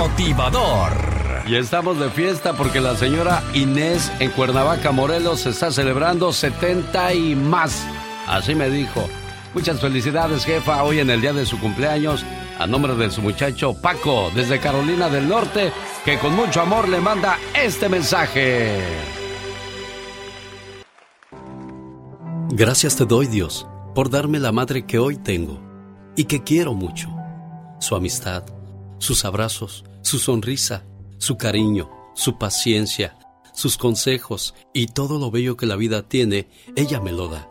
motivador. Y estamos de fiesta porque la señora Inés en Cuernavaca, Morelos, está celebrando 70 y más. Así me dijo. Muchas felicidades, jefa, hoy en el día de su cumpleaños, a nombre de su muchacho Paco, desde Carolina del Norte, que con mucho amor le manda este mensaje. Gracias te doy, Dios, por darme la madre que hoy tengo y que quiero mucho. Su amistad sus abrazos, su sonrisa, su cariño, su paciencia, sus consejos y todo lo bello que la vida tiene, ella me lo da.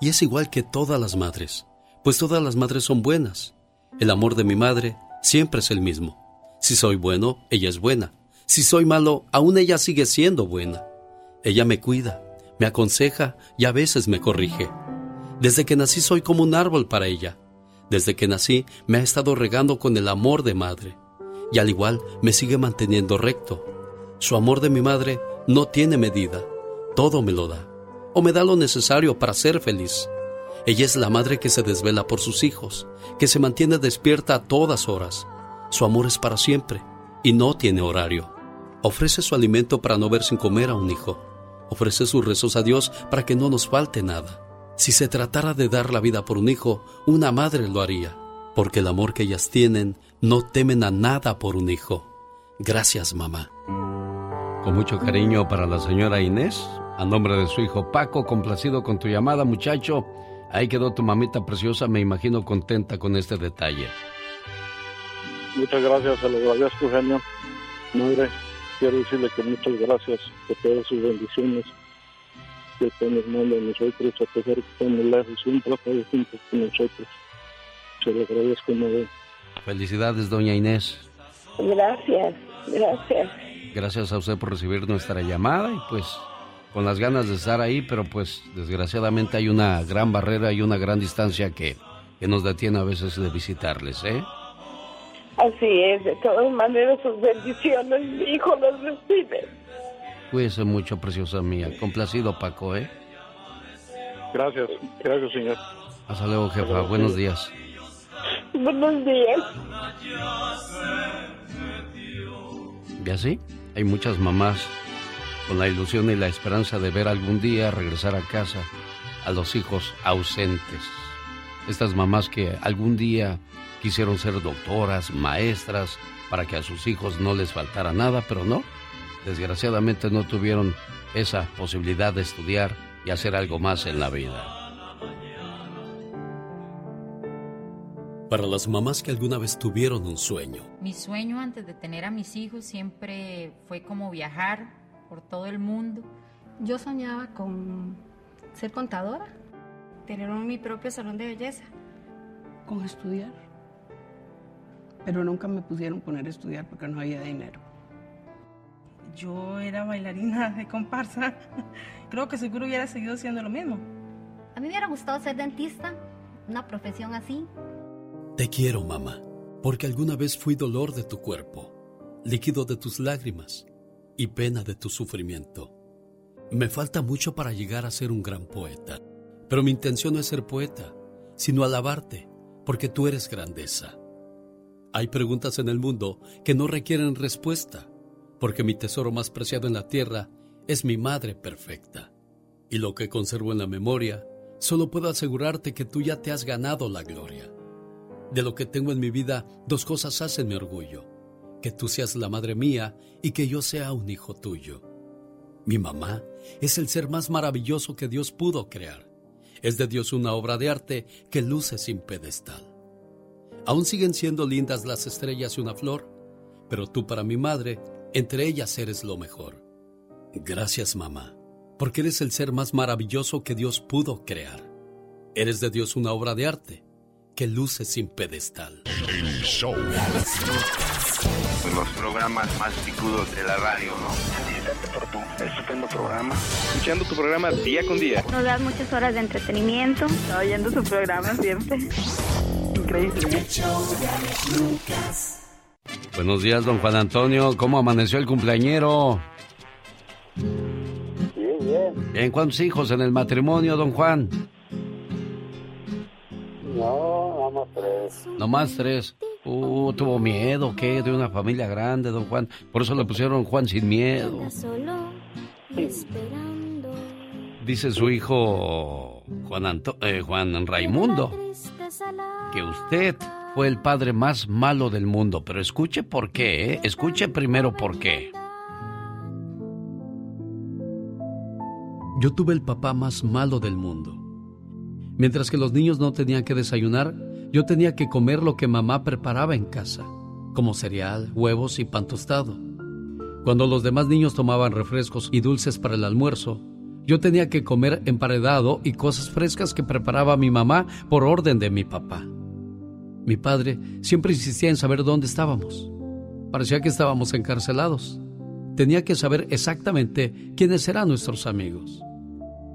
Y es igual que todas las madres, pues todas las madres son buenas. El amor de mi madre siempre es el mismo. Si soy bueno, ella es buena. Si soy malo, aún ella sigue siendo buena. Ella me cuida, me aconseja y a veces me corrige. Desde que nací soy como un árbol para ella. Desde que nací me ha estado regando con el amor de madre y al igual me sigue manteniendo recto. Su amor de mi madre no tiene medida, todo me lo da, o me da lo necesario para ser feliz. Ella es la madre que se desvela por sus hijos, que se mantiene despierta a todas horas. Su amor es para siempre y no tiene horario. Ofrece su alimento para no ver sin comer a un hijo. Ofrece sus rezos a Dios para que no nos falte nada. Si se tratara de dar la vida por un hijo, una madre lo haría, porque el amor que ellas tienen no temen a nada por un hijo. Gracias, mamá. Con mucho cariño para la señora Inés, a nombre de su hijo Paco, complacido con tu llamada, muchacho. Ahí quedó tu mamita preciosa, me imagino contenta con este detalle. Muchas gracias, se lo agradezco, genio. Madre, quiero decirle que muchas gracias por todas sus bendiciones que están hermano de nosotros, a pesar que estamos lejos, siempre ha estado juntos con nosotros. Se lo agradezco, madre. Felicidades, doña Inés. Gracias, gracias. Gracias a usted por recibir nuestra llamada y pues con las ganas de estar ahí, pero pues desgraciadamente hay una gran barrera y una gran distancia que, que nos detiene a veces de visitarles, ¿eh? Así es, de todas maneras sus bendiciones, mi hijo los recibe. Cuídese mucho, preciosa mía. Complacido, Paco, ¿eh? Gracias, gracias, señor. Hasta luego, jefa. Buenos días. Buenos días. ¿Y así? Hay muchas mamás con la ilusión y la esperanza de ver algún día regresar a casa a los hijos ausentes. Estas mamás que algún día quisieron ser doctoras, maestras, para que a sus hijos no les faltara nada, pero no, desgraciadamente no tuvieron esa posibilidad de estudiar y hacer algo más en la vida. Para las mamás que alguna vez tuvieron un sueño. Mi sueño antes de tener a mis hijos siempre fue como viajar por todo el mundo. Yo soñaba con ser contadora, tener mi propio salón de belleza. Con estudiar. Pero nunca me pusieron poner a estudiar porque no había dinero. Yo era bailarina de comparsa. Creo que seguro hubiera seguido siendo lo mismo. A mí me hubiera gustado ser dentista, una profesión así. Te quiero, mamá, porque alguna vez fui dolor de tu cuerpo, líquido de tus lágrimas y pena de tu sufrimiento. Me falta mucho para llegar a ser un gran poeta, pero mi intención no es ser poeta, sino alabarte, porque tú eres grandeza. Hay preguntas en el mundo que no requieren respuesta porque mi tesoro más preciado en la tierra es mi madre perfecta. Y lo que conservo en la memoria, solo puedo asegurarte que tú ya te has ganado la gloria. De lo que tengo en mi vida, dos cosas hacen mi orgullo. Que tú seas la madre mía y que yo sea un hijo tuyo. Mi mamá es el ser más maravilloso que Dios pudo crear. Es de Dios una obra de arte que luce sin pedestal. Aún siguen siendo lindas las estrellas y una flor, pero tú para mi madre, entre ellas eres lo mejor. Gracias mamá, porque eres el ser más maravilloso que Dios pudo crear. Eres de Dios una obra de arte que luce sin pedestal. El show. Los programas más picudos de la radio, ¿no? Felicitarte por tu estupendo programa. Escuchando tu programa día con día. Nos das muchas horas de entretenimiento. Oyendo su programa siempre. Increíble. Buenos días, don Juan Antonio. ¿Cómo amaneció el cumpleañero? Bien, bien. Bien, ¿cuántos hijos en el matrimonio, don Juan? No, nada más tres. No más tres. Uh, tuvo miedo, ¿qué? De una familia grande, don Juan. Por eso le pusieron Juan sin miedo. Dice su hijo Juan, eh, Juan Raimundo que usted fue el padre más malo del mundo. Pero escuche por qué, ¿eh? Escuche primero por qué. Yo tuve el papá más malo del mundo. Mientras que los niños no tenían que desayunar, yo tenía que comer lo que mamá preparaba en casa, como cereal, huevos y pan tostado. Cuando los demás niños tomaban refrescos y dulces para el almuerzo, yo tenía que comer emparedado y cosas frescas que preparaba mi mamá por orden de mi papá. Mi padre siempre insistía en saber dónde estábamos. Parecía que estábamos encarcelados. Tenía que saber exactamente quiénes eran nuestros amigos.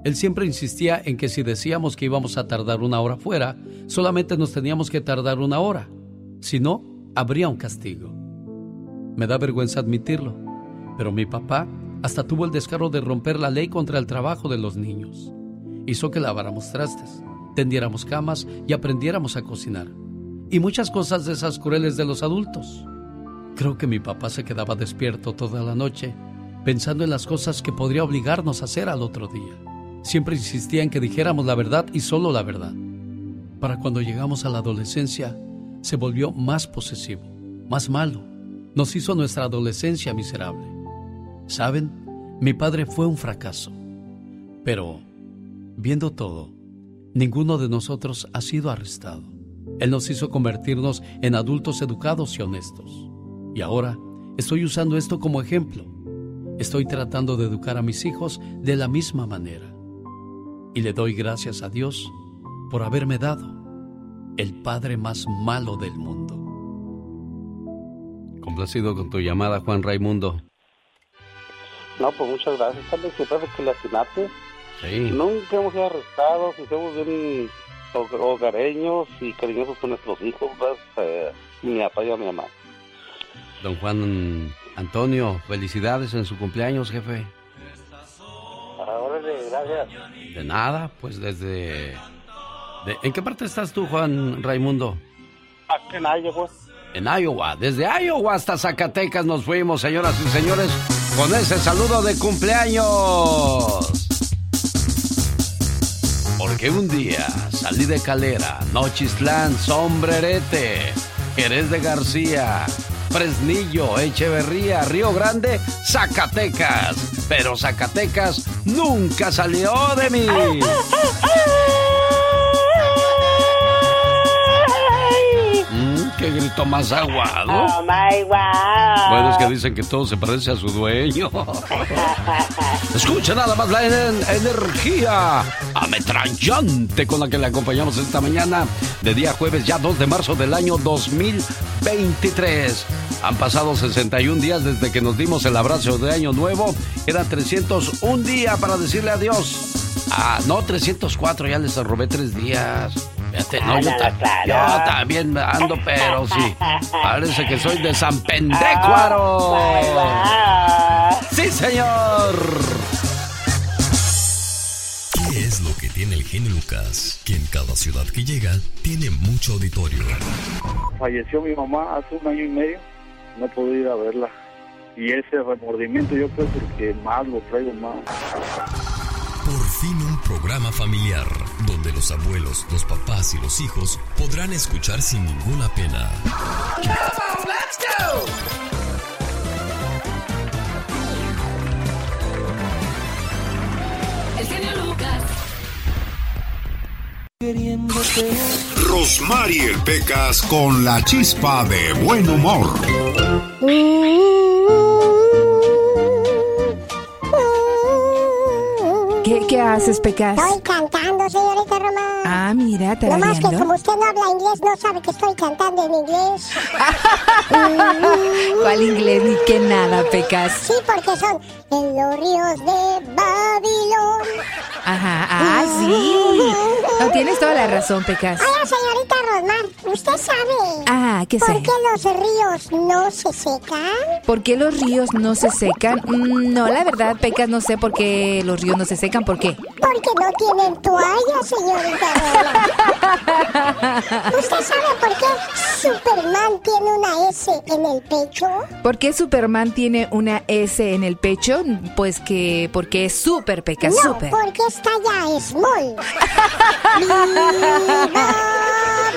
Él siempre insistía en que si decíamos que íbamos a tardar una hora fuera, solamente nos teníamos que tardar una hora. Si no, habría un castigo. Me da vergüenza admitirlo, pero mi papá hasta tuvo el descaro de romper la ley contra el trabajo de los niños. Hizo que laváramos trastes, tendiéramos camas y aprendiéramos a cocinar. Y muchas cosas de esas crueles de los adultos. Creo que mi papá se quedaba despierto toda la noche, pensando en las cosas que podría obligarnos a hacer al otro día siempre insistía en que dijéramos la verdad y solo la verdad. Para cuando llegamos a la adolescencia, se volvió más posesivo, más malo. Nos hizo nuestra adolescencia miserable. ¿Saben? Mi padre fue un fracaso. Pero, viendo todo, ninguno de nosotros ha sido arrestado. Él nos hizo convertirnos en adultos educados y honestos. Y ahora estoy usando esto como ejemplo. Estoy tratando de educar a mis hijos de la misma manera y le doy gracias a Dios por haberme dado el padre más malo del mundo. Complacido con tu llamada, Juan Raimundo. No, pues muchas gracias. ¿Sabes que pasa que la? Sí. Nunca hemos sido arrestados y somos bien hogareños y cariñosos con nuestros hijos, eh, mi papá y mi mamá. Don Juan Antonio, felicidades en su cumpleaños, jefe. De nada, pues desde... ¿En qué parte estás tú, Juan Raimundo? Aquí en Iowa. En Iowa. Desde Iowa hasta Zacatecas nos fuimos, señoras y señores, con ese saludo de cumpleaños. Porque un día salí de Calera, Nochistlán, Sombrerete, Jerez de García, Fresnillo, Echeverría, Río Grande, Zacatecas. Pero Zacatecas nunca salió de mí. qué grito más aguado. Oh my wow. Bueno, es que dicen que todo se parece a su dueño. Escucha nada más la energía ametrallante con la que le acompañamos esta mañana de día jueves, ya 2 de marzo del año 2023. Han pasado 61 días desde que nos dimos el abrazo de Año Nuevo. Eran 301 días para decirle adiós. Ah, no, 304, ya les robé tres días. Fíjate, no, yo, también ando, pero sí. Parece que soy de San Pendecuaro. ¡Sí, señor! ¿Qué es lo que tiene el genio Lucas? Que en cada ciudad que llega tiene mucho auditorio. Falleció mi mamá hace un año y medio no puedo ir a verla. Y ese remordimiento yo creo que más lo traigo más. Fin un programa familiar donde los abuelos, los papás y los hijos podrán escuchar sin ninguna pena. El genio Lucas. Rosmarie Pecas con la chispa de buen humor. ¿Qué, qué haces, Pecas? Estoy cantando, señorita Román. Ah, mira, No más que como usted no habla inglés, no sabe que estoy cantando en inglés. ¿Cuál inglés ni qué nada, Pecas? Sí, porque son en los ríos de Babilón. Ajá, ah, sí. No, tienes toda la razón, Pecas. Oiga, señorita Rosmar, ¿usted sabe Ah, ¿qué por sé? qué los ríos no se secan? ¿Por qué los ríos no se secan? Mm, No, la verdad, Pecas, no sé por qué los ríos no se secan. ¿Por qué? Porque no tienen toalla, señorita. ¿Usted sabe por qué Superman tiene una S en el pecho? ¿Por qué Superman tiene una S en el pecho? Pues que porque es súper, Pecas, No, súper. porque está ya small. ¡Viva!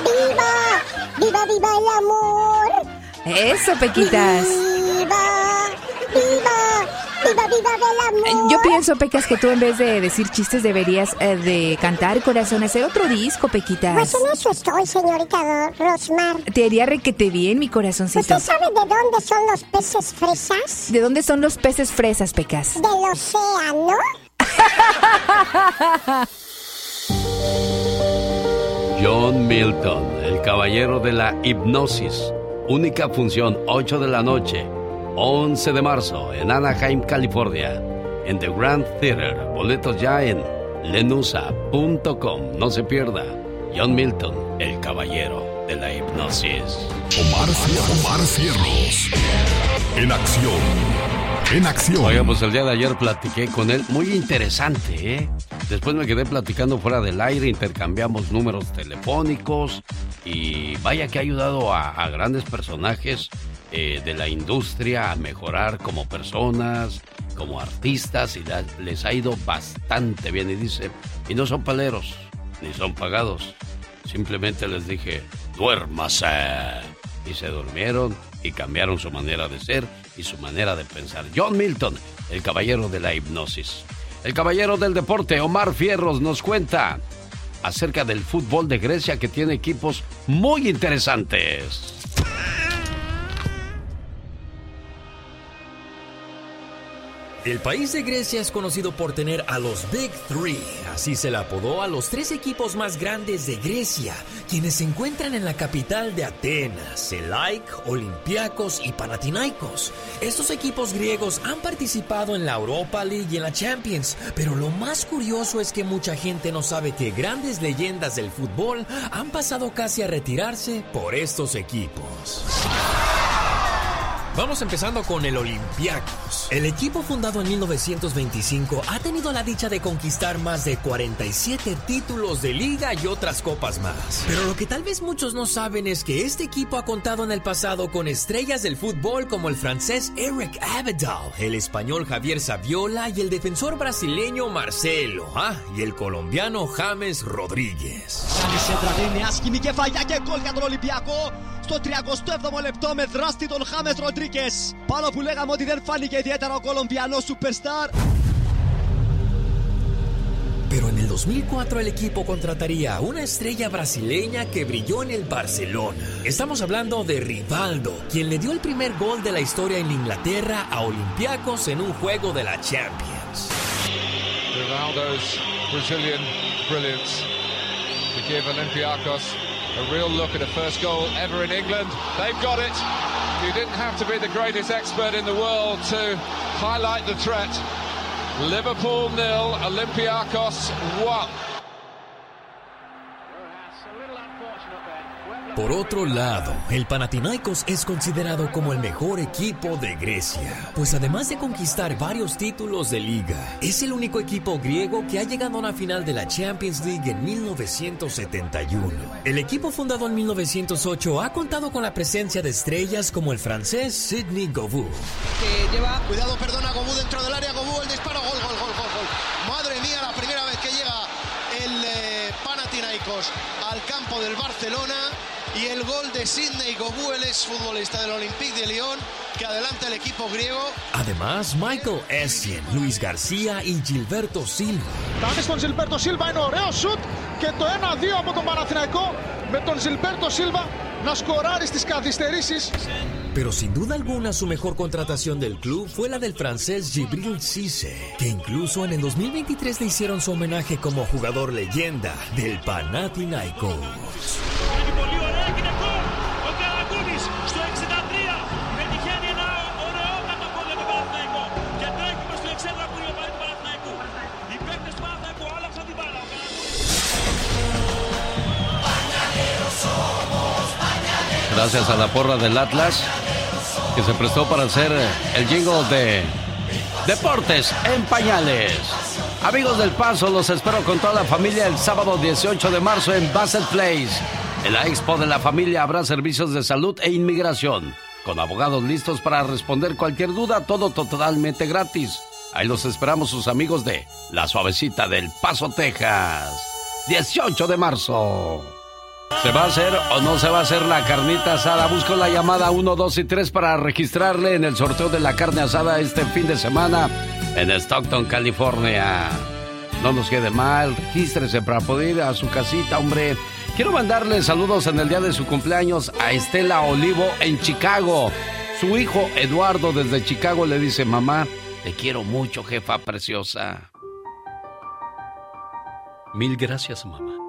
¡Viva! ¡Viva, viva el amor! Eso, Pequitas. ¡Viva! ¡Viva! ¡Viva, viva el amor! Yo pienso, Pecas, que tú en vez de decir chistes deberías eh, de cantar, corazón, hacer otro disco, Pequitas. Pues en eso estoy, señorita Rosmar. Te haría requete bien, mi corazoncito. ¿Usted sabe de dónde son los peces fresas? ¿De dónde son los peces fresas, Pecas? Del océano. John Milton, el caballero de la hipnosis. Única función, 8 de la noche, 11 de marzo, en Anaheim, California, en The Grand Theater. Boletos ya en lenusa.com. No se pierda. John Milton, el caballero de la hipnosis. Omar, Omar Cierros. En acción. En acción. Oiga, pues el día de ayer platiqué con él. Muy interesante, ¿eh? Después me quedé platicando fuera del aire, intercambiamos números telefónicos y vaya que ha ayudado a, a grandes personajes eh, de la industria a mejorar como personas, como artistas y les ha ido bastante bien. Y dice, y no son paleros, ni son pagados. Simplemente les dije, duérmase. Y se durmieron y cambiaron su manera de ser y su manera de pensar. John Milton, el caballero de la hipnosis. El caballero del deporte, Omar Fierros, nos cuenta acerca del fútbol de Grecia que tiene equipos muy interesantes. El país de Grecia es conocido por tener a los Big Three, así se le apodó a los tres equipos más grandes de Grecia, quienes se encuentran en la capital de Atenas, Selaik, Olympiacos y Panathinaikos. Estos equipos griegos han participado en la Europa League y en la Champions, pero lo más curioso es que mucha gente no sabe que grandes leyendas del fútbol han pasado casi a retirarse por estos equipos. Vamos empezando con el Olympiacos. El equipo fundado en 1925 ha tenido la dicha de conquistar más de 47 títulos de liga y otras copas más. Pero lo que tal vez muchos no saben es que este equipo ha contado en el pasado con estrellas del fútbol como el francés Eric Abidal, el español Javier Saviola y el defensor brasileño Marcelo, ah, y el colombiano James Rodríguez Κάνει σέντρα δίνει άσχημη κεφαλιά και γκολ για τον Ολυμπιακό. Στο 37ο λεπτό με δράστη τον Χάμες Ροντρίκες. Πάνω που λέγαμε ότι δεν φάνηκε ιδιαίτερα ο Κολομβιανός Superstar. Pero en el 2004 el equipo contrataría a una estrella brasileña que brilló en el Barcelona. Estamos hablando de Rivaldo, quien le dio el primer gol de la historia en Inglaterra a Olympiacos en un juego de la Champions. Ronaldo's Brazilian brilliance to give Olympiacos a real look at a first goal ever in England. They've got it. You didn't have to be the greatest expert in the world to highlight the threat. Liverpool nil, Olympiacos one. Por otro lado, el Panathinaikos es considerado como el mejor equipo de Grecia, pues además de conquistar varios títulos de liga, es el único equipo griego que ha llegado a una final de la Champions League en 1971. El equipo fundado en 1908 ha contado con la presencia de estrellas como el francés Sidney Govou. Que lleva. Cuidado, perdona, Gobú dentro del área. Gobú, el disparo. Gol, gol, gol, gol, gol. Madre mía, la primera vez técnicos al campo del Barcelona y el gol de Sidney Gobú, el futbolista del Olympique de Lyon, que adelanta el equipo griego. Además, Michael Essien, Luis García y Gilberto Silva. Κάνει στον Gilberto Silva, είναι ωραίο σουτ και το 1-2 από τον Παναθηναϊκό με τον Gilberto Silva να σκοράρει στις καθυστερήσεις. Pero sin duda alguna su mejor contratación del club fue la del francés Gibril Cisse, que incluso en el 2023 le hicieron su homenaje como jugador leyenda del Panathinaikos. Gracias a la porra del Atlas que se prestó para hacer el jingle de Deportes en Pañales. Amigos del Paso, los espero con toda la familia el sábado 18 de marzo en Bassett Place. En la expo de la familia habrá servicios de salud e inmigración, con abogados listos para responder cualquier duda, todo totalmente gratis. Ahí los esperamos sus amigos de La Suavecita del Paso, Texas. 18 de marzo. ¿Se va a hacer o no se va a hacer la carnita asada? Busco la llamada 1, 2 y 3 para registrarle en el sorteo de la carne asada este fin de semana en Stockton, California. No nos quede mal, regístrese para poder ir a su casita, hombre. Quiero mandarle saludos en el día de su cumpleaños a Estela Olivo en Chicago. Su hijo Eduardo desde Chicago le dice, mamá, te quiero mucho, jefa preciosa. Mil gracias, mamá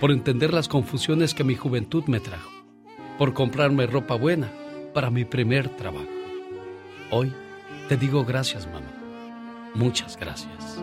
por entender las confusiones que mi juventud me trajo, por comprarme ropa buena para mi primer trabajo. Hoy te digo gracias, mamá. Muchas gracias.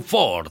Ford.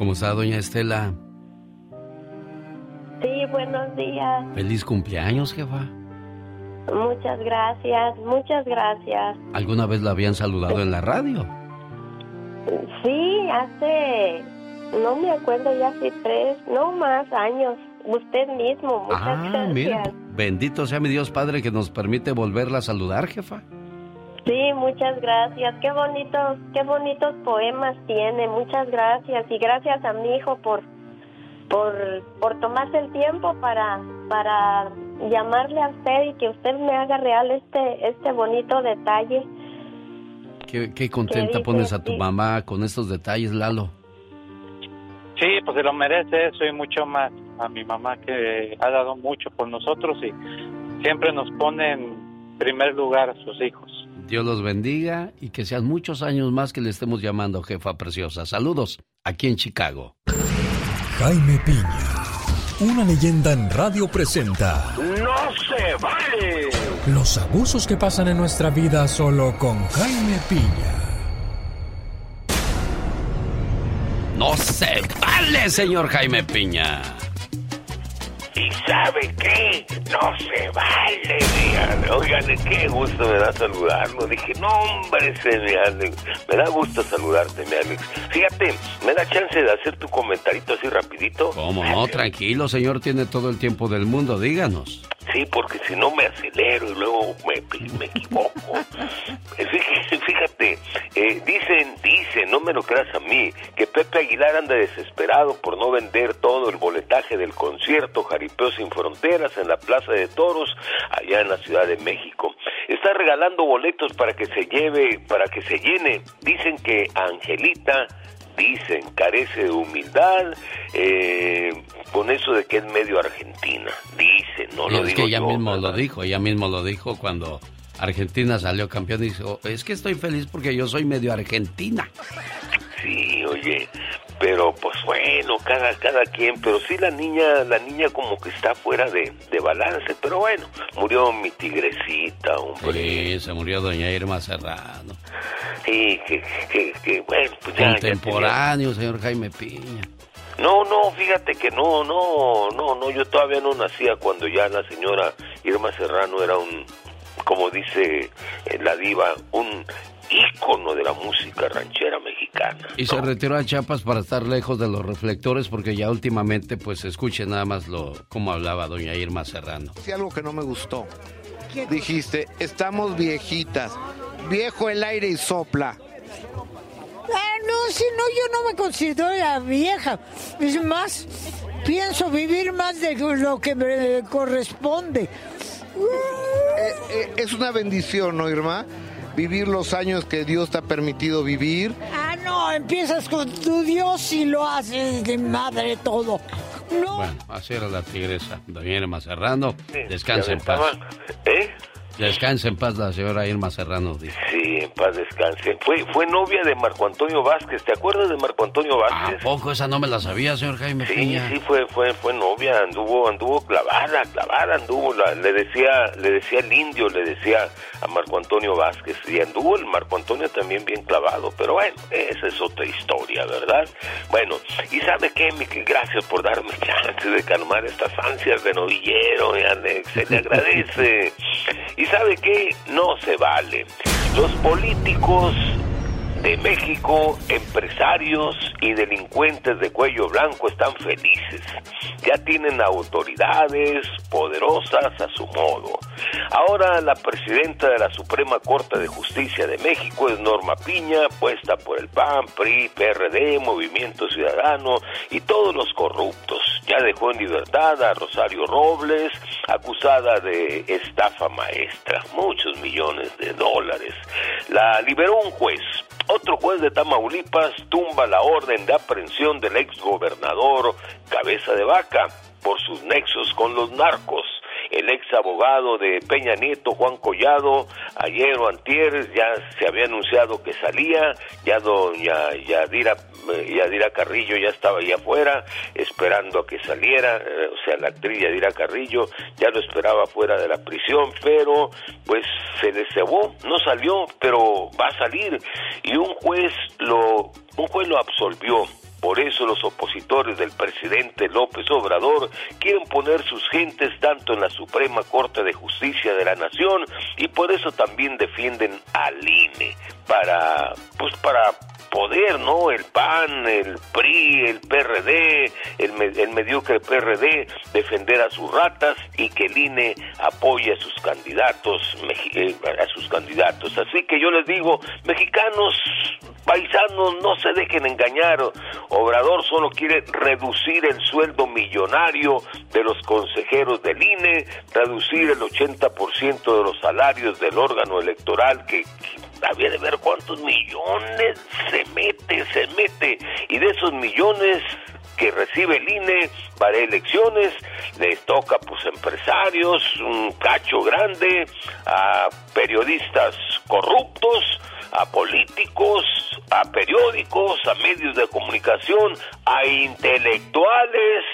¿Cómo está, doña Estela? Sí, buenos días. Feliz cumpleaños, jefa. Muchas gracias, muchas gracias. ¿Alguna vez la habían saludado en la radio? Sí, hace, no me acuerdo, ya hace tres, no más años. Usted mismo, muchas ah, gracias. mira, bendito sea mi Dios Padre que nos permite volverla a saludar, jefa. Sí, muchas gracias. Qué bonitos, qué bonitos poemas tiene. Muchas gracias y gracias a mi hijo por por por tomarse el tiempo para para llamarle a usted y que usted me haga real este este bonito detalle. Qué, qué contenta dice, pones a tu sí. mamá con estos detalles, Lalo. Sí, pues se lo merece eso y mucho más. A mi mamá que ha dado mucho por nosotros y siempre nos pone en primer lugar a sus hijos. Dios los bendiga y que sean muchos años más que le estemos llamando jefa preciosa. Saludos aquí en Chicago. Jaime Piña, una leyenda en radio presenta ¡No se vale! los abusos que pasan en nuestra vida solo con Jaime Piña. No se vale, señor Jaime Piña. ¿Y sabe qué? No se vale, mi Oigan, qué gusto me da saludarlo. Dije, no, hombre, ese, mi Alex. Me da gusto saludarte, mi Alex. Fíjate, me da chance de hacer tu comentarito así rapidito. ¿Cómo no? Tranquilo, señor, tiene todo el tiempo del mundo, díganos. Sí, porque si no me acelero y luego me, me equivoco. Fíjate, eh, dicen, dicen, no me lo creas a mí, que Pepe Aguilar anda desesperado por no vender todo el boletaje del concierto Jaripeo sin Fronteras en la Plaza de Toros, allá en la Ciudad de México. Está regalando boletos para que se lleve, para que se llene. Dicen que Angelita dicen, carece de humildad, eh, con eso de que es medio argentina. Dicen, no lo es que ella mismo lo dijo, ella mismo lo dijo cuando Argentina salió campeón y dijo, es que estoy feliz porque yo soy medio argentina. Sí, oye, pero pues bueno, cada, cada quien, pero sí la niña, la niña como que está fuera de, balance, pero bueno, murió mi tigrecita, hombre. Sí, se murió doña Irma Serrano. Sí, que, que, bueno, pues ya. Contemporáneo, señor Jaime Piña. No, no, fíjate que no, no, no, no, yo todavía no nacía cuando ya la señora Irma Serrano era un, como dice eh, la diva, un ícono de la música ranchera mexicana. Y se retiró a Chiapas para estar lejos de los reflectores porque ya últimamente pues escuche nada más lo cómo hablaba doña Irma Serrano. Sí, algo que no me gustó. Dijiste, estamos viejitas. Viejo el aire y sopla. Ah, no, si no, yo no me considero la vieja. Es más, pienso vivir más de lo que me corresponde. Eh, eh, es una bendición, ¿no, Irma? Vivir los años que Dios te ha permitido vivir. Ah, no, empiezas con tu Dios y lo haces de madre todo. No. Bueno, así era la tigresa. Doña Irma Serrano, descansa en paz. ¿Eh? Descanse en paz la señora Irma Serrano. Sí, en paz descanse. Fue, fue novia de Marco Antonio Vázquez. ¿Te acuerdas de Marco Antonio Vázquez? ¿A poco esa no me la sabía, señor Jaime Sí, sí, fue, fue, fue novia. Anduvo, anduvo clavada, clavada anduvo. le decía, le decía el indio, le decía a Marco Antonio Vázquez. Y anduvo el Marco Antonio también bien clavado. Pero bueno, esa es otra historia, ¿verdad? Bueno, y ¿sabe qué, Miki? Gracias por darme chance de calmar estas ansias de novillero, se le agradece. y sabe qué? No se vale. Los políticos de México, empresarios y delincuentes de cuello blanco están felices. Ya tienen autoridades poderosas a su modo. Ahora la presidenta de la Suprema Corte de Justicia de México es Norma Piña, puesta por el PAN, PRI, PRD, Movimiento Ciudadano y todos los corruptos. Ya dejó en libertad a Rosario Robles, acusada de estafa maestra, muchos millones de dólares. La liberó un juez otro juez de Tamaulipas tumba la orden de aprehensión del ex gobernador Cabeza de Vaca por sus nexos con los narcos. El ex abogado de Peña Nieto, Juan Collado, ayer o antier ya se había anunciado que salía, ya doña Yadira, eh, Yadira Carrillo ya estaba ahí afuera esperando a que saliera, eh, o sea, la actriz Yadira Carrillo ya lo esperaba fuera de la prisión, pero pues se le no salió, pero va a salir. Y un juez lo un juez lo absolvió por eso los opositores del presidente López Obrador quieren poner sus gentes tanto en la Suprema Corte de Justicia de la Nación y por eso también defienden al INE para pues para poder, ¿no? El PAN, el PRI, el PRD, el, el, mediocre PRD, defender a sus ratas y que el INE apoye a sus candidatos, eh, a sus candidatos. Así que yo les digo, mexicanos, paisanos, no se dejen engañar. Obrador solo quiere reducir el sueldo millonario de los consejeros del INE, reducir el 80% de los salarios del órgano electoral que había de ver cuántos millones se mete, se mete. Y de esos millones que recibe el INE para elecciones, les toca pues empresarios, un cacho grande, a periodistas corruptos, a políticos, a periódicos, a medios de comunicación, a intelectuales,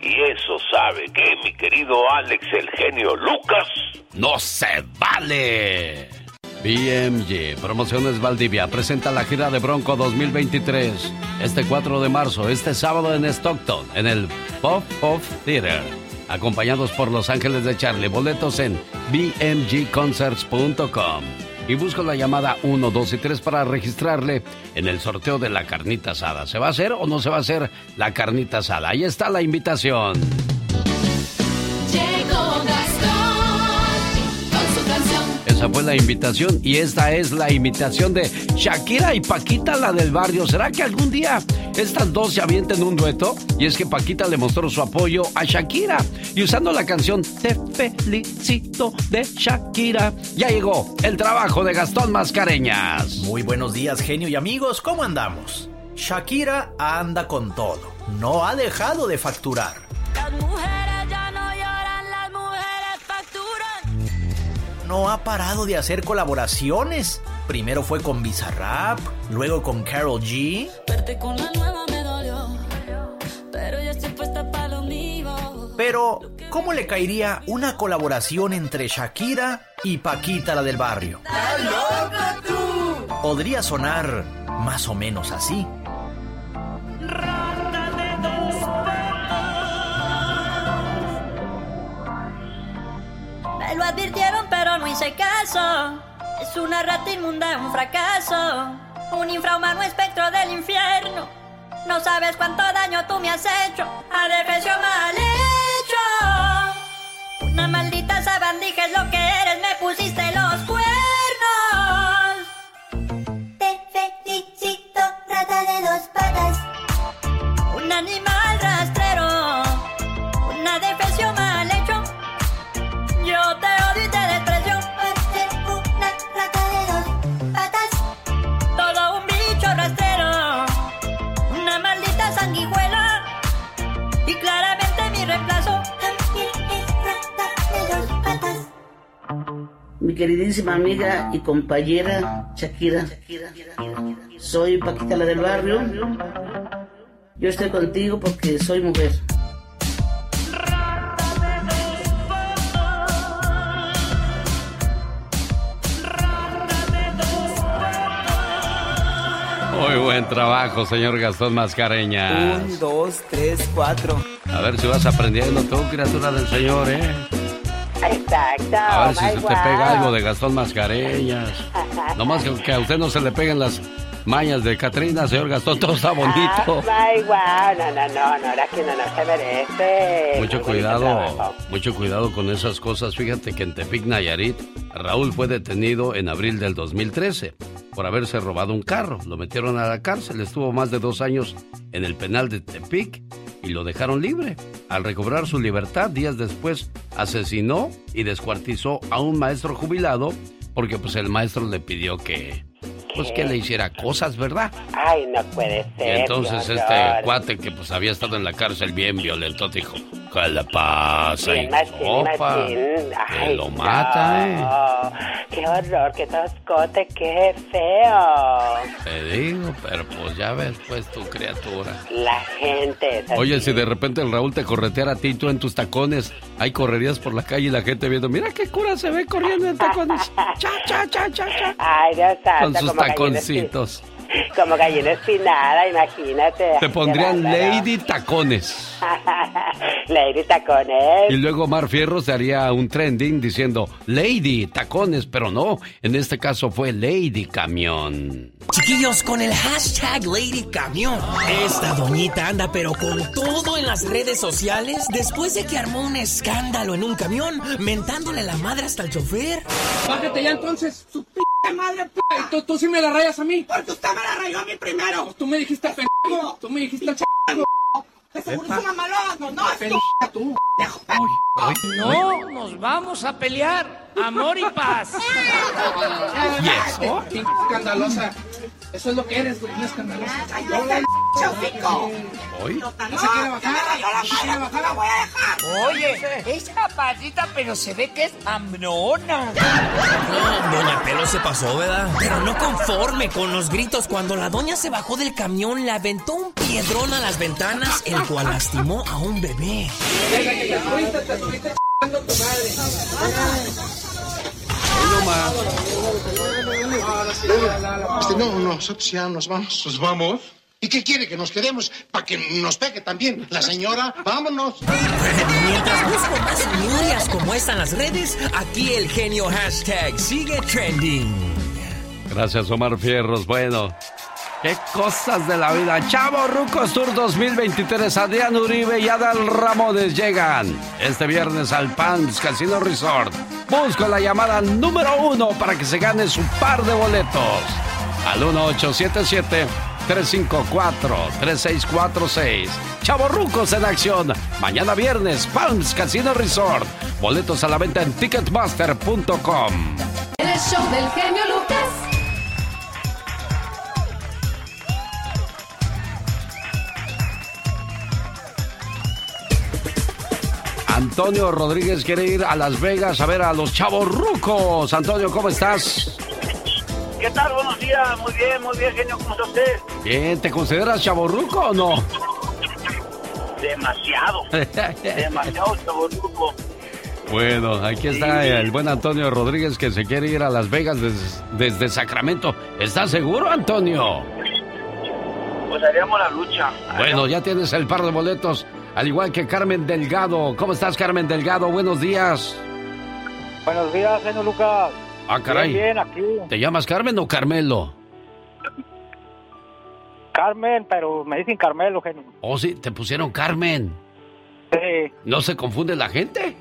y eso sabe que mi querido Alex el genio Lucas. No se vale. BMG Promociones Valdivia presenta la gira de Bronco 2023 este 4 de marzo, este sábado en Stockton, en el Pop Off Theater. acompañados por Los Ángeles de Charlie. Boletos en bmgconcerts.com. Y busco la llamada 1, 2 y 3 para registrarle en el sorteo de la carnita asada. ¿Se va a hacer o no se va a hacer la carnita asada? Ahí está la invitación. Esa fue la invitación y esta es la invitación de Shakira y Paquita, la del barrio. ¿Será que algún día estas dos se avienten un dueto? Y es que Paquita le mostró su apoyo a Shakira y usando la canción Te felicito de Shakira, ya llegó el trabajo de Gastón Mascareñas. Muy buenos días, genio y amigos, ¿cómo andamos? Shakira anda con todo, no ha dejado de facturar. Las mujeres No ha parado de hacer colaboraciones. Primero fue con Bizarrap, luego con Carol G. Verte con la nueva me dolió, pero yo estoy puesta para lo mío. Pero, ¿cómo le caería una colaboración entre Shakira y Paquita la del barrio? ¡Estás loca tú! Podría sonar más o menos así. Lo advirtieron, pero no hice caso. Es una rata inmunda, un fracaso. Un infrahumano espectro del infierno. No sabes cuánto daño tú me has hecho. Adefesio mal hecho. Una maldita sabandija es lo que eres. Me pusiste los cuernos. Te felicito, rata de dos patas. Un animal rastrero. Mi queridísima amiga y compañera Shakira. Soy Paquita la del barrio. Yo estoy contigo porque soy mujer. Muy buen trabajo, señor Gastón Mascareñas. Un, dos, tres, cuatro. A ver si vas aprendiendo tú, criatura del señor, ¿eh? Exacto. A ver si se te pega algo de Gastón Mascareñas. Nomás que, que a usted no se le peguen las mañas de Catrina, señor Gastón, todo está bonito. Ah, wow. No, no, no, no, era que uno no se merece. Mucho Muy cuidado, mucho cuidado con esas cosas. Fíjate que en Tepic, Nayarit, Raúl fue detenido en abril del 2013 por haberse robado un carro. Lo metieron a la cárcel, estuvo más de dos años en el penal de Tepic y lo dejaron libre. Al recobrar su libertad, días después, asesinó y descuartizó a un maestro jubilado porque pues el maestro le pidió que pues que le hiciera cosas, ¿verdad? Ay, no puede Y ser. entonces este horror. cuate que pues había estado en la cárcel bien violento dijo, ¿qué le pasa? Bien Y machín, que lo mata, ¿eh? Qué horror, qué toscote, qué feo. Te digo, pero pues ya ves, pues tu criatura. La gente es así. Oye, si de repente el Raúl te correteara a ti, tú en tus tacones, hay correrías por la calle y la gente viendo, mira qué cura se ve corriendo en tacones. Cha, cha, cha, cha, cha. Ay, Dios santo, Gallina taconcitos. espi- Como gallina espinada, imagínate. Te pondrían. Lady Tacones. Lady Tacones. Y luego Mar Fierro se haría un trending diciendo Lady Tacones, pero no, en este caso fue Lady Camión. Chiquillos, con el hashtag Lady Camión. Esta doñita anda pero con todo en las redes sociales después de que armó un escándalo en un camión, mentándole la madre hasta el chofer. Bájate ya entonces, su p madre, p y tú, tú sí me la rayas a mí. Porque usted me la rayó a mí primero. Tú me dijiste pendejo, tú me dijiste ch... De seguro es una malada, no, no, es tú. No, nos vamos a pelear. Amor y paz. ¿Y eso? Escandalosa. Eso es lo que eres, güey, una escandalosa. ¡Cállate, chaufico! ¿Hoy? No se quiere bajar. No se quiere bajar, la voy a dejar. Oye, es capacita, pero se ve que es hambrona. No, doña Pelo se pasó, ¿verdad? Pero no conforme con los gritos, cuando la doña se bajó del camión, le aventó un piedrón a las ventanas, el cual lastimó a un bebé. Venga, que te fuiste, te chingando tu madre. Este, no, nosotros ya nos vamos. ¿Nos vamos? ¿Y qué quiere? ¿Que nos quedemos para que nos pegue también la señora? Vámonos. Mientras busco más historias como esta en las redes, aquí el genio hashtag sigue trending. Gracias, Omar Fierros. Bueno, qué cosas de la vida. Chavo Rucos Tour 2023. Adrián Uribe y Adal Ramones llegan este viernes al Pans Casino Resort. Busco la llamada número uno para que se gane su par de boletos. Al 1877 354-3646. Chavorrucos en acción. Mañana viernes, Palms Casino Resort. Boletos a la venta en ticketmaster.com. El show del genio Lucas. Antonio Rodríguez quiere ir a Las Vegas a ver a los chavorrucos. Antonio, ¿cómo estás? ¿Qué tal? Buenos días. Muy bien, muy bien, genio. ¿Cómo está usted? Bien, ¿te consideras chaborruco o no? Demasiado. demasiado chaborruco. Bueno, aquí está el buen Antonio Rodríguez que se quiere ir a Las Vegas desde Sacramento. ¿Estás seguro, Antonio? Pues haríamos la lucha. Bueno, ya tienes el par de boletos, al igual que Carmen Delgado. ¿Cómo estás, Carmen Delgado? Buenos días. Buenos días, señor Lucas. Ah, caray. Bien, bien, aquí. ¿Te llamas Carmen o Carmelo? Carmen, pero me dicen Carmelo, genio. Oh, sí, te pusieron Carmen. Sí. ¿No se confunde la gente?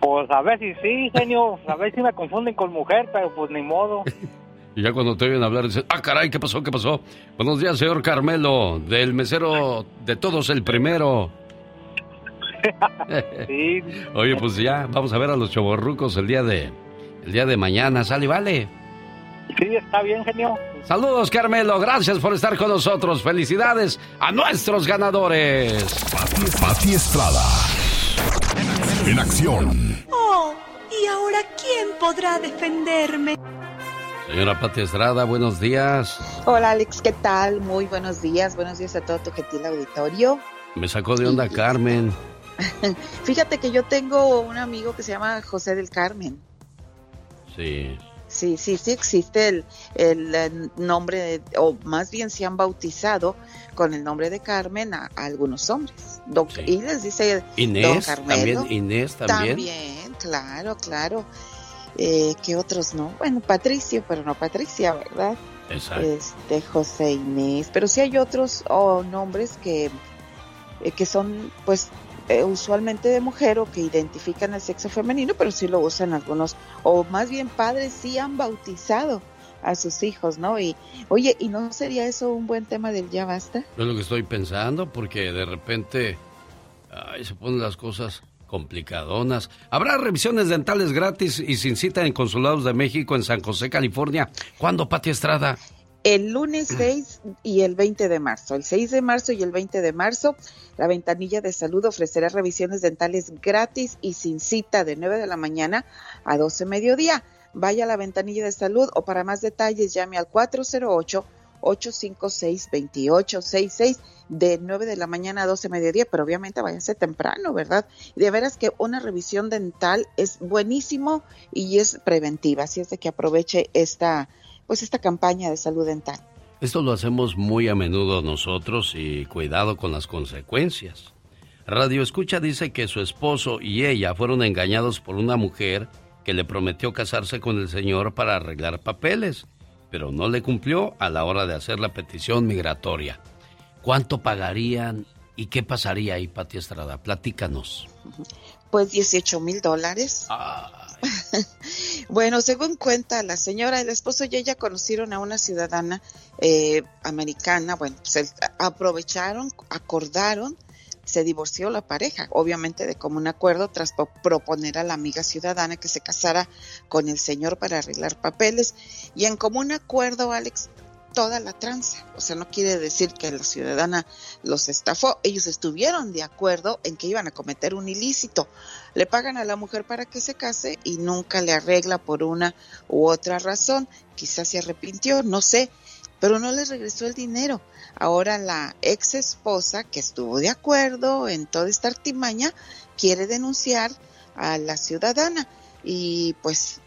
Pues a ver si sí, genio. A ver si me confunden con mujer, pero pues ni modo. Y ya cuando te oyen hablar, dices, ah, caray, ¿qué pasó? ¿Qué pasó? Buenos días, señor Carmelo, del mesero de todos el primero. sí. Oye, pues ya, vamos a ver a los choborrucos el día de, el día de mañana, ¿sale y vale? Sí, está bien, genio. Saludos, Carmelo, gracias por estar con nosotros. Felicidades a nuestros ganadores. Pati, Pati Estrada. En acción. Oh, ¿y ahora quién podrá defenderme? Señora Pati Estrada, buenos días. Hola Alex, ¿qué tal? Muy buenos días, buenos días a todo tu gentil auditorio. Me sacó de onda Carmen. Fíjate que yo tengo un amigo que se llama José del Carmen. Sí. Sí, sí, sí existe el, el, nombre, de- o más bien se han bautizado con el nombre de Carmen a, a algunos hombres. Don- Y les dice Don Inés, Carmelo. también, Inés también. También, claro, claro. Eh, ¿Qué otros no? Bueno, Patricio, pero no Patricia, ¿verdad? Exacto. Este, José Inés. Pero sí hay otros oh, nombres que, eh, que son, pues, eh, usualmente de mujer o que identifican el sexo femenino, pero sí lo usan algunos, o más bien padres sí han bautizado a sus hijos, ¿no? Y, oye, ¿y no sería eso un buen tema del ya basta? Es lo que estoy pensando, porque de repente ay, se ponen las cosas complicadonas. Habrá revisiones dentales gratis y sin cita en Consulados de México en San José, California. ¿Cuándo, Pati Estrada? El lunes 6 y el 20 de marzo. El 6 de marzo y el 20 de marzo, la ventanilla de salud ofrecerá revisiones dentales gratis y sin cita de 9 de la mañana a 12 mediodía. Vaya a la ventanilla de salud o para más detalles llame al 408-856-2866 de 9 de la mañana a 12 mediodía, pero obviamente váyase temprano, ¿verdad? De veras que una revisión dental es buenísimo y es preventiva, así es de que aproveche esta pues esta campaña de salud dental. Esto lo hacemos muy a menudo nosotros y cuidado con las consecuencias. Radio Escucha dice que su esposo y ella fueron engañados por una mujer que le prometió casarse con el señor para arreglar papeles, pero no le cumplió a la hora de hacer la petición migratoria. ¿Cuánto pagarían y qué pasaría ahí, Pati Estrada? Platícanos. Pues 18 mil dólares. bueno, según cuenta la señora, el esposo y ella conocieron a una ciudadana eh, americana. Bueno, pues el- aprovecharon, acordaron, se divorció la pareja, obviamente de común acuerdo, tras po- proponer a la amiga ciudadana que se casara con el señor para arreglar papeles. Y en común acuerdo, Alex, toda la tranza. O sea, no quiere decir que la ciudadana los estafó. Ellos estuvieron de acuerdo en que iban a cometer un ilícito. Le pagan a la mujer para que se case y nunca le arregla por una u otra razón. Quizás se arrepintió, no sé, pero no le regresó el dinero. Ahora la ex esposa, que estuvo de acuerdo en toda esta artimaña, quiere denunciar a la ciudadana y pues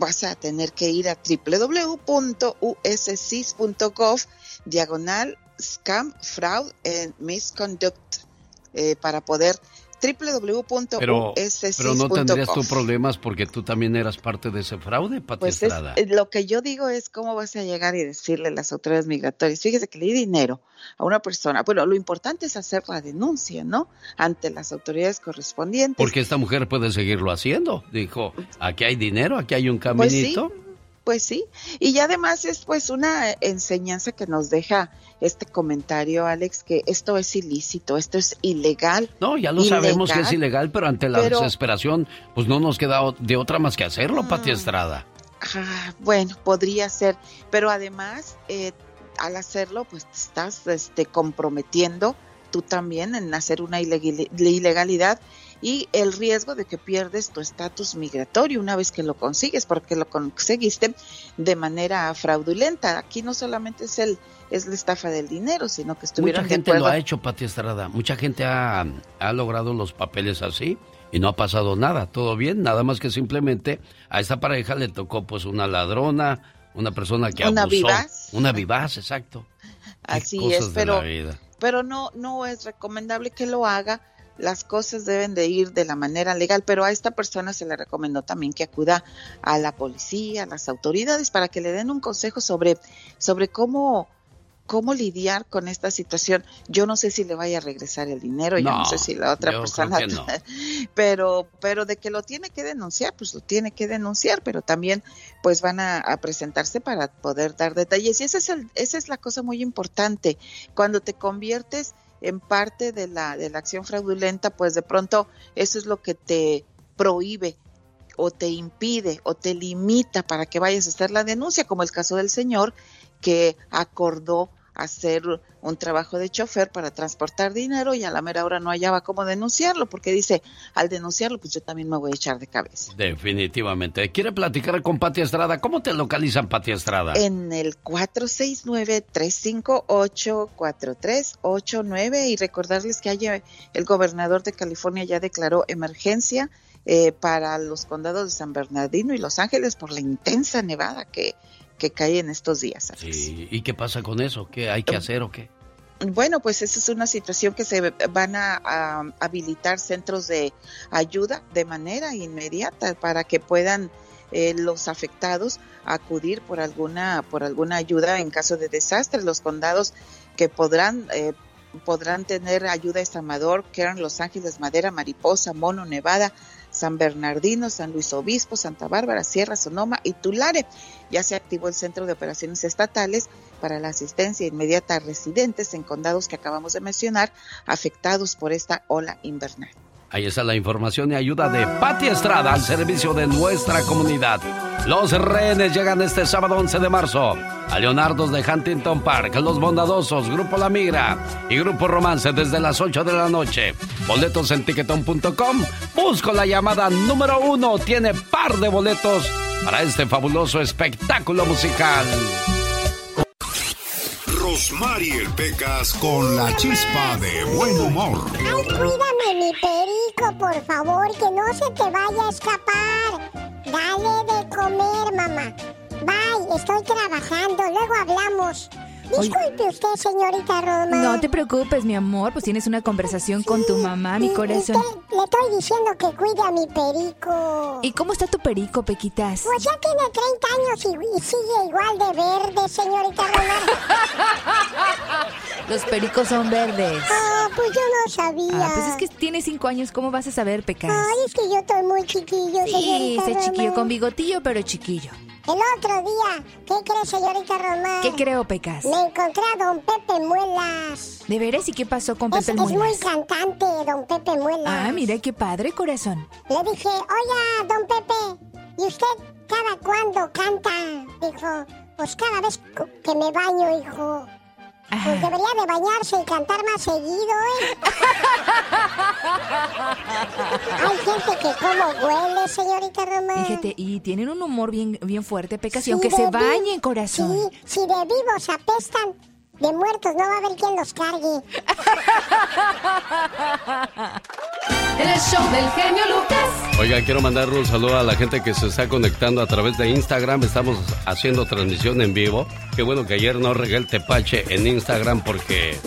vas a tener que ir a www.uscis.gov diagonal scam, fraud and misconduct eh, para poder www.uscis.gov. Pero, no tendrías tú problemas porque tú también eras parte de ese fraude, Pati Pues es, eh, lo que yo digo es cómo vas a llegar y decirle a las autoridades migratorias, fíjese que le di dinero a una persona. Bueno, lo importante es hacer la denuncia, ¿no? Ante las autoridades correspondientes. Porque esta mujer puede seguirlo haciendo. Dijo, aquí hay dinero, aquí hay un Pues sí, caminito. Pues sí. Y ya además es pues una enseñanza que nos deja este comentario, Alex, que esto es ilícito, esto es ilegal. No, ya lo sabemos que es ilegal, pero ante la Pero- desesperación, pues no nos queda de otra más que hacerlo, Pati Estrada. Ah, bueno, podría ser, pero además eh, al hacerlo, pues te estás este, comprometiendo tú también en hacer una ilegal- ilegalidad y el riesgo de que pierdes tu estatus migratorio una vez que lo consigues, porque lo conseguiste de manera fraudulenta. Aquí no solamente es el es la estafa del dinero, sino que estuvieron Mucha de gente lo ha hecho, Pati Estrada. Mucha gente ha, ha logrado los papeles así y no ha pasado nada. Todo bien, nada más que simplemente a esta pareja le tocó pues una ladrona, una persona que Una abusó. vivaz. Una vivaz, exacto. Así es, pero pero no no es recomendable que lo haga. Las cosas deben de ir de la manera legal, pero a esta persona se le recomendó también que acuda a la policía, a las autoridades para que le den un consejo sobre sobre cómo cómo lidiar con esta situación. Yo no sé si le vaya a regresar el dinero, yo no sé si la otra persona, no. pero pero de que lo tiene que denunciar, pues lo tiene que denunciar, pero también pues van a, a presentarse para poder dar detalles y esa es el, esa es la cosa muy importante cuando te conviertes en parte de la de la acción fraudulenta, pues de pronto eso es lo que te prohíbe o te impide o te limita para que vayas a hacer la denuncia, como el caso del señor que acordó hacer un trabajo de chofer para transportar dinero y a la mera hora no hallaba cómo denunciarlo, porque dice, al denunciarlo, pues yo también me voy a echar de cabeza. Definitivamente. ¿Quiere platicar con Pati Estrada? ¿Cómo te localizan, Pati Estrada? En el 469-358-4389 y recordarles que haya, el gobernador de California ya declaró emergencia eh, para los condados de San Bernardino y Los Ángeles por la intensa nevada que, que cae en estos días. Sí, ¿Y qué pasa con eso? ¿Qué hay que hacer o qué? Bueno, pues esa es una situación que se van a, a habilitar centros de ayuda de manera inmediata para que puedan eh, los afectados acudir por alguna por alguna ayuda en caso de desastre. Los condados que podrán eh, podrán tener ayuda es Amador, Kern, Los Ángeles, Madera, Mariposa, Mono, Nevada, San Bernardino, San Luis Obispo, Santa Bárbara, Sierra, Sonoma y Tulare. Ya se activó el Centro de Operaciones Estatales para la asistencia inmediata a residentes en condados que acabamos de mencionar afectados por esta ola invernal. Ahí está la información y ayuda de Pati Estrada al servicio de nuestra comunidad. Los rehenes llegan este sábado 11 de marzo a Leonardo's de Huntington Park, Los Bondadosos, Grupo La Migra y Grupo Romance desde las 8 de la noche. Boletos en tiquetón.com. Busco la llamada número uno. Tiene par de boletos para este fabuloso espectáculo musical. Rosmarie Pecas con la chispa de buen humor. Ay, cuídame mi perico, por favor, que no se te vaya a escapar. Dale de comer, mamá. Bye, estoy trabajando, luego hablamos. Disculpe usted, señorita Roma. No te preocupes, mi amor, pues tienes una conversación con tu mamá, mi corazón. le estoy diciendo que cuide a mi perico. ¿Y cómo está tu perico, Pequitas? Pues ya tiene 30 años y, y sigue igual de verde, señorita Roma. Los pericos son verdes. Ah, pues yo no sabía. Ah, pues es que tiene cinco años, ¿cómo vas a saber, Pecas? Ay, es que yo estoy muy chiquillo, Sí, señorita ese Roma. chiquillo con bigotillo, pero chiquillo. El otro día, ¿qué cree, señorita Roma? ¿Qué creo, Pecas? Me encontré a don Pepe Muelas. ¿De veras y qué pasó con Es, Pepe es muy Muelas? cantante, don Pepe Muelas. Ah, mira qué padre, corazón. Le dije, oiga, don Pepe, ¿y usted cada cuándo canta? Dijo, pues cada vez que me baño, hijo. Pues debería de bañarse y cantar más seguido, ¿eh? Hay gente que como huele, señorita Roma. Fíjate, y tienen un humor bien, bien fuerte, Pecas, y Sí, aunque se bañen, corazón. Sí, si de vivos apestan, de muertos no va a haber quien los cargue. el show del genio Lucas. Oiga, quiero mandar un saludo a la gente que se está conectando a través de Instagram. Estamos haciendo transmisión en vivo. Qué bueno que ayer no regué el tepache en Instagram porque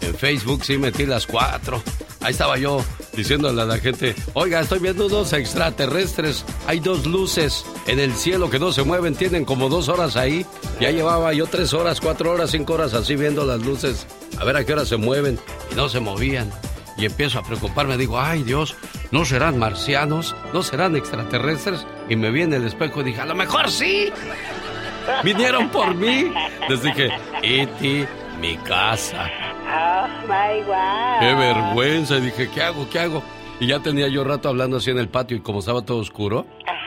en Facebook sí metí las cuatro. Ahí estaba yo diciéndole a la gente, oiga, estoy viendo unos extraterrestres. Hay dos luces en el cielo que no se mueven, tienen como dos horas ahí. Ya llevaba yo tres horas, cuatro horas, cinco horas así viendo las luces. A ver a qué hora se mueven. Y no se movían. Y empiezo a preocuparme, digo, ay Dios, ¿no serán marcianos? ¿No serán extraterrestres? Y me vi en el espejo y dije, a lo mejor sí. Vinieron por mí. Les dije, Iti, mi casa. Oh my God. Qué vergüenza. Y dije, ¿qué hago? ¿Qué hago? Y ya tenía yo rato hablando así en el patio y como estaba todo oscuro,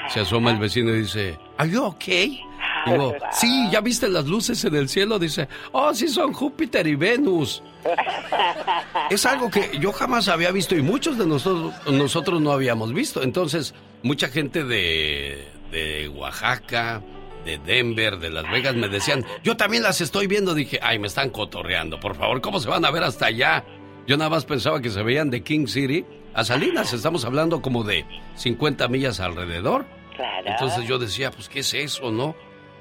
se asoma el vecino y dice, ¿Are you okay? Digo, sí, ¿ya viste las luces en el cielo? Dice, oh, sí, son Júpiter y Venus. Es algo que yo jamás había visto y muchos de nosotros, nosotros no habíamos visto. Entonces, mucha gente de, de Oaxaca, de Denver, de Las Vegas, me decían, yo también las estoy viendo. Dije, ay, me están cotorreando, por favor, ¿cómo se van a ver hasta allá? Yo nada más pensaba que se veían de King City a Salinas, estamos hablando como de 50 millas alrededor. Claro. Entonces yo decía, pues, ¿qué es eso, no?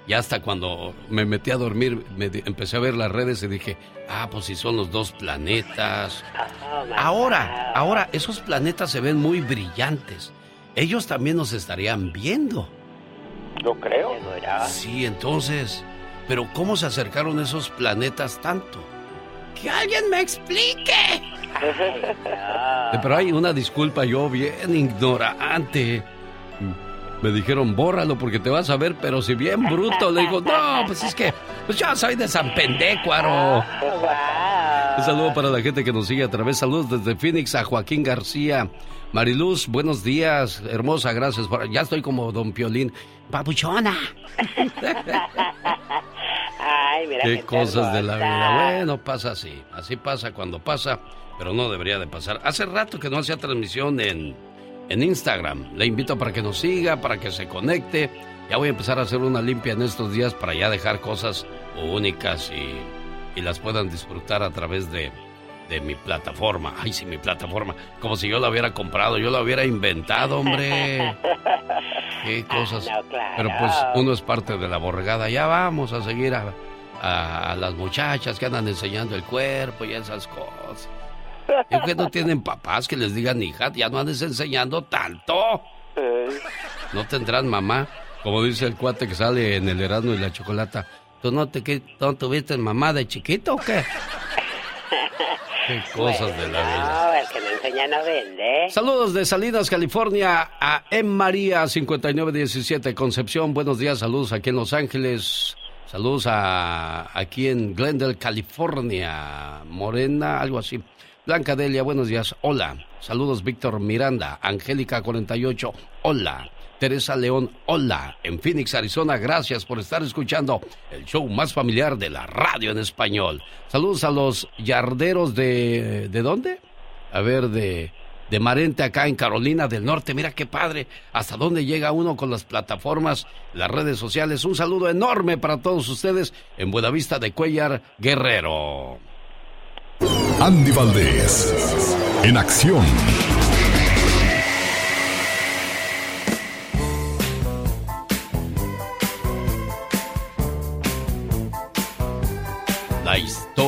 Y hasta cuando me metí a dormir, me empecé a ver las redes y dije, ah, pues si son los dos planetas. Ahora, ahora, esos planetas se ven muy brillantes. Ellos también nos estarían viendo. Yo creo. Sí, entonces, pero ¿cómo se acercaron esos planetas tanto? Que alguien me explique. Pero hay una disculpa, yo bien ignorante. Me dijeron, bórralo porque te vas a ver, pero si bien bruto. Le digo, no, pues es que pues yo soy de San Pendécuaro. Un saludo para la gente que nos sigue a través. Saludos desde Phoenix a Joaquín García. Mariluz, buenos días. Hermosa, gracias. por- Ya estoy como Don Piolín. Papuchona. Ay, mira Qué qué cosas de la vida. Bueno, pasa así. Así pasa cuando pasa, pero no debería de pasar. Hace rato que no hacía transmisión en, en Instagram. Le invito para que nos siga, para que se conecte. Ya voy a empezar a hacer una limpia en estos días para ya dejar cosas únicas y, y las puedan disfrutar a través de, de mi plataforma. Ay, sí, mi plataforma. Como si yo la hubiera comprado, yo la hubiera inventado, hombre. Qué cosas. No, claro. Pero pues uno es parte de la borregada. Ya vamos a seguir a, a- a las muchachas que andan enseñando el cuerpo y esas cosas. Es que no tienen papás que les digan, hija, ya no andes enseñando tanto. No tendrán mamá. Como dice el cuate que sale en el Erasmo y la Chocolata. ¿Tú no, te, no tuviste mamá de chiquito o qué? Qué cosas de la vida. No, el que no enseña no vende. Saludos de Salinas, California, a M. María 5917 Concepción. Buenos días, saludos aquí en Los Ángeles. Saludos a aquí en Glendale, California. Morena, algo así. Blanca Delia, buenos días. Hola. Saludos Víctor Miranda, Angélica 48. Hola. Teresa León, hola. En Phoenix, Arizona, gracias por estar escuchando el show más familiar de la radio en español. Saludos a los yarderos de... ¿De dónde? A ver, de, de Marente acá en Carolina del Norte. Mira qué padre. Hasta dónde llega uno con las plataformas, las redes sociales. Un saludo enorme para todos ustedes en Buenavista de Cuellar, Guerrero. Andy Valdés, en acción.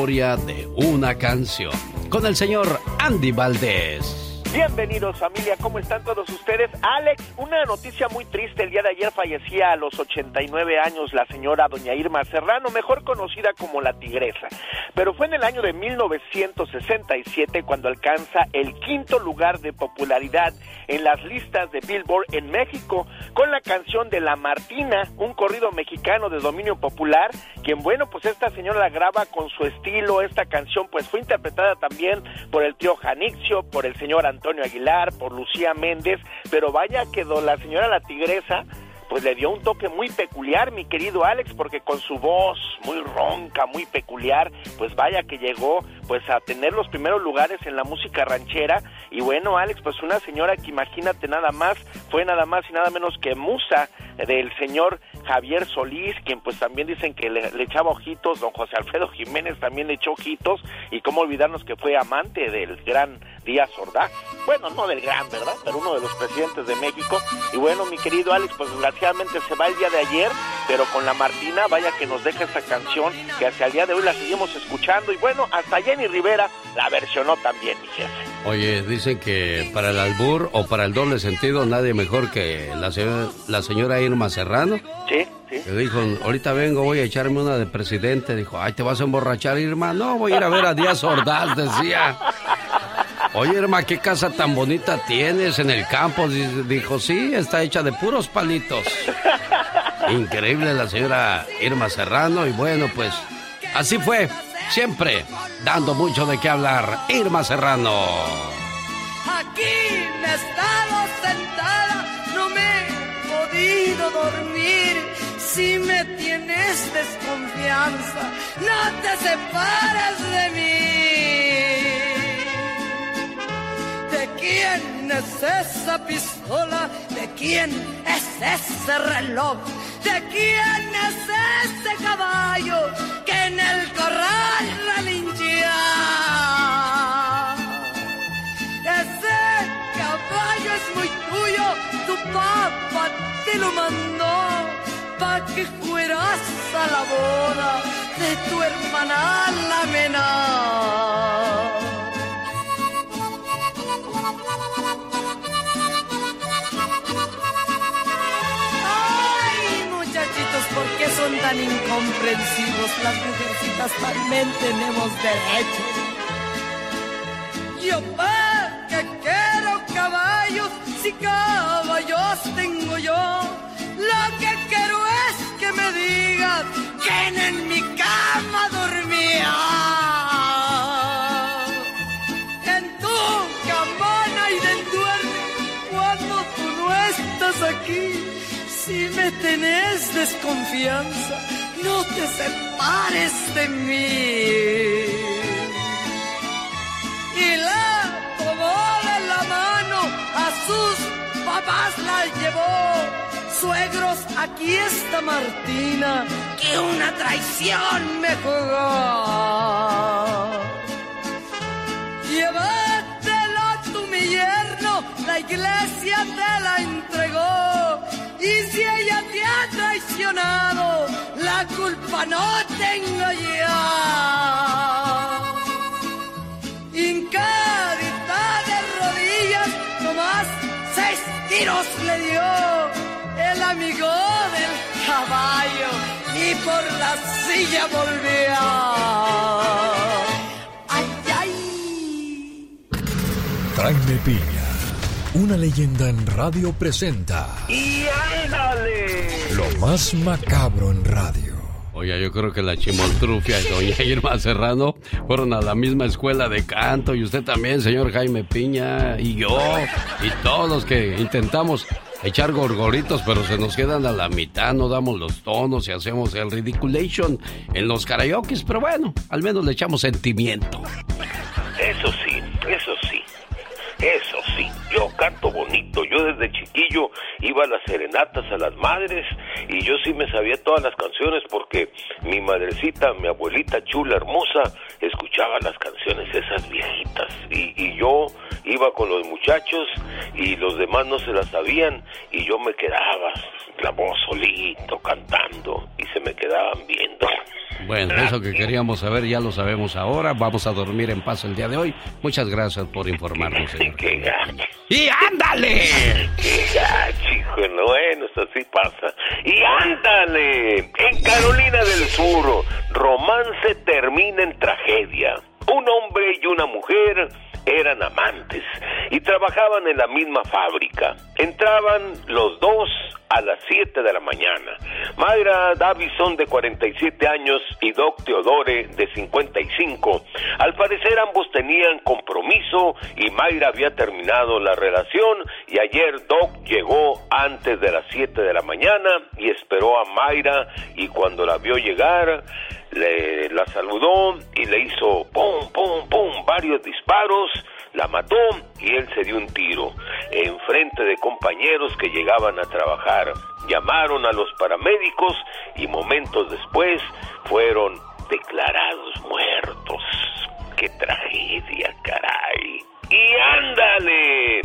De una canción. Con el señor Andy Valdés. Bienvenidos familia, ¿cómo están todos ustedes? Alex, una noticia muy triste, el día de ayer fallecía a los 89 años la señora doña Irma Serrano, mejor conocida como la Tigresa, pero fue en el año de 1967 cuando alcanza el quinto lugar de popularidad en las listas de Billboard en México con la canción de La Martina, un corrido mexicano de dominio popular, quien bueno, pues esta señora la graba con su estilo, esta canción pues fue interpretada también por el tío Janixio, por el señor Antonio Aguilar, por Lucía Méndez, pero vaya que la señora la tigresa pues le dio un toque muy peculiar, mi querido Alex, porque con su voz muy ronca, muy peculiar, pues vaya que llegó pues a tener los primeros lugares en la música ranchera y bueno, Alex, pues una señora que imagínate nada más, fue nada más y nada menos que musa del señor Javier Solís, quien pues también dicen que le, echaba ojitos, don José Alfredo Jiménez también le echó ojitos y cómo olvidarnos que fue amante del gran Díaz Ordaz. bueno, no del gran, ¿verdad? Pero uno de los presidentes de México. Y bueno, mi querido Alex, pues desgraciadamente se va el día de ayer, pero con la Martina, vaya que nos deja esta canción que hasta el día de hoy la seguimos escuchando. Y bueno, hasta Jenny Rivera la versionó también, mi jefe. Oye, dicen que para el albur o para el doble sentido nadie mejor que la señora, la señora Irma Serrano. Sí, sí. Que dijo, ahorita vengo, voy a echarme una de presidente. Dijo, ay, ¿te vas a emborrachar, Irma? No, voy a ir a ver a Díaz Ordaz, decía. Oye, Irma, ¿qué casa tan bonita tienes en el campo? Dijo, sí, está hecha de puros palitos. Increíble la señora Irma Serrano y bueno, pues así fue, siempre dando mucho de qué hablar. Irma Serrano. Aquí me he estado sentada, no me he podido dormir. Si me tienes desconfianza, no te separes de mí. ¿De quién es esa pistola? ¿De quién es ese reloj? ¿De quién es ese caballo que en el corral relinchía? Ese caballo es muy tuyo, tu papá te lo mandó pa' que fueras a la boda de tu hermana la menor. Son tan incomprensivos? Las mujercitas también tenemos derechos. Yo pa' que quiero caballos, si caballos tengo yo. Lo que quiero es que me digas quién en mi cama dormía. En Si me tenés desconfianza, no te separes de mí. Y la tomó de la mano, a sus papás la llevó. Suegros, aquí está Martina, que una traición me jugó. Llévatela tu mi yerno, la iglesia te la entregó. Y si ella te ha traicionado, la culpa no tengo ya. Hincadita de rodillas, nomás seis tiros le dio el amigo del caballo y por la silla volvió. Ay, ay. Jaime Piña, una leyenda en radio presenta. ¡Y ándale! Lo más macabro en radio. Oye, yo creo que la Chimoltrufia y doña Irma Serrano fueron a la misma escuela de canto y usted también, señor Jaime Piña, y yo, y todos los que intentamos echar gorgoritos, pero se nos quedan a la mitad, no damos los tonos y hacemos el ridiculation en los karaoke, pero bueno, al menos le echamos sentimiento. Eso sí, eso sí. Eso sí, yo canto bonito. Yo desde chiquillo iba a las serenatas a las madres y yo sí me sabía todas las canciones porque mi madrecita, mi abuelita chula, hermosa, escuchaba las canciones esas viejitas y, y yo iba con los muchachos y los demás no se las sabían y yo me quedaba la voz solito cantando y se me quedaban viendo. Bueno, eso que queríamos saber ya lo sabemos ahora. Vamos a dormir en paz el día de hoy. Muchas gracias por informarnos, señor. ¡Qué gacho! ¡Y ándale! ¡Qué gacho, hijo! Bueno, eso sí pasa. ¡Y ándale! En Carolina del Sur, romance termina en tragedia. Un hombre y una mujer eran amantes y trabajaban en la misma fábrica. Entraban los dos a las 7 de la mañana. Mayra Davison de 47 años y Doc Teodore de 55. Al parecer ambos tenían compromiso y Mayra había terminado la relación y ayer Doc llegó antes de las 7 de la mañana y esperó a Mayra y cuando la vio llegar le, la saludó y le hizo pum, pum, pum, varios disparos, la mató y él se dio un tiro en frente de compañeros que llegaban a trabajar. Llamaron a los paramédicos y momentos después fueron declarados muertos. ¡Qué tragedia, caray! Y ándale,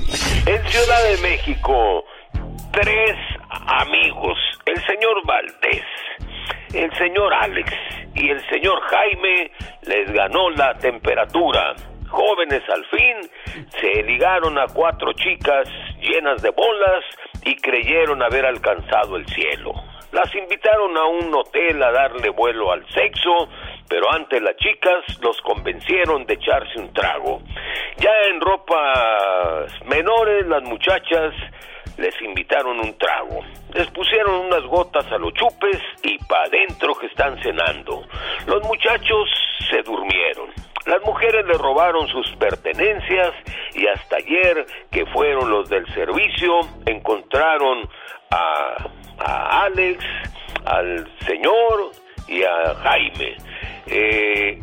Ciudad de México, tres amigos, el señor Valdés, el señor Alex y el señor Jaime les ganó la temperatura. Jóvenes al fin se ligaron a cuatro chicas llenas de bolas y creyeron haber alcanzado el cielo. Las invitaron a un hotel a darle vuelo al sexo, pero antes las chicas los convencieron de echarse un trago. Ya en ropas menores, las muchachas les invitaron un trago. Les pusieron unas gotas a los chupes y pa' adentro que están cenando. Los muchachos se durmieron. Las mujeres le robaron sus pertenencias y hasta ayer que fueron los del servicio encontraron a, a Alex, al señor y a Jaime. Eh,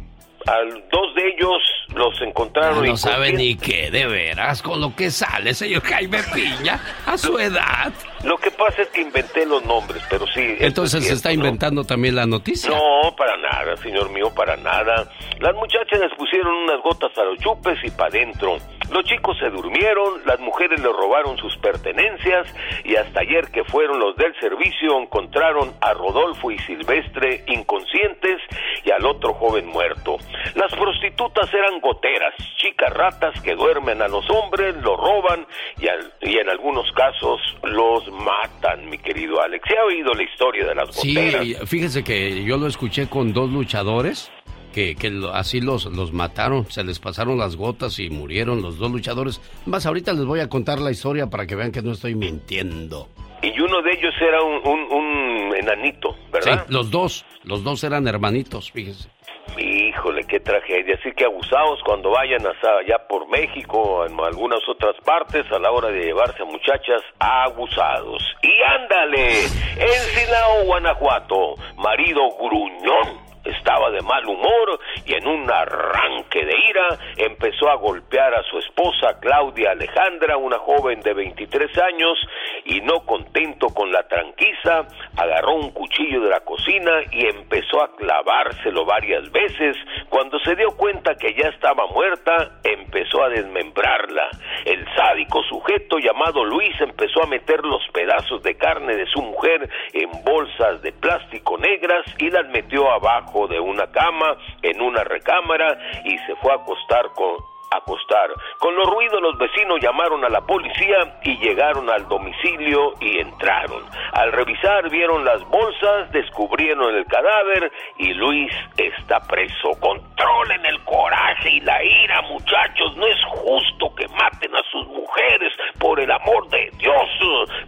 a dos de ellos los encontraron. No sabe ni qué, de veras, con lo que sale, señor Jaime Piña, a su edad. Lo que pasa es que inventé los nombres, pero sí. Entonces se está inventando también la noticia. No, para nada, señor mío, para nada. Las muchachas les pusieron unas gotas a los chupes y para adentro. Los chicos se durmieron, las mujeres le robaron sus pertenencias y hasta ayer que fueron los del servicio encontraron a Rodolfo y Silvestre inconscientes y al otro joven muerto. Las prostitutas eran goteras, chicas ratas que duermen a los hombres, los roban y, y en algunos casos los matan, mi querido Alex. ¿Se ha oído la historia de las goteras? Sí, fíjese que yo lo escuché con dos luchadores que, así los, los mataron, se les pasaron las gotas y murieron los dos luchadores. Más ahorita les voy a contar la historia para que vean que no estoy mintiendo. Y uno de ellos era un, enanito, ¿verdad? Sí, los dos, los dos eran hermanitos, fíjese. Híjole, qué tragedia. Así que abusados cuando vayan allá por México o en algunas otras partes a la hora de llevarse a muchachas abusados. Y ándale, en Silao, Guanajuato, marido gruñón estaba de mal humor y en un arranque de ira empezó a golpear a su esposa Claudia Alejandra, una joven de 23 años, y no contento con la tranquiza, agarró un cuchillo de la cocina y empezó a clavárselo varias veces. Cuando se dio cuenta que ya estaba muerta, empezó a desmembrarla. El sádico sujeto llamado Luis empezó a meter los pedazos de carne de su mujer en bolsas de plástico negras y las metió abajo de una cama en una recámara y se fue a acostar con acostar. Con los ruidos los vecinos llamaron a la policía y llegaron al domicilio y entraron. Al revisar vieron las bolsas, descubrieron el cadáver y Luis está preso. Controlen el coraje y la ira, muchachos. No es justo que maten a sus mujeres por el amor de Dios.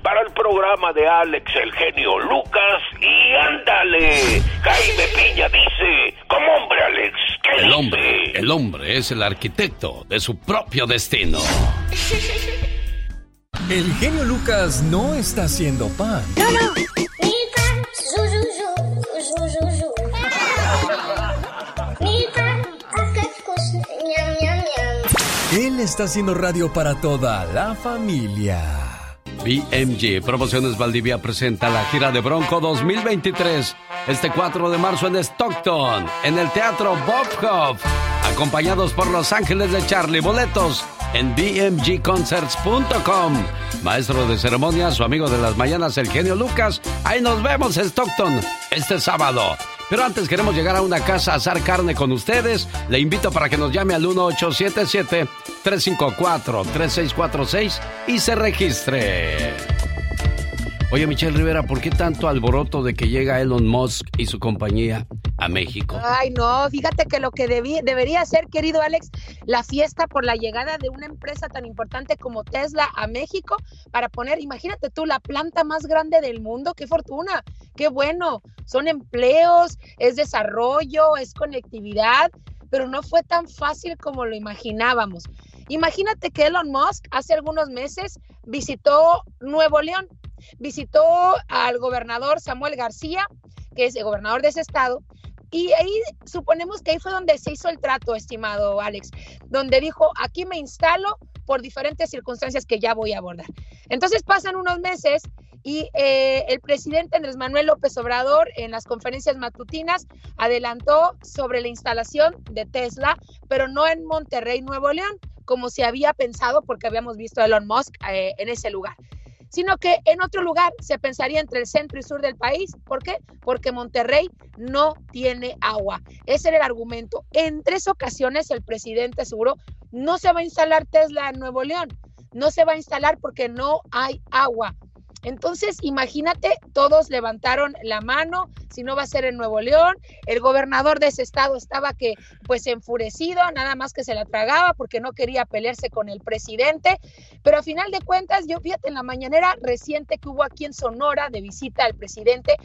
Para el programa de Alex el genio Lucas y ándale. Jaime Piña dice, como hombre Alex, ¿qué el hombre, el hombre es el arquitecto de su propio destino. El genio Lucas no está haciendo pan. No, no. Él está haciendo radio para toda la familia. BMG Promociones Valdivia presenta la gira de Bronco 2023 este 4 de marzo en Stockton, en el Teatro Bob acompañados por Los Ángeles de Charlie. Boletos en bmgconcerts.com. Maestro de ceremonia, su amigo de las mañanas, el genio Lucas. Ahí nos vemos Stockton este sábado. Pero antes queremos llegar a una casa a asar carne con ustedes. Le invito para que nos llame al 1877-354-3646 y se registre. Oye, Michelle Rivera, ¿por qué tanto alboroto de que llega Elon Musk y su compañía a México? Ay, no, fíjate que lo que debería ser, querido Alex, la fiesta por la llegada de una empresa tan importante como Tesla a México para poner, imagínate tú, la planta más grande del mundo, qué fortuna, qué bueno, son empleos, es desarrollo, es conectividad, pero no fue tan fácil como lo imaginábamos. Imagínate que Elon Musk hace algunos meses visitó Nuevo León visitó al gobernador Samuel García, que es el gobernador de ese estado, y ahí suponemos que ahí fue donde se hizo el trato, estimado Alex, donde dijo, aquí me instalo por diferentes circunstancias que ya voy a abordar. Entonces pasan unos meses y eh, el presidente Andrés Manuel López Obrador en las conferencias matutinas adelantó sobre la instalación de Tesla, pero no en Monterrey, Nuevo León, como se había pensado, porque habíamos visto a Elon Musk eh, en ese lugar sino que en otro lugar se pensaría entre el centro y sur del país. ¿Por qué? Porque Monterrey no tiene agua. Ese era el argumento. En tres ocasiones el presidente aseguró, no se va a instalar Tesla en Nuevo León, no se va a instalar porque no hay agua. Entonces, imagínate, todos levantaron la mano, si no va a ser en Nuevo León, el gobernador de ese estado estaba que pues enfurecido, nada más que se la tragaba porque no quería pelearse con el presidente, pero a final de cuentas, yo fíjate en la mañanera reciente que hubo aquí en Sonora de visita al presidente,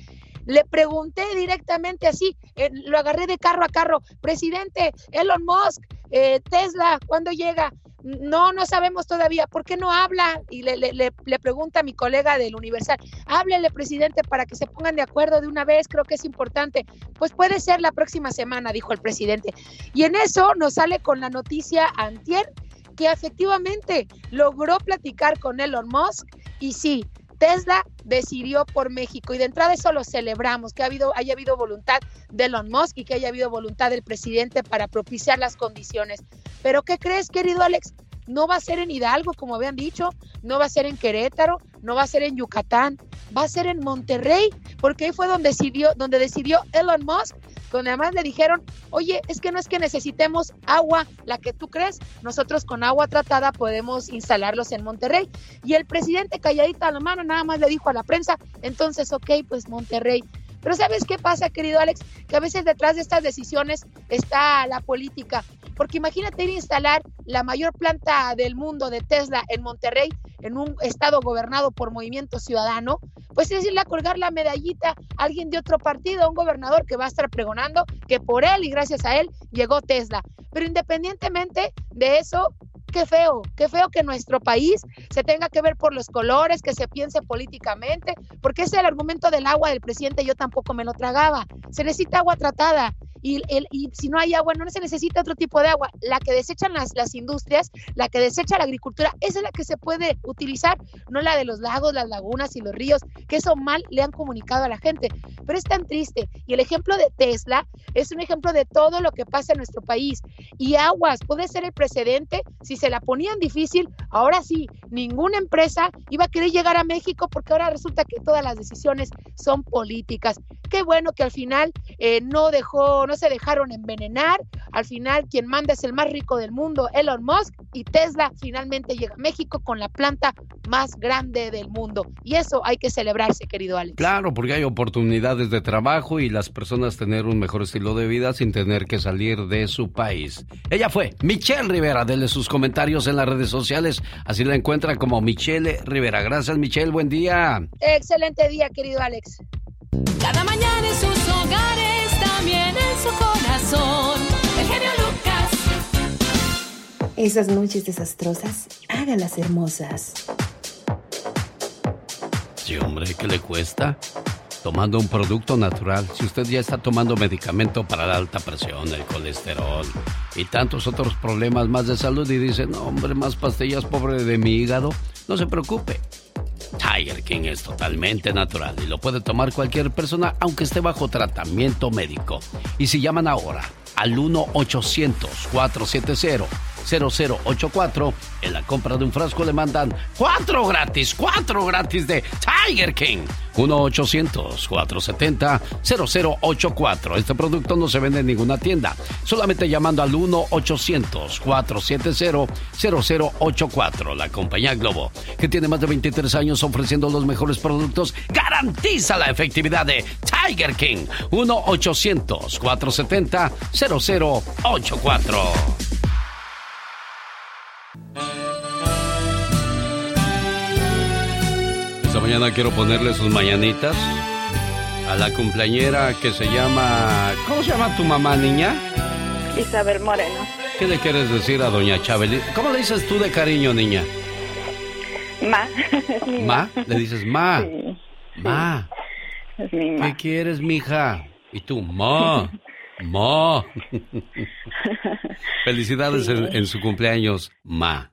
le pregunté directamente así, eh, lo agarré de carro a carro, presidente, Elon Musk, eh, Tesla, ¿cuándo llega? No, no sabemos todavía. ¿Por qué no habla? Y le, le, le, pregunta a mi colega del Universal, háblele, presidente, para que se pongan de acuerdo de una vez, creo que es importante. Pues puede ser la próxima semana, dijo el presidente. Y en eso nos sale con la noticia antier que efectivamente logró platicar con Elon Musk y sí, Tesla decidió por México y de entrada eso lo celebramos, que ha habido, haya habido voluntad de Elon Musk y que haya habido voluntad del presidente para propiciar las condiciones. Pero ¿qué crees, querido Alex? No va a ser en Hidalgo, como habían dicho, no va a ser en Querétaro, no va a ser en Yucatán, va a ser en Monterrey, porque ahí fue donde decidió, donde decidió Elon Musk donde además le dijeron, oye, es que no es que necesitemos agua, la que tú crees, nosotros con agua tratada podemos instalarlos en Monterrey. Y el presidente calladita a la mano nada más le dijo a la prensa, entonces, ok, pues Monterrey. Pero ¿sabes qué pasa, querido Alex? Que a veces detrás de estas decisiones está la política. Porque imagínate ir a instalar la mayor planta del mundo de Tesla en Monterrey, en un estado gobernado por Movimiento Ciudadano, pues es irle a colgar la medallita a alguien de otro partido, a un gobernador que va a estar pregonando que por él y gracias a él llegó Tesla. Pero independientemente de eso, qué feo, qué feo que nuestro país se tenga que ver por los colores, que se piense políticamente, porque ese es el argumento del agua del presidente, yo tampoco me lo tragaba. Se necesita agua tratada y, el, y si no hay agua, no se necesita otro tipo de agua. La que desechan las, las industrias, la que desecha la agricultura, esa es la que se puede utilizar, no la de los lagos, las lagunas y los ríos, que eso mal le han comunicado a la gente. Pero es tan triste. Y el ejemplo de Tesla es un ejemplo de todo lo que pasa en nuestro país. Y aguas, puede ser el precedente, si se la ponían difícil, ahora sí, ninguna empresa iba a querer llegar a México porque ahora resulta que todas las decisiones son políticas. Qué bueno que al final eh, no dejó, no se dejaron envenenar. Al final, quien manda es el más rico del mundo, Elon Musk, y Tesla finalmente llega a México con la planta más grande del mundo. Y eso hay que celebrarse, querido Alex. Claro, porque hay oportunidades de trabajo y las personas tener un mejor estilo de vida sin tener que salir de su país. Ella fue Michelle Rivera. Dele sus comentarios en las redes sociales. Así la encuentra como Michelle Rivera. Gracias, Michelle. Buen día. Excelente día, querido Alex. Cada mañana en sus hogares, también en su corazón. El genio Lucas. Esas noches desastrosas, hágalas hermosas. Sí, hombre, ¿qué le cuesta? Tomando un producto natural. Si usted ya está tomando medicamento para la alta presión, el colesterol y tantos otros problemas más de salud y dice, no, hombre, más pastillas, pobre de mi hígado, no se preocupe. Tiger King es totalmente natural y lo puede tomar cualquier persona aunque esté bajo tratamiento médico. Y si llaman ahora al 1-800-470-0084, en la compra de un frasco le mandan cuatro gratis, cuatro gratis de Tiger King. 1-800-470-0084. Este producto no se vende en ninguna tienda. Solamente llamando al 1-800-470-0084. La compañía Globo, que tiene más de 23 años ofreciendo los mejores productos, garantiza la efectividad de Tiger King. 1-800-470-0084. Esta mañana quiero ponerle sus mañanitas a la cumpleañera que se llama... ¿Cómo se llama tu mamá, niña? Isabel Moreno. ¿Qué le quieres decir a doña Chabeli? ¿Cómo le dices tú de cariño, niña? Ma. ¿Ma? ¿Le dices ma? Sí. Ma. Es mi ma. ¿Qué quieres, mija? Y tú, ma. Ma. Felicidades en, en su cumpleaños, ma.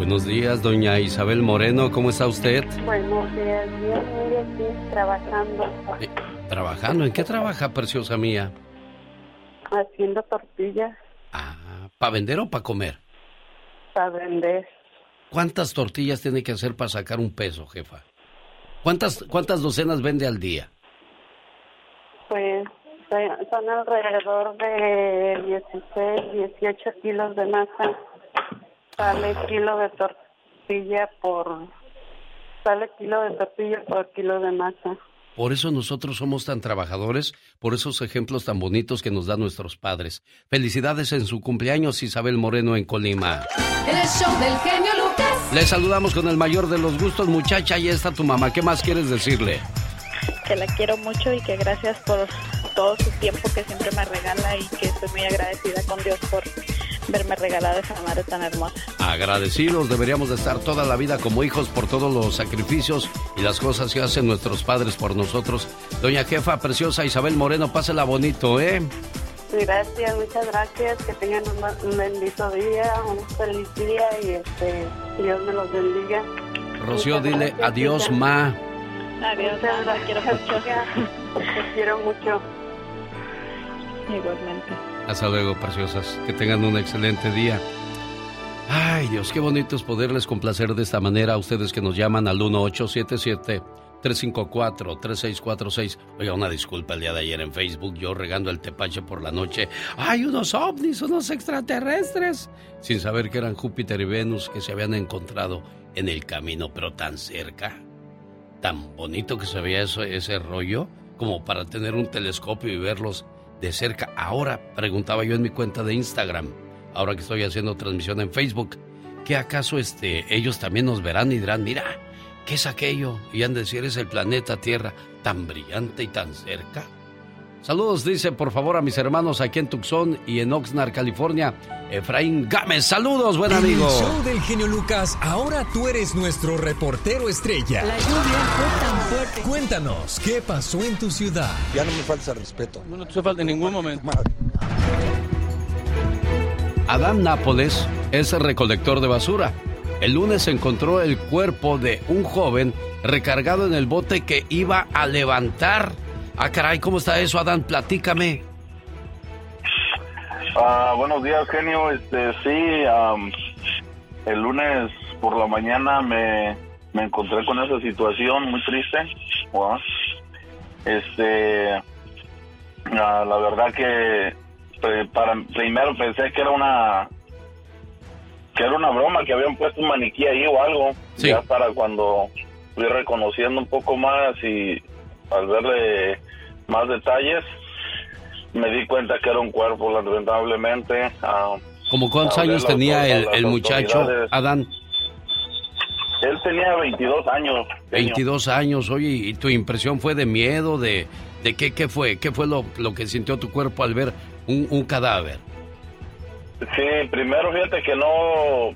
Buenos días, doña Isabel Moreno, ¿cómo está usted? Buenos días, bien, muy aquí, trabajando. Eh, ¿Trabajando? ¿En qué trabaja, preciosa mía? Haciendo tortillas. ¿Para vender o para comer? Para vender. ¿Cuántas tortillas tiene que hacer para sacar un peso, jefa? ¿Cuántas, cuántas docenas vende al día? Pues son alrededor de 16, 18 kilos de masa. Sale kilo de tortilla por... Sale kilo de tortilla por kilo de masa. Por eso nosotros somos tan trabajadores, por esos ejemplos tan bonitos que nos dan nuestros padres. Felicidades en su cumpleaños, Isabel Moreno en Colima. El show del genio Lucas. Le saludamos con el mayor de los gustos, muchacha, y está tu mamá. ¿Qué más quieres decirle? Que la quiero mucho y que gracias por todo su tiempo que siempre me regala y que estoy muy agradecida con Dios por verme regalada esa madre tan hermosa. Agradecidos, deberíamos de estar toda la vida como hijos por todos los sacrificios y las cosas que hacen nuestros padres por nosotros. Doña jefa preciosa Isabel Moreno, pásela bonito, ¿eh? Gracias, muchas gracias. Que tengan un, un bendito día, un feliz día y este, Dios me los bendiga. Rocío, dile adiós, ma. Adiós, la quiero mucho. Te quiero mucho. Igualmente. Hasta luego, preciosas. Que tengan un excelente día. Ay, Dios, qué bonito es poderles complacer de esta manera a ustedes que nos llaman al 1877-354-3646. Oiga, una disculpa el día de ayer en Facebook, yo regando el tepache por la noche. ¡Hay unos ovnis, unos extraterrestres! Sin saber que eran Júpiter y Venus que se habían encontrado en el camino, pero tan cerca. Tan bonito que se veía eso, ese rollo, como para tener un telescopio y verlos de cerca. Ahora, preguntaba yo en mi cuenta de Instagram, ahora que estoy haciendo transmisión en Facebook, ¿qué acaso este, ellos también nos verán y dirán, mira, ¿qué es aquello? Y han de decir, es el planeta Tierra tan brillante y tan cerca. Saludos, dice por favor a mis hermanos aquí en Tucson y en Oxnard, California. Efraín Gámez, saludos, buen amigo. En el show del genio Lucas, ahora tú eres nuestro reportero estrella. La lluvia fue tan fuerte. Cuéntanos, ¿qué pasó en tu ciudad? Ya no me falta respeto. No te falta en ningún momento. Adán Nápoles es el recolector de basura. El lunes se encontró el cuerpo de un joven recargado en el bote que iba a levantar. Ah, caray, ¿cómo está eso, Adán? Platícame. Ah, buenos días, genio. Este, sí, am, el lunes por la mañana me, me encontré con esa situación muy triste. ¿verdad? Este, ah, la verdad que para primero pensé que era una que era una broma, que habían puesto un maniquí ahí o algo. Ya para cuando fui reconociendo un poco más y al verle más detalles, me di cuenta que era un cuerpo, lamentablemente. ah, ¿Cómo cuántos años tenía el, muchacho. Adán? Él tenía 22 años. genio. 22 años, oye, ¿y tu impresión fue de miedo? ¿De, de qué, qué fue? ¿Qué fue lo, lo que sintió tu cuerpo al ver un, un cadáver? Sí, primero fíjate que no,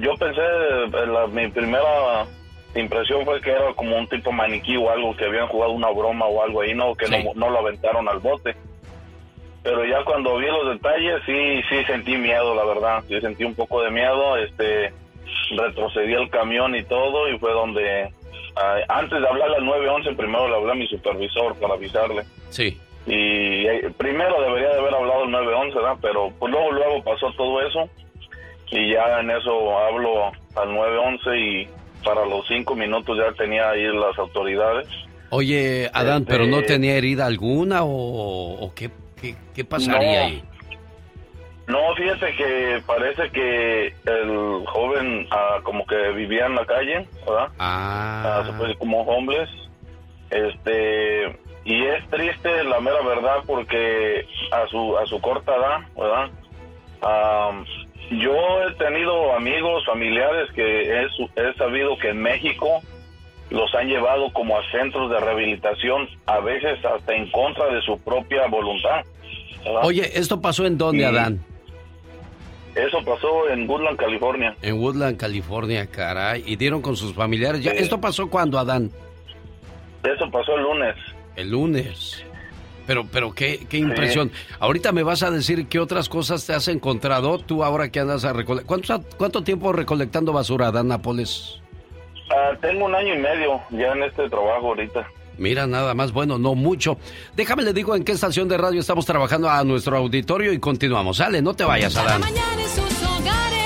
yo pensé, eh, la- mi primera impresión fue que era como un tipo maniquí o algo, que habían jugado una broma o algo ahí, no, que no, no lo aventaron al bote. pero ya cuando vi los detalles sí sí sentí miedo la verdad sí sentí un poco de miedo este retrocedí el camión y todo y fue donde ah, antes de hablarle al 911 primero le hablé a mi supervisor para avisarle Sí. y eh, primero debería de haber hablado el 911 ¿verdad? pero pues luego luego pasó todo eso y ya en eso hablo al 911 y para los cinco minutos ya tenía ahí las autoridades Oye, Adán, Este- ¿pero no tenía herida alguna o, o qué, qué, qué pasaría No. ahí? No, fíjate que parece que el joven ah, como que vivía en la calle, ¿verdad? Ah. decir como homeless. Este, y es triste la mera verdad porque a su a su corta edad, ¿verdad? Am, yo he tenido amigos, familiares que he, sabido que en México los han llevado como a centros de rehabilitación, a veces hasta en contra de su propia voluntad. ¿verdad? Oye, ¿esto pasó en dónde. Adán? Eso pasó en Woodland, California. En Woodland, California, caray. Y dieron con sus familiares. Ya. ¿Esto pasó cuándo, Adán? Eso pasó el lunes. El lunes. Pero, pero qué, qué impresión. Ahorita me vas a decir qué otras cosas te has encontrado tú ahora que andas a recolectar. ¿Cuánto, ¿Cuánto tiempo recolectando basura, Adán Nápoles? Ah, tengo un año y medio ya en este trabajo ahorita. Mira, nada más, bueno, no mucho. Déjame le digo en qué estación de radio estamos trabajando a nuestro auditorio y continuamos. Sale, no te vayas, Cada Adán. mañana en sus hogares,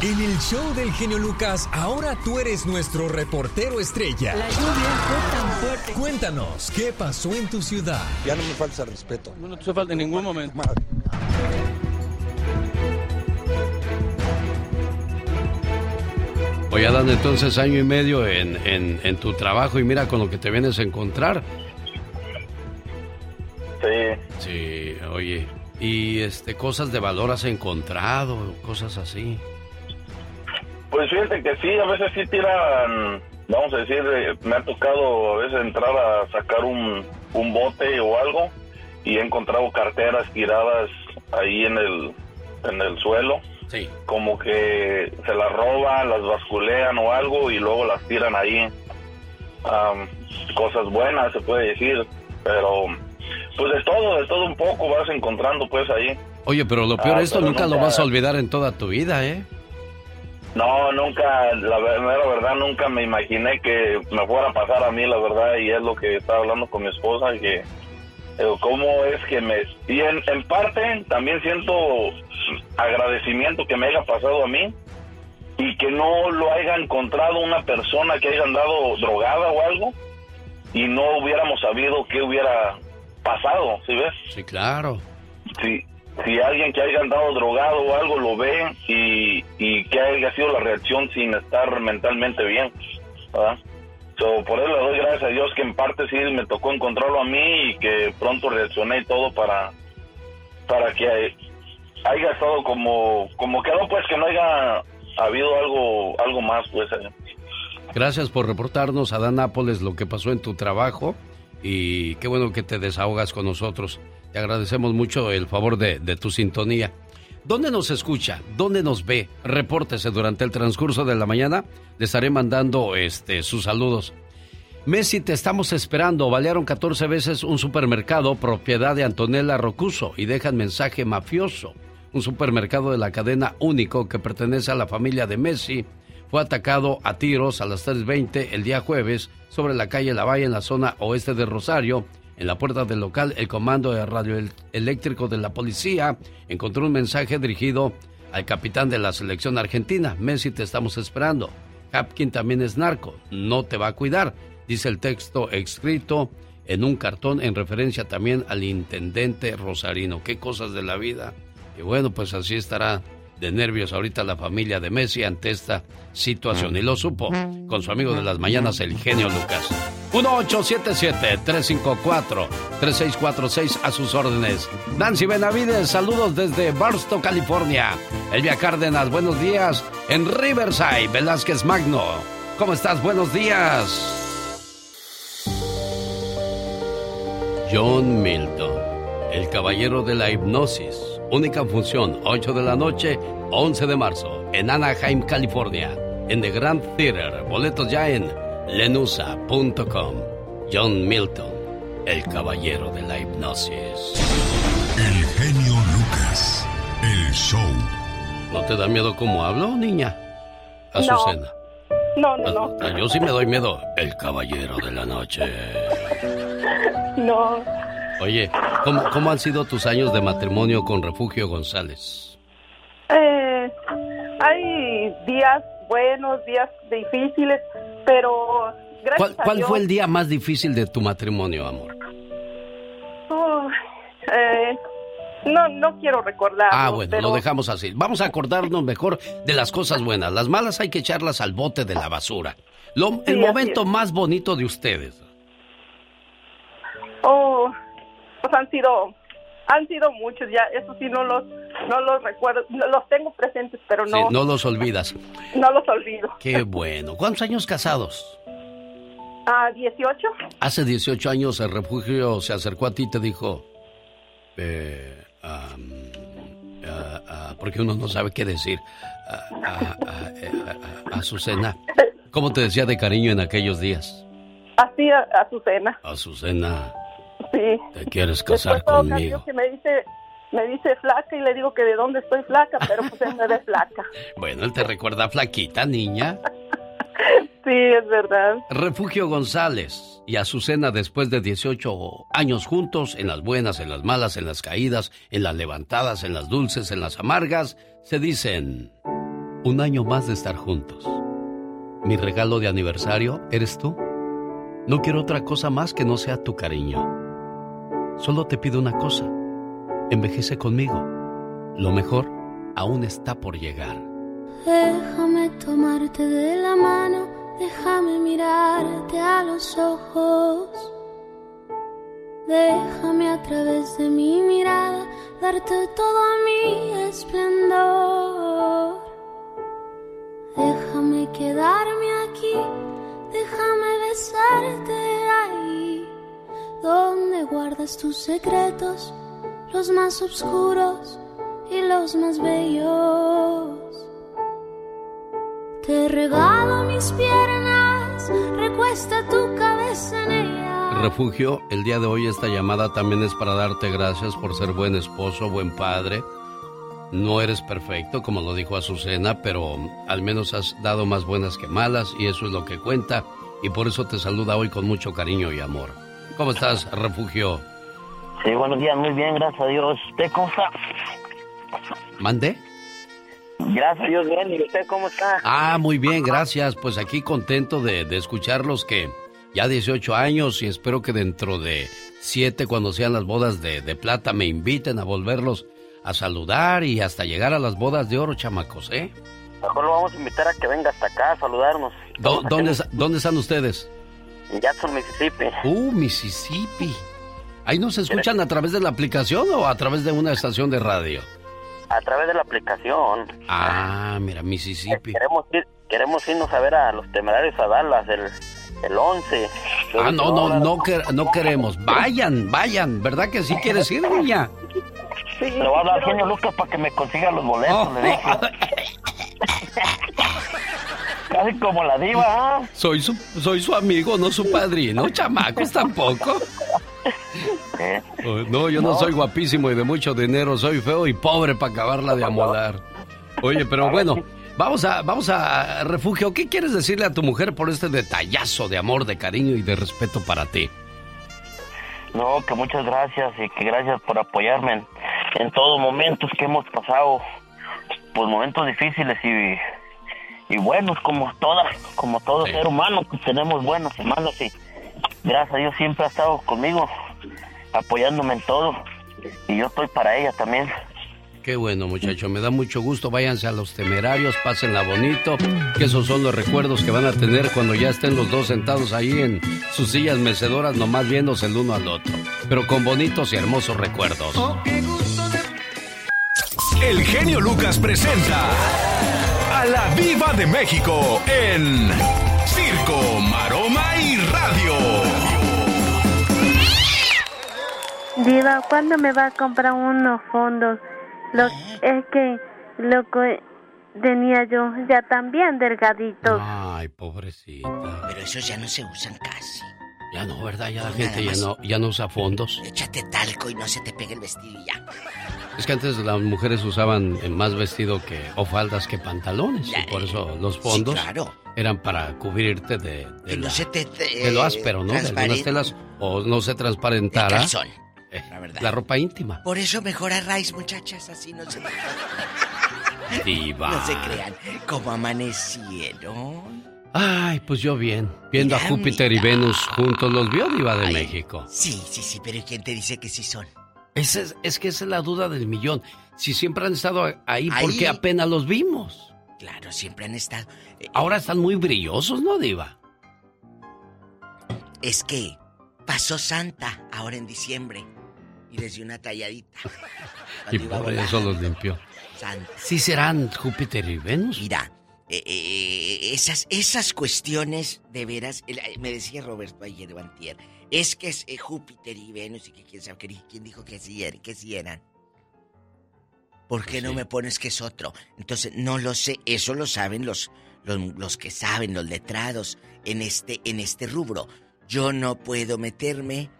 En el show del genio Lucas, ahora tú eres nuestro reportero estrella. La lluvia fue tan fuerte. Cuéntanos, ¿qué pasó en tu ciudad? Ya no me falta respeto. No te falta en ningún momento. Oye, Adán, entonces año y medio en, en, en tu trabajo y mira con lo que te vienes a encontrar. Sí. Sí, oye. Y este, cosas de valor has encontrado, cosas así. Pues fíjate que sí, a veces sí tiran, vamos a decir, eh, me ha tocado a veces entrar a sacar un, un bote o algo y he encontrado carteras tiradas ahí en el, en el suelo. Sí. Como que se las roban, las basculean o algo y luego las tiran ahí. Am, cosas buenas, se puede decir, pero pues de todo, de todo un poco vas encontrando pues ahí. Oye, pero lo peor, Ah, esto pero nunca, lo nunca- vas a olvidar en toda tu vida, ¿eh? No, nunca, la ver- la verdad, nunca me imaginé que me fuera a pasar a mí, la verdad, y es lo que estaba hablando con mi esposa, que eh, cómo es que me... Y en, en parte también siento agradecimiento que me haya pasado a mí y que no lo haya encontrado una persona que haya andado drogada o algo y no hubiéramos sabido qué hubiera pasado, ¿sí ves? Sí, claro. si, si alguien que haya andado drogado o algo lo ve y, y que haya sido la reacción sin estar mentalmente bien, ¿verdad? So, por eso le doy gracias a Dios que en parte sí me tocó encontrarlo a mí y que pronto reaccioné y todo para, para que haya estado como, como quedó pues que no haya habido algo, algo más pues. eh. Gracias por reportarnos, Adán Nápoles, lo que pasó en tu trabajo y qué bueno que te desahogas con nosotros. Te agradecemos mucho el favor de, tu sintonía. ¿Dónde nos escucha? ¿Dónde nos ve? Repórtese durante el transcurso de la mañana. Le estaré mandando este, sus saludos. Messi, te estamos esperando. Balearon 14 veces un supermercado propiedad de Antonella Rocuso y dejan mensaje mafioso. Un supermercado de la cadena único que pertenece a la familia de Messi fue atacado a tiros a las 3.20 el día jueves sobre la calle La Valle en la zona oeste de Rosario. En la puerta del local, el comando de radioeléctrico de la policía encontró un mensaje dirigido al capitán de la selección argentina. Messi, te estamos esperando. Hapkin también es narco, no te va a cuidar, dice el texto escrito en un cartón en referencia también al intendente Rosarino. Qué cosas de la vida. Y bueno, pues así estará de nervios ahorita la familia de Messi ante esta situación. Y lo supo con su amigo de las mañanas, el genio Lucas. 1877-354-3646 a sus órdenes. Nancy Benavides, saludos desde Barstow, California. Elvia Cárdenas, buenos días. En Riverside, Velázquez Magno. ¿Cómo estás? Buenos días. John Milton, el caballero de la hipnosis. Única función, 8 de la noche, 11 de marzo, en Anaheim, California, en The Grand Theater. Boletos ya en lenusa.com. John Milton, el caballero de la hipnosis. El genio Lucas, el show. ¿No te da miedo cómo hablo, niña? Azucena. No, no, no. Ah, Yo sí me doy miedo. El caballero de la noche. No. Oye, ¿cómo, cómo han sido tus años de matrimonio con Refugio González? Eh, hay días buenos, días difíciles, pero gracias ¿Cuál, a cuál Dios- fue el día más difícil de tu matrimonio, amor? Oh, eh, no, no quiero recordar. Ah, bueno, lo dejamos así. Vamos a acordarnos mejor de las cosas buenas. Las malas hay que echarlas al bote de la basura. Lo- el Sí, momento más bonito de ustedes. Oh, pues han sido, han sido muchos ya. Eso sí no los, no los recuerdo, no- los tengo presentes, pero Sí, no, no los olvidas. no los olvido. Qué bueno. ¿Cuántos años casados? Ah, 18. Hace 18 años el refugio se acercó a ti y te dijo, eh, ah, ah, porque uno no sabe qué decir, ah, Azucena. ¿Cómo te decía de cariño en aquellos días? Así a, a su cena. Azucena, Sí. ¿te quieres casar Después conmigo? que me dice, me dice flaca y le digo que de dónde estoy flaca, pero pues él me ve flaca. Bueno, él te recuerda flaquita, niña. Sí, es verdad. Refugio González y Azucena después de 18 años juntos, en las buenas, en las malas, en las caídas, en las levantadas, en las dulces, en las amargas, se dicen, un año más de estar juntos. Mi regalo de aniversario eres tú. No quiero otra cosa más que no sea tu cariño. Solo te pido una cosa. Envejece conmigo. Lo mejor aún está por llegar. Déjame tomarte de la mano, déjame mirarte a los ojos. Déjame a través de mi mirada darte todo mi esplendor. Déjame quedarme aquí, déjame besarte ahí, donde guardas tus secretos, los más oscuros y los más bellos. Te regalo mis piernas, recuesta tu cabeza en ella. Refugio, el día de hoy esta llamada también es para darte gracias por ser buen esposo, buen padre. No eres perfecto, como lo dijo Azucena, pero al menos has dado más buenas que malas y eso es lo que cuenta. Y por eso te saluda hoy con mucho cariño y amor. ¿Cómo estás, Refugio? Sí, buenos días, muy bien, gracias a Dios. ¿Usted cómo está? ¿Mande? Gracias a Dios, bien. ¿Y usted cómo está? Ah, muy bien, gracias. Pues aquí contento de, de escucharlos que ya 18 años y espero que dentro de 7, cuando sean las bodas de, de plata, me inviten a volverlos a saludar y hasta llegar a las bodas de oro, chamacos, ¿eh? Mejor lo vamos a invitar a que venga hasta acá a saludarnos. Do- ¿Dónde, ¿Dónde están ustedes? En Jackson, Mississippi. Uh, Mississippi. ¿Ahí nos escuchan a través de la aplicación o a través de una estación de radio? A través de la aplicación. Ah, mira, Mississippi. Queremos ir, queremos irnos a ver a los temerarios a Dallas el, el 11. Ah, no, no, no, quer- no queremos. Vayan, vayan. ¿Verdad que sí quieres ir, niña? Le voy a hablar al genio Lucas para que me consiga los boletos, le dije. Casi como la diva. Soy su, soy su amigo, no su padrino. Chamacos tampoco. Oh, No, yo no, soy guapísimo y de mucho dinero. Soy feo y pobre para acabarla de amolar. Oye, pero bueno, Vamos a, vamos a refugio. ¿Qué quieres decirle a tu mujer por este detallazo de amor, de cariño y de respeto para ti? No, que muchas gracias y que gracias por apoyarme en, en todos momentos que hemos pasado, pues momentos difíciles y, y buenos como todas, como todo ser humano, que tenemos buenos y malos y gracias a Dios siempre ha estado conmigo, apoyándome en todo y yo estoy para ella también. Qué bueno, muchacho. Me da mucho gusto. Váyanse a los temerarios, pásenla bonito. Que esos son los recuerdos que van a tener cuando ya estén los dos sentados ahí en sus sillas mecedoras, nomás viéndose el uno al otro. Pero con bonitos y hermosos recuerdos. El genio Lucas presenta a la Viva de México en Circo, Maroma y Radio. Diva, ¿cuándo me va a comprar unos fondos? Lo, es que lo que tenía yo ya también delgadito. Ay, pobrecita. Pero esos ya no se usan casi. Ya no, ¿verdad? Ya la gente ya más. no, ya no usa fondos. Échate talco y no se te pegue el vestido y ya. Es que antes las mujeres usaban eh, más vestido que o faldas que pantalones. Y por eso los fondos claro. eran para cubrirte de, de, Que no la- se te- te- de lo áspero, ¿no? De algunas transparente. telas o no se transparentara calzón, eh, la verdad. la ropa íntima. Por eso mejor a Rice, muchachas, así no se Diva. No se crean. Como amanecieron. Ay, pues yo bien. Viendo a Mira, Júpiter y Venus juntos, los vio Diva de México. Sí, sí, sí, pero ¿y quién te dice que sí son? Esa es, es que esa es la duda del millón. Si siempre han estado ahí, ¿por Ahí. qué apenas los vimos? Claro, siempre han estado. Eh, Ahora están muy brillosos, ¿no, Diva? Es que pasó Santa ahora en diciembre y les dio una talladita. Y por eso los limpió. Santa. ¿Sí serán Júpiter y Venus? Mira, eh, eh, esas, esas cuestiones de veras, eh, me decía Roberto ayer o antier, es que es eh, Júpiter y Venus y que quién sabe quién dijo que sí, eran- que sí eran. ¿Por qué no me pones que es otro? Entonces, no lo sé, eso lo saben los, los, los que saben, los letrados en este, en este rubro. Yo no puedo meterme.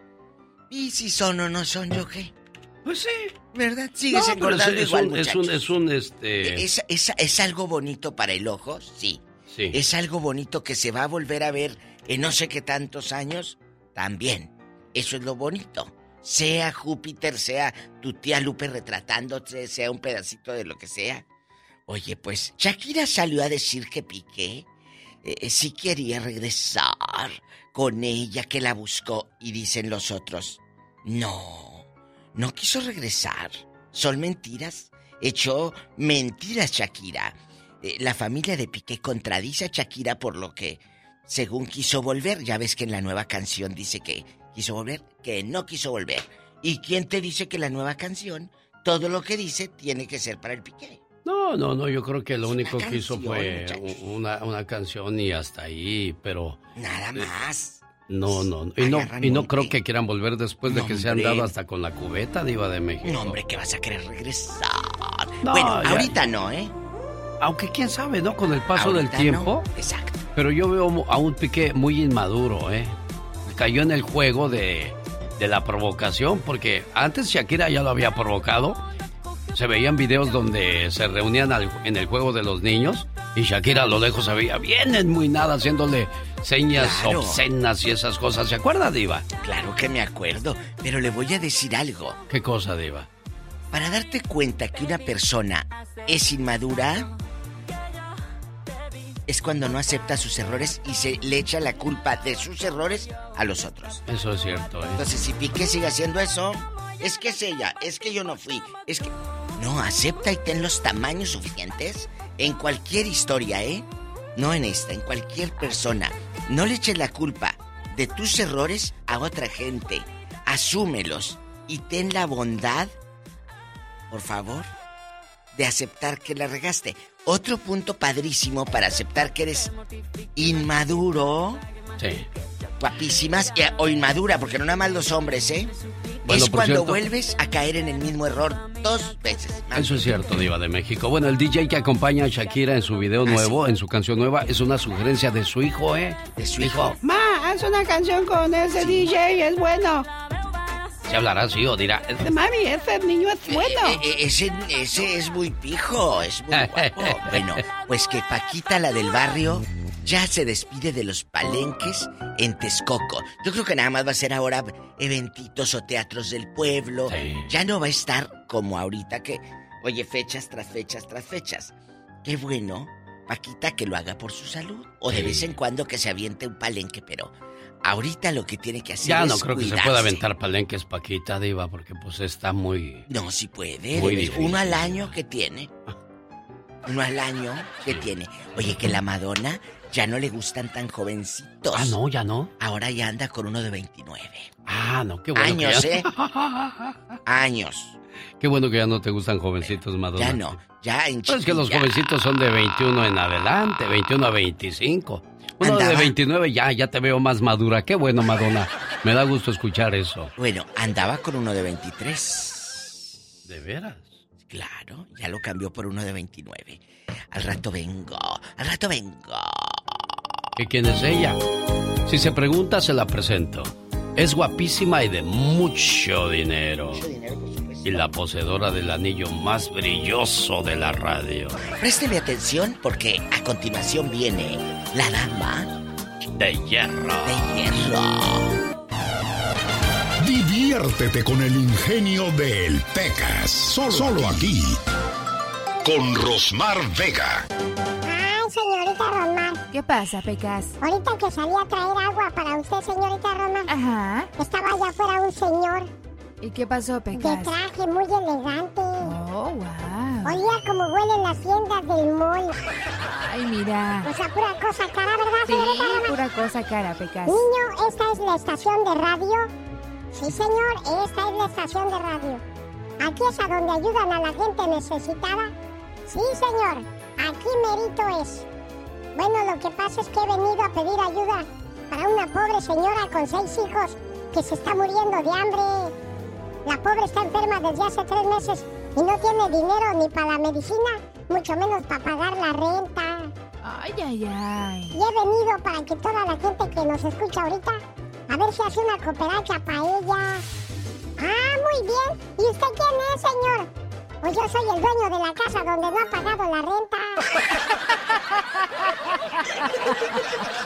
¿Y si son o no son yo qué? Pues sí. ¿Verdad? Sigues No, engordando es, un, es un, es un, este... ¿Es, es, es algo bonito para el ojo? Sí. Sí. ¿Es algo bonito que se va a volver a ver en no sé qué tantos años? También. Eso es lo bonito. Sea Júpiter, sea tu tía Lupe retratándote, sea un pedacito de lo que sea. Oye, pues Shakira salió a decir que Piqué eh, sí quería regresar con ella, que la buscó. Y dicen los otros, no, no quiso regresar. Son mentiras. Echó mentiras Shakira. Eh, la familia de Piqué contradice a Shakira por lo que, según quiso volver, ya ves que en la nueva canción dice que quiso volver, que no quiso volver. ¿Y quién te dice que la nueva canción, todo lo que dice, tiene que ser para el Piqué? No, no, no, yo creo que lo único que hizo fue una, una canción y hasta ahí, pero... Nada más. No, no, y no, y no creo que quieran volver después de No, que se han dado hasta con la cubeta diva de México. No, hombre, que vas a querer regresar. No, bueno, ya- ahorita no, ¿eh? Aunque quién sabe, ¿no? Con el paso del tiempo. Exacto. Pero yo veo a un Piqué muy inmaduro, ¿eh? Cayó en el juego de, de la provocación, porque antes Shakira ya lo había provocado. Se veían videos donde se reunían al- en el juego de los niños y Shakira a lo lejos se veía bien muy nada haciéndole señas Claro. obscenas y esas cosas. ¿Se acuerda, Diva? Claro que me acuerdo, pero le voy a decir algo. ¿Qué cosa, Diva? Para darte cuenta que una persona es inmadura, es cuando no acepta sus errores y se le echa la culpa de sus errores a los otros. Eso es cierto, ¿eh? Entonces, si Piqué sigue haciendo eso, es que es ella, es que yo no fui, es que... No, acepta y ten los tamaños suficientes en cualquier historia, ¿eh? No en esta, en cualquier persona. No le eches la culpa de tus errores a otra gente. Asúmelos y ten la bondad, por favor, de aceptar que la regaste. Otro punto padrísimo para aceptar que eres inmaduro. Sí. Guapísimas eh, o inmadura, porque no nada más los hombres, ¿eh? Bueno, es por cuando cierto- vuelves a caer en el mismo error dos veces. Eso es cierto, Diva de México. Bueno, el DJ que acompaña a Shakira en su Ah, video nuevo, en su canción nueva, es una sugerencia de su hijo, ¿eh? De su hijo. Ma, haz una canción con ese DJ, es bueno. ¿Se hablará así o dirá, "Este mami, ese niño es bueno? Eh, eh, ese, ese es muy pijo, es muy guapo. Bueno, pues que Paquita, la del barrio, ya se despide de los palenques en Texcoco. Yo creo que nada más va a ser ahora eventitos o teatros del pueblo. Ya no va a estar como ahorita que, oye, fechas tras fechas tras fechas. Qué bueno, Paquita, que lo haga por su salud. O de Sí. vez en cuando que se aviente un palenque, pero ahorita lo que tiene que hacer Ya es no creo que se pueda aventar palenques Paquita, Diva, porque pues está muy... No, sí puede. Muy difícil. Uno al año que tiene. Uno al año que tiene. Oye, que la Madonna ya no le gustan tan jovencitos. Ah, no, ya no. Ahora ya anda con uno de 29. Ah, no, qué bueno. que Años, ya- ¿eh? Años. Qué bueno que ya no te gustan jovencitos, Madonna. Ya no. Ya en Pero es que los jovencitos son de 21 en adelante, 21 a 25. Uno de Andaba- 29 ya, ya te veo más madura. Qué bueno, Madonna. Me da gusto escuchar eso. Bueno, andaba con uno de 23. ¿De veras? Claro, ya lo cambió por uno de 29. Al rato vengo. Al rato vengo. ¿Y quién es ella? Si se pregunta, se la presento. Es guapísima y de mucho dinero. Y la poseedora del anillo más brilloso de la radio. Présteme atención porque a continuación viene la dama De hierro. de hierro. Diviértete con el ingenio de El Pecas. Solo, solo aquí. Con Rosmar Vega. ¿Qué pasa, Pecas? Ahorita que salí a traer agua para usted, señorita Romar. Ajá. Estaba allá afuera un señor ¿Y qué pasó, de Pecas? traje muy elegante. Oh, wow. Olía como huelen las tiendas del mall. Ay, mira. O sea, pura cosa cara, ¿verdad, Sí, señorita Romar? pura cosa cara, Pecas. Niño, esta es la estación de radio. Sí, señor, esta es la estación de radio. Aquí es a donde ayudan a la gente necesitada. Sí, señor, aquí merito es. Bueno, lo que pasa es que he venido a pedir ayuda para una pobre señora con seis hijos que se está muriendo de hambre. La pobre está enferma desde hace tres meses y no tiene dinero ni para la medicina, mucho menos para pagar la renta. Ay, ay, ay. Y he venido para que toda la gente que nos escucha ahorita, a ver si hace una cooperacha para ella. Ah, muy bien. ¿Y usted quién es, señor? Pues yo soy el dueño de la casa donde no ha pagado la renta.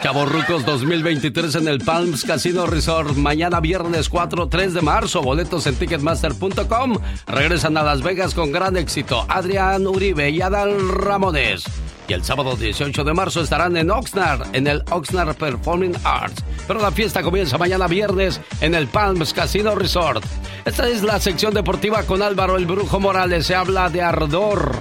Chavorrucos 2023 en el Palms Casino Resort. Mañana viernes 4, 3 de marzo. Boletos en ticketmaster.com. Regresan a Las Vegas con gran éxito. Adrián Uribe y Adal Ramones. Y el sábado 18 de marzo estarán en Oxnard, en el Oxnard Performing Arts. Pero la fiesta comienza mañana viernes en el Palms Casino Resort. Esta es la sección deportiva con Álvaro el Brujo Morales. Se habla de ardor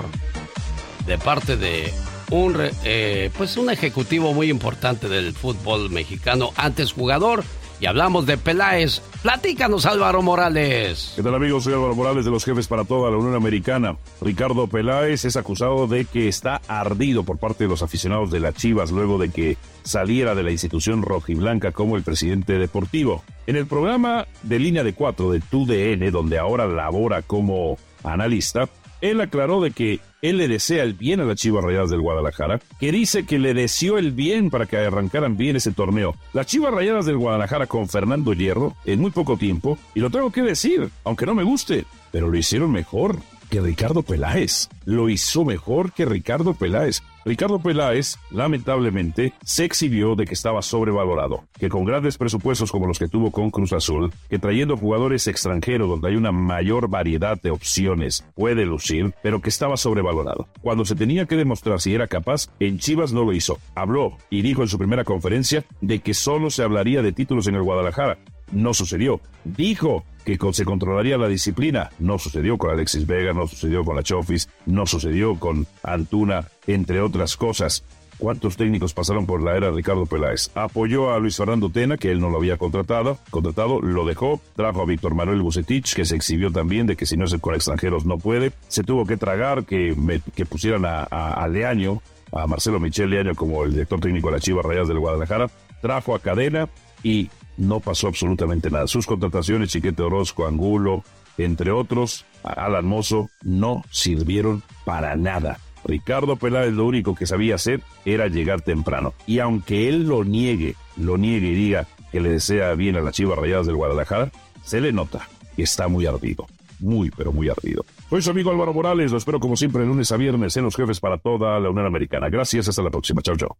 de parte de un eh, pues un ejecutivo muy importante del fútbol mexicano, antes jugador, y hablamos de Peláez. Platícanos, Álvaro Morales. ¿Qué tal amigos? Soy Álvaro Morales de los jefes para toda la Unión Americana. Ricardo Peláez es acusado de que está ardido por parte de los aficionados de las Chivas luego de que saliera de la institución rojiblanca como el presidente deportivo. En el programa de línea de cuatro de TUDN, donde ahora labora como analista, él aclaró de que él le desea el bien a las Chivas Rayadas del Guadalajara, que dice que le deseó el bien para que arrancaran bien ese torneo. Las Chivas Rayadas del Guadalajara con Fernando Hierro en muy poco tiempo, y lo tengo que decir, aunque no me guste, pero lo hicieron mejor que Ricardo Peláez. Lo hizo mejor que Ricardo Peláez. Ricardo Peláez, lamentablemente, se exhibió de que estaba sobrevalorado, que con grandes presupuestos como los que tuvo con Cruz Azul, que trayendo jugadores extranjeros donde hay una mayor variedad de opciones, puede lucir, pero que estaba sobrevalorado. Cuando se tenía que demostrar si era capaz, en Chivas no lo hizo. Habló y dijo en su primera conferencia de que solo se hablaría de títulos en el Guadalajara. No sucedió. Dijo que se controlaría la disciplina. No sucedió con Alexis Vega, no sucedió con la Chofis, no sucedió con Antuna, entre otras cosas. ¿Cuántos técnicos pasaron por la era Ricardo Peláez? Apoyó a Luis Fernando Tena, que él no lo había contratado, contratado, lo dejó, trajo a Víctor Manuel Bucetich, que se exhibió también de que si no es con extranjeros no puede. Se tuvo que tragar que, que pusieran a, a, a Leaño, a Marcelo Michel Leaño como el director técnico de la Chivas Rayas del Guadalajara. Trajo a Cadena y no pasó absolutamente nada. Sus contrataciones, Chiquete Orozco, Angulo, entre otros, Alan Mozo, no sirvieron para nada. Ricardo Peláez lo único que sabía hacer era llegar temprano. Y aunque él lo niegue, lo niegue y diga que le desea bien a las Chivas Rayadas del Guadalajara, se le nota que está muy ardido. Muy, pero muy ardido. Soy su amigo Álvaro Morales. Lo espero como siempre lunes a viernes en los jefes para toda la Unión Americana. Gracias. Hasta la próxima. Chao, chao.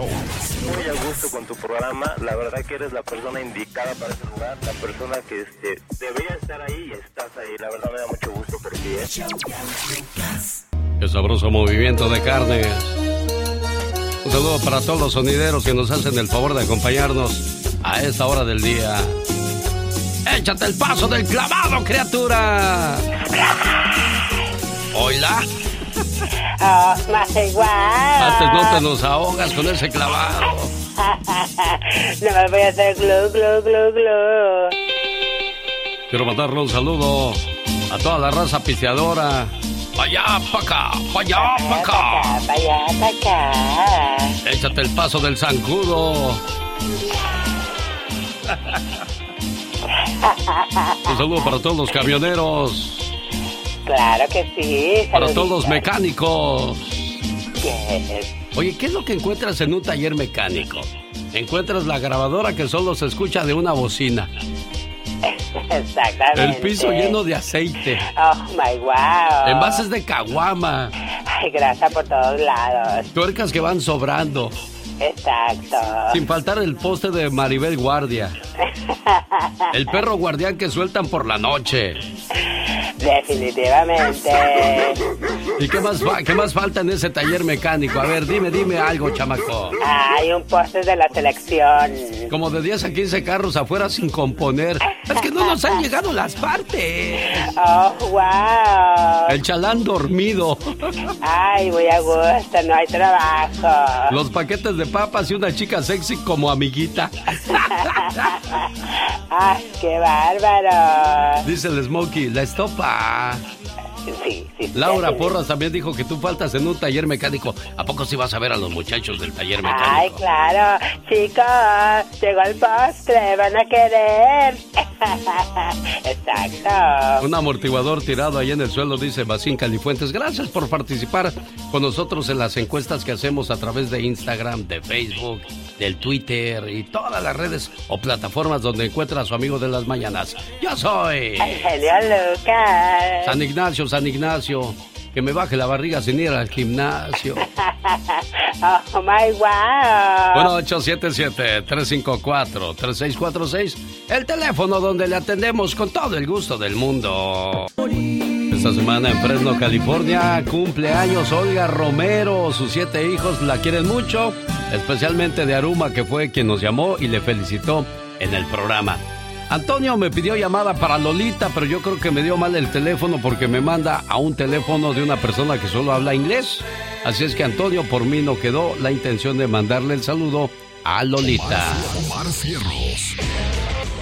Muy a gusto con tu programa. La verdad que eres la persona indicada para ese lugar. La persona que este, debería estar ahí y estás ahí. La verdad me da mucho gusto por ti. ¿eh? Qué sabroso movimiento de carnes. Un saludo para todos los sonideros que nos hacen el favor de acompañarnos a esta hora del día. Échate el paso del clavado, criatura. Hola. Oh, más igual. Antes no te nos ahogas con ese clavado. no me voy a hacer glu, glu, glu, glu. Quiero mandarle un saludo a toda la raza pisteadora. Pa' allá, pa' acá, pa' allá, pa' acá. Pa' allá, pa' acá. Échate el paso del zancudo. Un saludo para todos los camioneros. Claro que sí. Para todos los mecánicos. Yes. Oye, ¿qué es lo que encuentras en un taller mecánico? Encuentras la grabadora que solo se escucha de una bocina. Exactamente. El piso lleno de aceite. Oh my wow. Envases de caguama. Ay, grasa por todos lados. Tuercas que van sobrando. Exacto. Sin faltar el poste de Maribel Guardia. El perro guardián que sueltan por la noche. Definitivamente. ¿Y qué más, qué más falta en ese taller mecánico? A ver, dime, dime algo, chamaco. Hay un póster de la selección. Como de 10 a 15 carros afuera sin componer. Es que no nos han llegado las partes. Oh, wow. El chalán dormido. Ay, muy a gusto, no hay trabajo. Los paquetes de papas y una chica sexy como amiguita. Ay, qué bárbaro. Dice el Smokey, la estopa. Sí, sí. Laura. Porras también dijo que tú faltas en un taller mecánico. ¿A poco sí vas a ver a los muchachos del taller Ay, mecánico? claro. Chicos, llegó el postre, van a querer. Exacto. Un amortiguador tirado ahí en el suelo, dice Bacín Califuentes. Gracias por participar con nosotros en las encuestas que hacemos a través de Instagram, de Facebook, del Twitter y todas las redes o plataformas donde encuentra a su amigo de las mañanas. Yo soy Lucas. San Ignacio, San Ignacio. Que me baje la barriga sin ir al gimnasio. Oh my wow. Bueno, 877-354-3646. El teléfono donde le atendemos con todo el gusto del mundo. Esta semana en Fresno, California, cumple años Olga Romero. Sus siete hijos la quieren mucho, especialmente de Aruma, que fue quien nos llamó y le felicitó en el programa. Antonio me pidió llamada para Lolita, pero yo creo que me dio mal el teléfono porque me manda a un teléfono de una persona que solo habla inglés. Así es que Antonio, por mí no quedó la intención de mandarle el saludo a Lolita. Omar.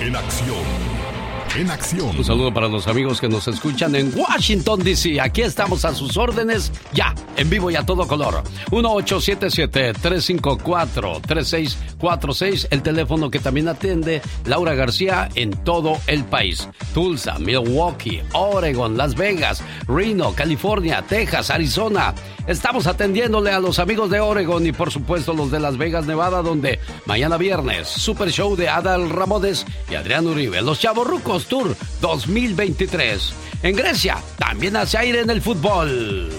En acción. Un saludo para los amigos que nos escuchan en Washington, D.C. Aquí estamos a sus órdenes, ya, en vivo y a todo color. 1877-354-3646, el teléfono que también atiende Laura García en todo el país. Tulsa, Milwaukee, Oregon, Las Vegas, Reno, California, Texas, Arizona. Estamos atendiéndole a los amigos de Oregon y por supuesto los de Las Vegas, Nevada, donde mañana viernes, Super Show de Adal Ramones y Adrián Uribe, los Chavorrucos Tour 2023. En Grecia también hace aire en el fútbol.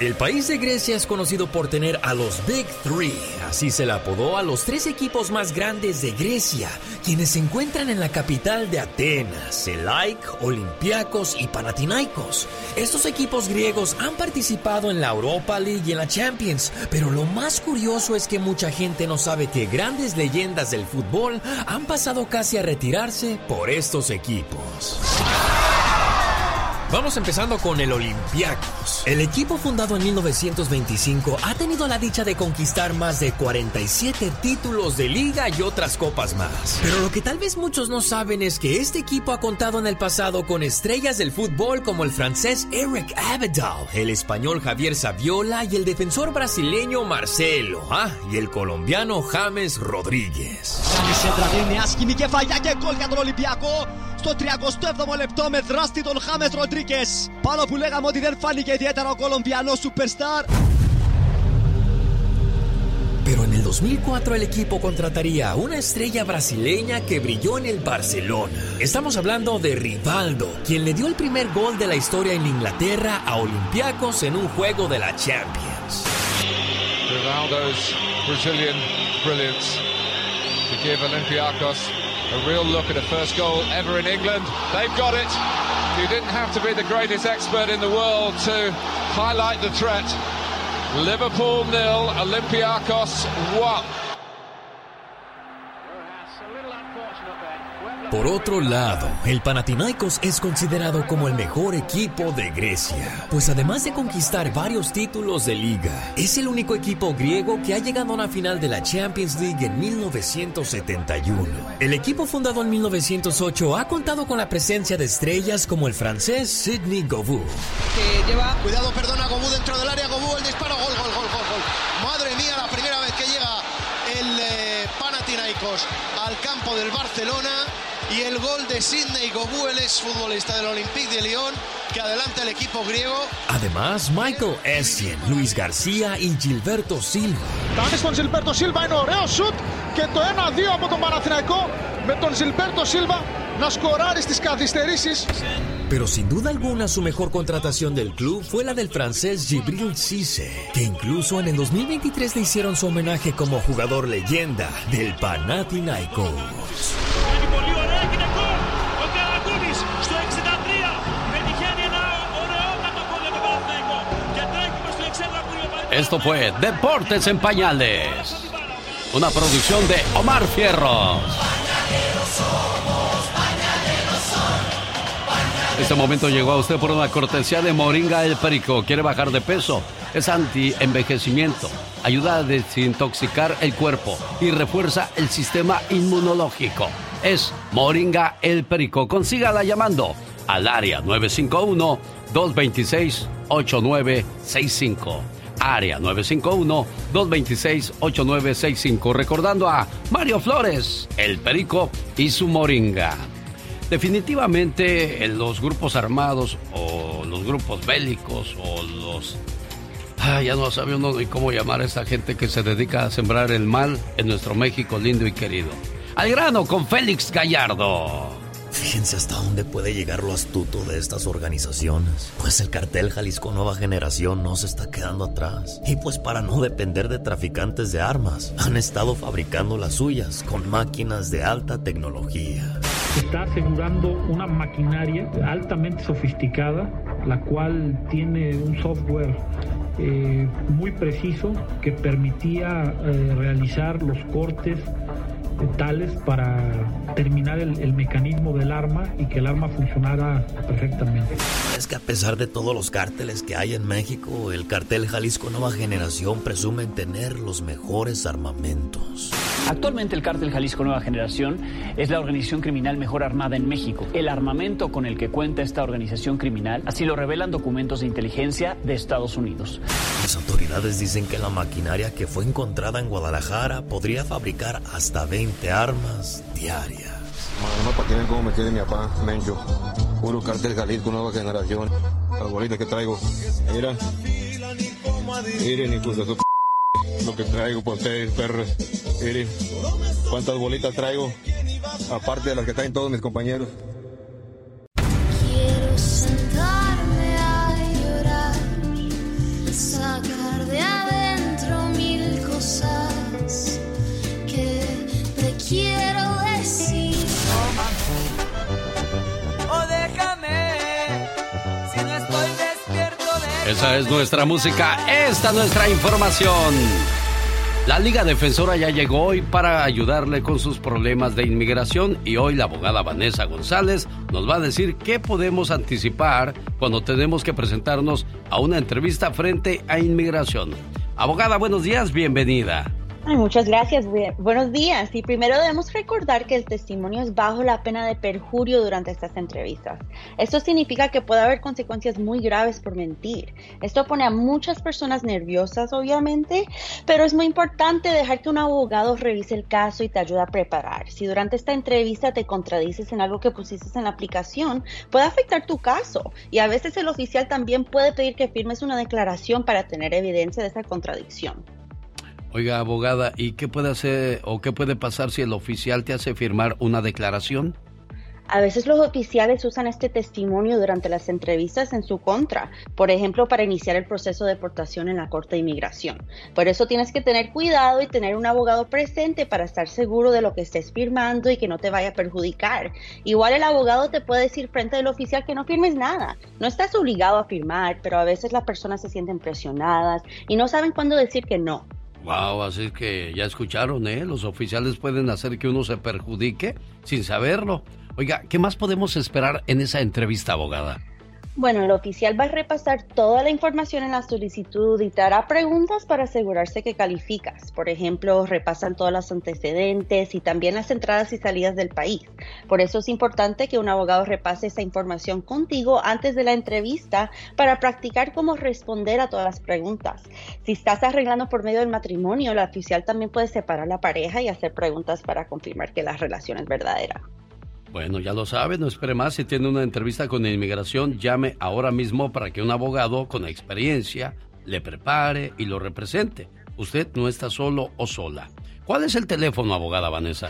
El país de Grecia es conocido por tener a los Big Three, así se le apodó a los tres equipos más grandes de Grecia, quienes se encuentran en la capital de Atenas, Selaik, Olympiacos y Panathinaikos. Estos equipos griegos han participado en la Europa League y en la Champions, pero lo más curioso es que mucha gente no sabe que grandes leyendas del fútbol han pasado casi a retirarse por estos equipos. Vamos empezando con el Olympiacos. El equipo fundado en 1925 ha tenido la dicha de conquistar más de 47 títulos de liga y otras copas más. Pero lo que tal vez muchos no saben es que este equipo ha contado en el pasado con estrellas del fútbol como el francés Eric Abidal, el español Javier Saviola y el defensor brasileño Marcelo, ah, y el colombiano James Rodríguez σε τραβήνει άσχημη κεφαλιά και γκολ για τον Ολυμπιακό στο 37ο λεπτό με δράστη τον Χάμες Ροντρίκες. Πάνω που λέγαμε ότι δεν φάνηκε ιδιαίτερα ο Κολομβιανός Superstar. Pero en el 2004 el equipo contrataría a una estrella brasileña que brilló en el Barcelona. Estamos hablando de Rivaldo, quien le dio el primer gol de la historia en Inglaterra a Olympiacos en un juego de la Champions. Rivaldo's Brazilian brilliance to give Olympiacos a real look at a first goal ever in England. They've got it. You didn't have to be the greatest expert in the world to highlight the threat. Liverpool nil, Olympiacos one. Por otro lado, el Panathinaikos es considerado como el mejor equipo de Grecia, pues además de conquistar varios títulos de liga, es el único equipo griego que ha llegado a una final de la Champions League en 1971. El equipo fundado en 1908 ha contado con la presencia de estrellas como el francés Sidney Govou. que lleva. Cuidado, perdona, Gobú dentro del área, Gobú el disparo, gol, gol, gol, gol, gol. Madre mía, la primera vez que llega el eh, Panathinaikos al campo del Barcelona y el gol de Sidney Gobú, el exfutbolista del Olympique de Lyon, que adelanta el equipo griego. Además, Michael Essien, Luis García y Gilberto Silva. Κάνει στον Ζιλμπέρτο Σίλβα, είναι ωραίο σουτ και το 1-2 από τον Παναθηναϊκό με τον Ζιλμπέρτο Σίλβα να σκοράρει στις καθυστερήσεις. Pero sin duda alguna su mejor contratación del club fue la del francés Gibril Cisse, que incluso en el 2023 le hicieron su homenaje como jugador leyenda del Panathinaikos. Esto fue Deportes en Pañales. Una producción de Omar Fierros. Este momento llegó a usted por una cortesía de Moringa el Perico. ¿Quiere bajar de peso? Es anti-envejecimiento. Ayuda a desintoxicar el cuerpo y refuerza el sistema inmunológico. Es Moringa el Perico. Consígala llamando al área 951-226-8965. Área 951-226-8965. Recordando a Mario Flores, el Perico y su Moringa. Definitivamente los grupos armados o los grupos bélicos o los... Ah, ya no sabe uno ni cómo llamar a esa gente que se dedica a sembrar el mal en nuestro México lindo y querido. Al grano con Félix Gallardo. Fíjense hasta dónde puede llegar lo astuto de estas organizaciones. Pues el cartel Jalisco Nueva Generación no se está quedando atrás. Y pues para no depender de traficantes de armas, han estado fabricando las suyas con máquinas de alta tecnología. está asegurando una maquinaria altamente sofisticada, la cual tiene un software eh, muy preciso que permitía eh, realizar los cortes tales para terminar el, el mecanismo del arma y que el arma funcionara perfectamente. Es que a pesar de todos los cárteles que hay en México, el cartel Jalisco Nueva Generación presume en tener los mejores armamentos. Actualmente el cártel Jalisco Nueva Generación es la organización criminal mejor armada en México. El armamento con el que cuenta esta organización criminal, así lo revelan documentos de inteligencia de Estados Unidos. Las autoridades dicen que la maquinaria que fue encontrada en Guadalajara podría fabricar hasta 20 armas diarias. Mano, para que vean cómo me tiene mi papá, Mencho. Puro cartel Jalisco, nueva generación. Las bolitas que traigo. Mira. Miren, hijos de su p... Lo que traigo por ustedes, perros. Miren. Cuántas bolitas traigo. Aparte de las que traen todos mis compañeros. Quiero sentarme Esa es nuestra música, esta es nuestra información. La Liga Defensora ya llegó hoy para ayudarle con sus problemas de inmigración y hoy la abogada Vanessa González nos va a decir qué podemos anticipar cuando tenemos que presentarnos a una entrevista frente a inmigración. Abogada, buenos días, bienvenida. Ay, muchas gracias. Bu- Buenos días. Y primero debemos recordar que el testimonio es bajo la pena de perjurio durante estas entrevistas. Esto significa que puede haber consecuencias muy graves por mentir. Esto pone a muchas personas nerviosas, obviamente, pero es muy importante dejar que un abogado revise el caso y te ayude a preparar. Si durante esta entrevista te contradices en algo que pusiste en la aplicación, puede afectar tu caso. Y a veces el oficial también puede pedir que firmes una declaración para tener evidencia de esa contradicción. Oiga, abogada, ¿y qué puede hacer o qué puede pasar si el oficial te hace firmar una declaración? A veces los oficiales usan este testimonio durante las entrevistas en su contra, por ejemplo, para iniciar el proceso de deportación en la Corte de Inmigración. Por eso tienes que tener cuidado y tener un abogado presente para estar seguro de lo que estés firmando y que no te vaya a perjudicar. Igual el abogado te puede decir frente al oficial que no firmes nada. No estás obligado a firmar, pero a veces las personas se sienten presionadas y no saben cuándo decir que no. Wow, así que ya escucharon, ¿eh? Los oficiales pueden hacer que uno se perjudique sin saberlo. Oiga, ¿qué más podemos esperar en esa entrevista, abogada? Bueno, el oficial va a repasar toda la información en la solicitud y te hará preguntas para asegurarse que calificas. Por ejemplo, repasan todos los antecedentes y también las entradas y salidas del país. Por eso es importante que un abogado repase esa información contigo antes de la entrevista para practicar cómo responder a todas las preguntas. Si estás arreglando por medio del matrimonio, el oficial también puede separar la pareja y hacer preguntas para confirmar que la relación es verdadera. Bueno, ya lo sabe, no espere más. Si tiene una entrevista con inmigración, llame ahora mismo para que un abogado con experiencia le prepare y lo represente. Usted no está solo o sola. ¿Cuál es el teléfono, abogada Vanessa?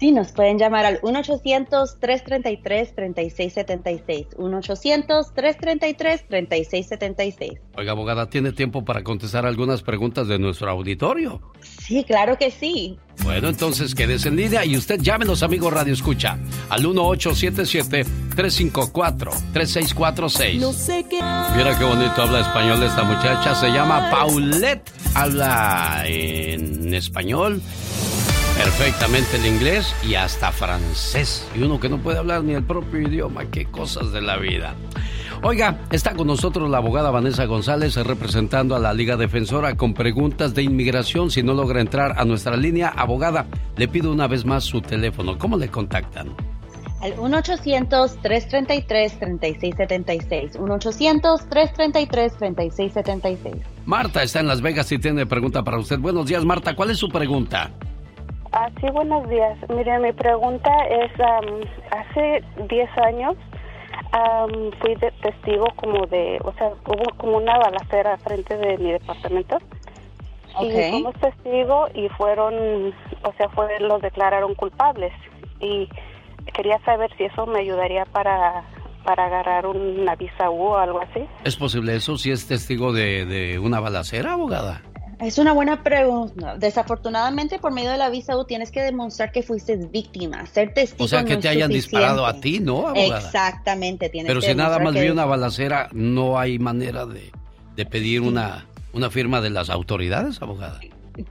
Sí, nos pueden llamar al 1-800-333-3676. 1-800-333-3676. Oiga, abogada, ¿tiene tiempo para contestar algunas preguntas de nuestro auditorio? Sí, claro que sí. Bueno, entonces quédese en línea y usted llámenos, amigo Radio Escucha, al 1877-354-3646. No sé qué. Mira qué bonito habla español esta muchacha. Se llama Paulette. Habla en español perfectamente el inglés y hasta francés. Y uno que no puede hablar ni el propio idioma, qué cosas de la vida. Oiga, está con nosotros la abogada Vanessa González representando a la Liga Defensora con preguntas de inmigración. Si no logra entrar a nuestra línea, abogada, le pido una vez más su teléfono. ¿Cómo le contactan? Al 1-800-333-3676. 1-800-333-3676. Marta está en Las Vegas y tiene pregunta para usted. Buenos días, Marta. ¿Cuál es su pregunta? Ah, sí, buenos días. Mire, mi pregunta es, hace 10 años fui de testigo como de, o sea, hubo como una balacera frente de mi departamento. Y fuimos testigo y fueron, o sea, fue, los declararon culpables. Y quería saber si eso me ayudaría para para agarrar una visa U o algo así. ¿Es posible eso si es testigo de, de una balacera, abogada? Es una buena pregunta. Desafortunadamente, por medio de la visa U tienes que demostrar que fuiste víctima, ser testigo. O sea, que te hayan disparado a ti, ¿no, abogada? Exactamente. Tienes Pero si nada más vi una balacera, no hay manera de, de pedir una, una firma de las autoridades, abogada.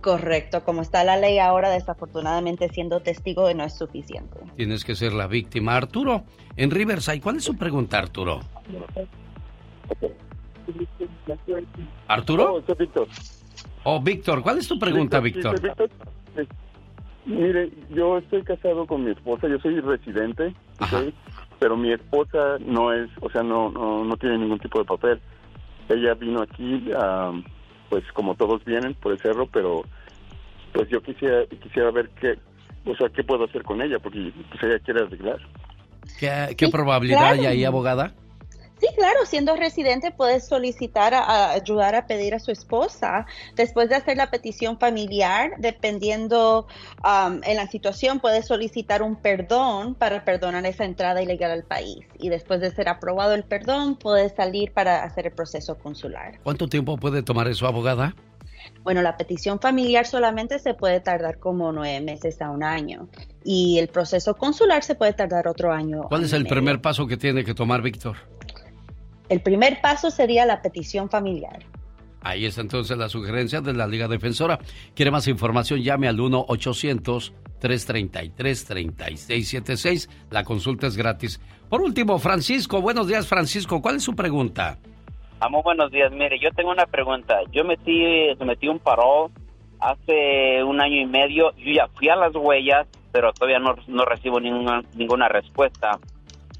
Correcto, como está la ley ahora, desafortunadamente siendo testigo no es suficiente. Tienes que ser la víctima. Arturo, en Riverside, ¿cuál es su pregunta, Arturo? ¿Arturo? Oh, Víctor, ¿cuál es tu pregunta, Víctor? Mire, yo estoy casado con mi esposa, yo soy residente, pero mi esposa no es, o sea, no, no, no tiene ningún tipo de papel. Ella vino aquí, pues como todos vienen por el cerro, pero pues yo quisiera quisiera ver qué, o sea, qué puedo hacer con ella, porque pues ella quiere arreglar. ¿Qué, probabilidad hay ahí, abogada? Sí, claro, siendo residente puedes solicitar a, ayudar a pedir a su esposa después de hacer la petición familiar, dependiendo um, en la situación, puedes solicitar un perdón para perdonar esa entrada ilegal al país y después de ser aprobado el perdón puedes salir para hacer el proceso consular. ¿Cuánto tiempo puede tomar eso, abogada? Bueno, la petición familiar solamente se puede tardar como nueve meses a un año y el proceso consular se puede tardar otro año. ¿Cuál es el primer paso que tiene que tomar Víctor? El primer paso sería la petición familiar. Ahí está entonces la sugerencia de la Liga Defensora. ¿Quiere más información? Llame al 1-800-333-3676. La consulta es gratis. Por último, Francisco. Buenos días, Francisco. ¿Cuál es su pregunta? Amo, buenos días. Mire, yo tengo una pregunta. Yo metí, metí un parol hace un año y medio. Yo ya fui a las huellas, pero todavía no, no recibo ninguna, ninguna respuesta.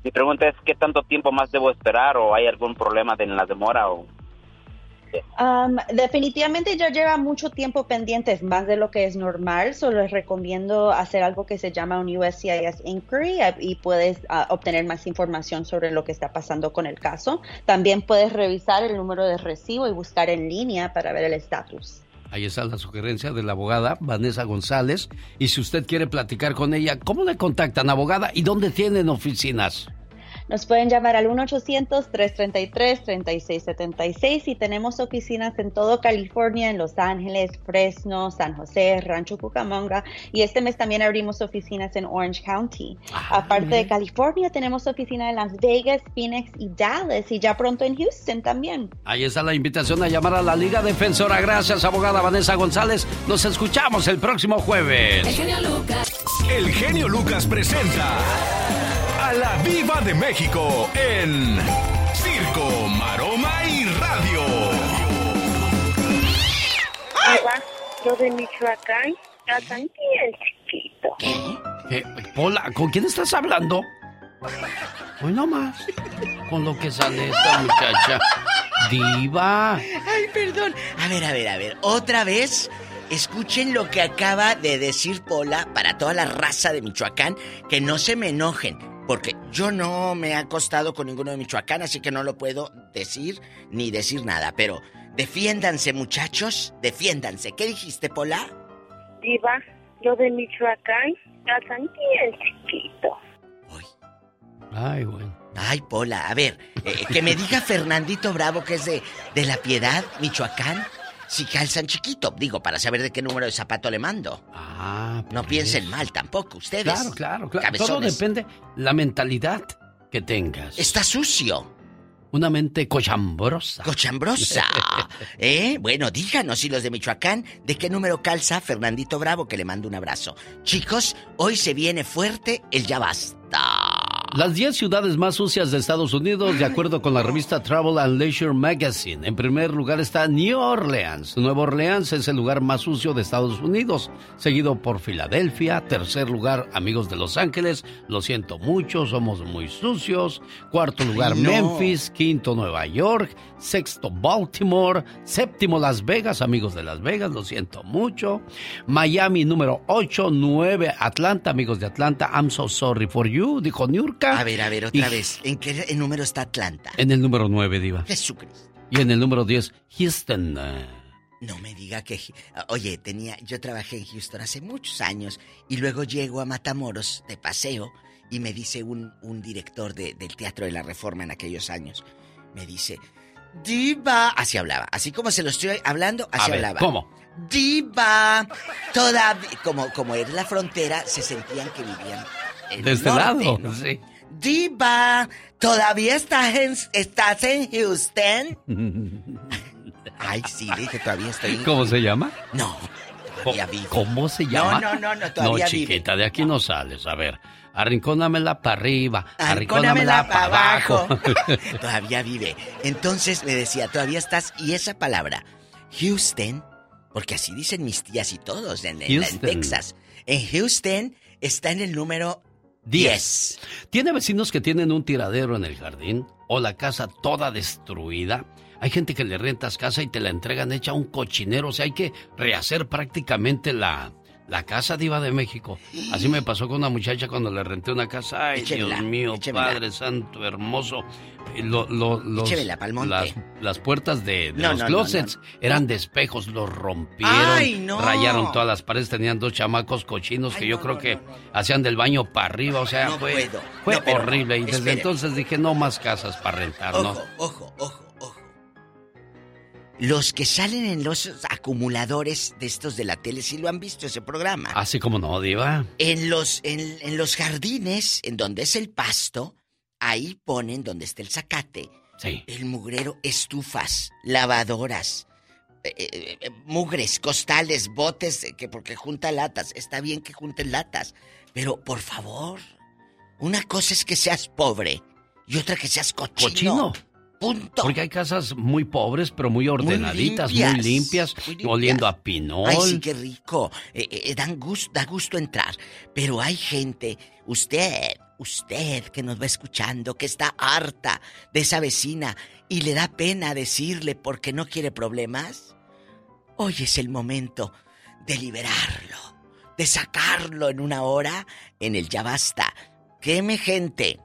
Mi pregunta es, ¿qué tanto tiempo más debo esperar o hay algún problema en la demora? O... Um, definitivamente ya lleva mucho tiempo pendientes, más de lo que es normal. Solo les recomiendo hacer algo que se llama un USCIS Inquiry eh, y puedes ah, obtener más información sobre lo que está pasando con el caso. También puedes revisar el número de recibo y buscar en línea para ver el estatus. Ahí está la sugerencia de la abogada Vanessa González. Y si usted quiere platicar con ella, ¿cómo le contactan, abogada? ¿Y dónde tienen oficinas? Nos pueden llamar al 1-800-333-3676 y tenemos oficinas en todo California, en Los Ángeles, Fresno, San José, Rancho Cucamonga y este mes también abrimos oficinas en Orange County. Ah, Aparte de California, tenemos oficina en Las Vegas, Phoenix y Dallas y ya pronto en Houston también. Ahí está la invitación a llamar a la Liga Defensora. Gracias, abogada Vanessa González. Nos escuchamos el próximo jueves. El genio Lucas. El genio Lucas presenta a la Viva de México en Circo, Maroma y Radio. Yo de Michoacán, chiquito. Eh, Pola, ¿con quién estás hablando? Hoy no más. Con lo que sale esta muchacha. Diva. Ay, perdón. A ver, a ver, a ver. Otra vez. Escuchen lo que acaba de decir Pola para toda la raza de Michoacán. Que no se me enojen. Porque yo no me he acostado con ninguno de Michoacán, así que no lo puedo decir ni decir nada. Pero defiéndanse, muchachos. Defiéndanse. ¿Qué dijiste, Pola? Viva, yo de Michoacán, están bien chiquito. Ay, bueno. Ay, Pola, a ver, eh, que me diga Fernandito Bravo que es de, de La Piedad, Michoacán, si calzan chiquito, digo, para saber de qué número de zapato le mando. Ah, No piensen mal tampoco, ustedes. Claro, claro, claro. Todo depende la mentalidad que tengas. Está sucio. Una mente cochambrosa. Cochambrosa. ¿Eh? Bueno, díganos si los de Michoacán, ¿de qué número calza Fernandito Bravo? Que le mando un abrazo. Chicos, hoy se viene fuerte el ya basta. Las 10 ciudades más sucias de Estados Unidos, de acuerdo con la revista Travel and Leisure Magazine. En primer lugar está New Orleans. Nueva Orleans es el lugar más sucio de Estados Unidos, seguido por Filadelfia. Tercer lugar, amigos de Los Ángeles. Lo siento mucho, somos muy sucios. Cuarto lugar, Ay, no. Memphis. Quinto, Nueva York. Sexto, Baltimore. Séptimo, Las Vegas, amigos de Las Vegas. Lo siento mucho. Miami, número 8. 9, Atlanta, amigos de Atlanta. I'm so sorry for you, dijo Niurka. A ver, a ver, otra Y- vez. ¿En qué en número está Atlanta? En el número 9, Diva. Jesucristo. Y en el número 10, Houston. No me diga que... Oye, tenía... Yo trabajé en Houston hace muchos años y luego llego a Matamoros de paseo y me dice un, un director de- del Teatro de la Reforma en aquellos años, me dice, Diva, así hablaba, así como se lo estoy hablando, así A ver, hablaba. ¿cómo? Diva, todavía... Como, como era la frontera, se sentían que vivían... De este norte, lado, ¿no? sí. Diva, ¿todavía estás en, estás en Houston? Ay, sí, le dije, todavía estoy en... ¿Cómo se llama? No, todavía vive. ¿Cómo se No, llama? no, no, no, todavía No, vive. chiquita, de aquí no sales. A ver, arrincónamela para arriba, Arrincónamela arrincónamela para abajo. todavía vive. Entonces me decía, todavía estás... Y esa palabra, Houston, porque así dicen mis tías y todos en, en- en. Texas. En Houston está en el número 10. ¿Tiene vecinos que tienen un tiradero en el jardín? ¿O la casa toda destruida? Hay gente que le rentas casa y te la entregan hecha un cochinero. O sea, hay que rehacer prácticamente la, la casa diva de México. Así me pasó con una muchacha cuando le renté una casa. Ay, Échemela, Dios mío, échemela. Padre Santo, hermoso. Eh, Lo, lo- los- las, las puertas de, de No, los no, no, closets no. eran de espejos, los rompieron, ¡Ay, no! rayaron todas las paredes, tenían dos chamacos cochinos que yo creo que hacían del baño para arriba, o sea, No fue, puedo. fue No, pero, horrible. Y desde espere. entonces dije, no más casas para rentar, ¿no? Ojo, ojo, ojo, ojo. Los que salen en los acumuladores de estos de la tele, sí lo han visto ese programa. Así como no, Diva. En los, en, en los jardines, en donde es el pasto, ahí ponen donde está el zacate. Sí. El mugrero, estufas, lavadoras, eh, eh, eh, mugres, costales, botes, que porque junta latas. Está bien que junten latas, pero por favor, una cosa es que seas pobre y otra que seas cochino. Cochino. Punto. Porque hay casas muy pobres, pero muy ordenaditas, muy limpias, limpias, muy limpias. oliendo a pinol. Ay, sí, qué rico. Eh, eh, dan gus- da gusto entrar. Pero hay gente, usted, usted que nos va escuchando, que está harta de esa vecina y le da pena decirle porque no quiere problemas. Hoy es el momento de liberarlo, de sacarlo en una hora en el ya basta. Queme gente,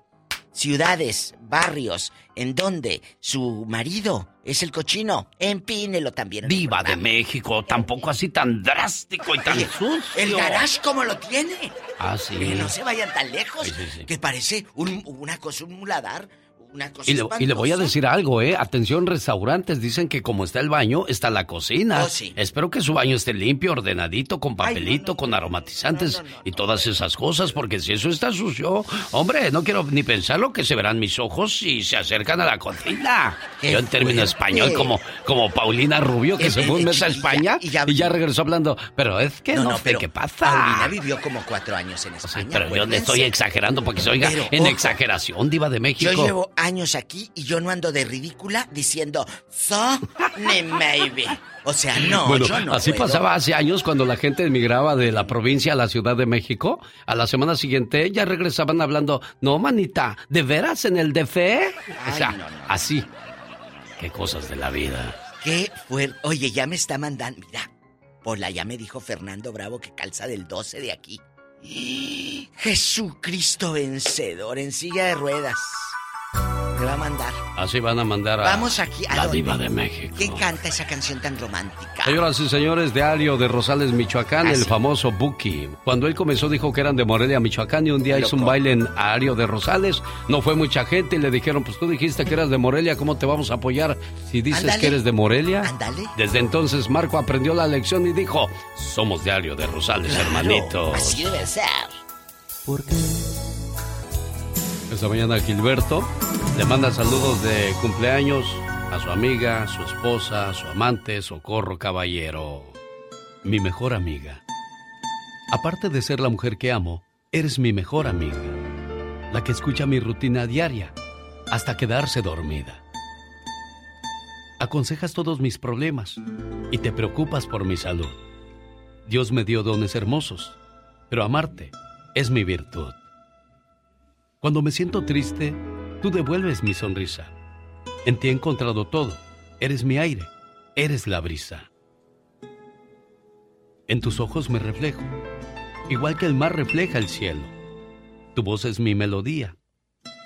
ciudades, barrios, en donde su marido es el cochino. Empínelo también. Diva de México, tampoco así tan drástico y tan sucio. El garage como lo tiene. Ah, sí. Que no se vayan tan lejos. Que parece un- una cosa, un muladar. Una cosa Y le, y le voy a decir algo, ¿eh? Atención, restaurantes. Dicen que como está el baño, está la cocina. Oh, sí. Espero que su baño esté limpio, ordenadito, con papelito, con aromatizantes y todas esas cosas, porque si eso está sucio, hombre, no quiero ni pensar lo que se verán mis ojos si se acercan a la cocina. Qué Yo en término español, como, como Paulina Rubio, que se fue un mes a y ya- España y ya- regresó hablando. Pero es que no, sé qué pasa. Paulina vivió como cuatro años en España. Pero yo le estoy exagerando porque se oiga Pero, en ojo, exageración, diva de México. Yo llevo años aquí y yo no ando de ridícula diciendo so ni maybe. O sea, no, bueno, yo no así puedo. pasaba hace años cuando la gente emigraba de la provincia a la Ciudad de México. A la semana siguiente ya regresaban hablando, no, manita, ¿de veras en el DF? o sea, no, no, no. así. Qué cosas de la vida. Qué fuerte. Oye, ya me está mandando. Mira, Pola, ya me dijo Fernando Bravo que calza del 12 de aquí. Jesucristo vencedor en silla de ruedas. Me va a mandar. Así van a mandar a Vamos aquí a la dónde? diva de México. ¿Quién canta esa canción tan romántica? Señoras y señores de Ario de Rosales, Michoacán, Ah, el sí. famoso Buki. Cuando él comenzó dijo que eran de Morelia, Michoacán y un día hizo un baile en Ario de Rosales. No fue mucha gente y le dijeron, pues tú dijiste que eras de Morelia, ¿cómo te vamos a apoyar si dices que eres de Morelia? Ándale. Desde entonces Marco aprendió la lección y dijo, somos de Ario de Rosales, hermanitos. Así debe ser. Esta mañana Gilberto le manda saludos de cumpleaños a su amiga, su esposa, su amante, Socorro Caballero. Mi mejor amiga. Aparte de ser la mujer que amo, eres mi mejor amiga. La que escucha mi rutina diaria hasta quedarse dormida. Aconsejas todos mis problemas y te preocupas por mi salud. Dios me dio dones hermosos, pero amarte es mi virtud. Cuando me siento triste, tú devuelves mi sonrisa. En ti he encontrado todo. Eres mi aire, eres la brisa. En tus ojos me reflejo, igual que el mar refleja el cielo. Tu voz es mi melodía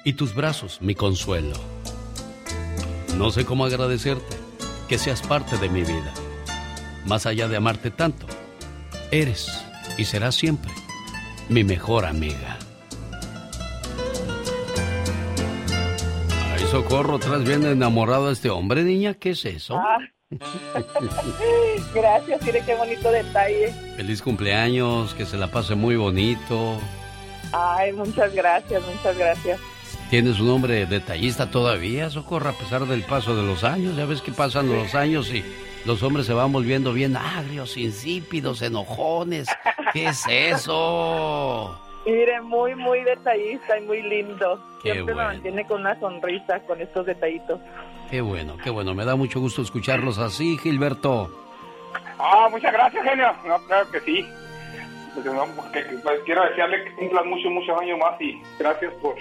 y tus brazos mi consuelo. No sé cómo agradecerte que seas parte de mi vida. Más allá de amarte tanto, eres y serás siempre mi mejor amiga. Socorro, atrás viene enamorado este hombre, niña, ¿qué es eso? Ah. Gracias, mire qué bonito detalle. Feliz cumpleaños, que se la pase muy bonito. Ay, muchas gracias, muchas gracias. Tienes un hombre detallista todavía, socorro, a pesar del paso de los años. Ya ves que pasan los años y los hombres se van volviendo bien agrios, insípidos, enojones. ¿Qué es eso? Mire, muy, muy detallista y muy lindo. Qué Siempre me bueno. mantiene con una sonrisa con estos detallitos. Qué bueno, qué bueno. Me da mucho gusto escucharlos así, Gilberto. Ah, muchas gracias, genio. No, claro que sí. Pues, no, que- que- pues, quiero desearle que cumplan muchos, muchos años más y gracias por,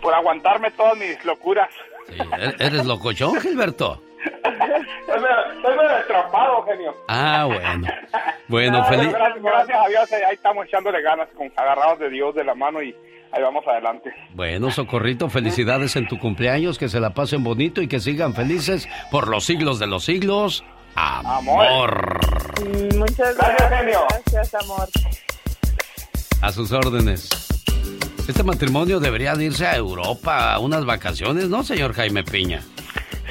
por aguantarme todas mis locuras. ¿E- ¿Eres locochón, Gilberto? Soy medio- destrapado, genio. Ah, bueno. Bueno, feliz. Gracias, gracias a Dios, eh, ahí estamos echándole ganas, con, agarrados de Dios de la mano y ahí vamos adelante. Bueno, Socorrito, felicidades en tu cumpleaños, que se la pasen bonito y que sigan felices por los siglos de los siglos. Amor. Muchas gracias. Gracias, amor. A sus órdenes. Este matrimonio debería de irse a Europa a unas vacaciones, ¿no, señor Jaime Piña?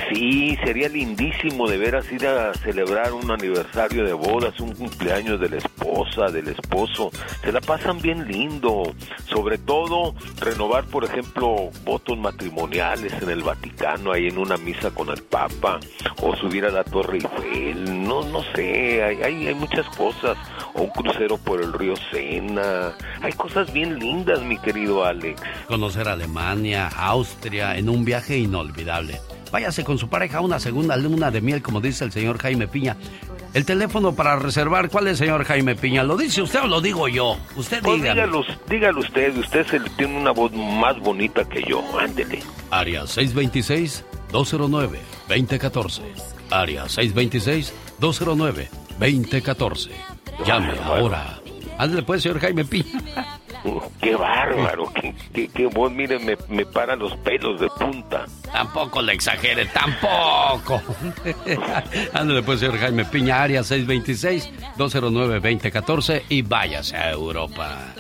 Sí, sería lindísimo de veras ir a celebrar un aniversario de bodas, un cumpleaños de la esposa, del esposo. Se la pasan bien lindo. Sobre todo, renovar, por ejemplo, votos matrimoniales en el Vaticano, ahí en una misa con el Papa, o subir a la Torre Eiffel. No, no sé, hay, hay, hay muchas cosas. O un crucero por el río Sena. Hay cosas bien lindas, mi querido Alex. Conocer Alemania, Austria, en un viaje inolvidable. Váyase con su pareja a una segunda luna de miel, como dice el señor Jaime Piña. El teléfono para reservar, ¿cuál es, señor Jaime Piña? ¿Lo dice usted o lo digo yo? Usted Pues dígame. dígalo, dígalo usted, usted se tiene una voz más bonita que yo, ándele. Área 626-209-2014. Área 626-209-2014. Llame ahora. Ándale pues, señor Jaime Piña. Qué bárbaro, qué, qué, qué voz, mire, me, me paran los pelos de punta. Tampoco le exagere, tampoco. Ándale pues, señor Jaime Piña, área 626-209-2014 y váyase a Europa.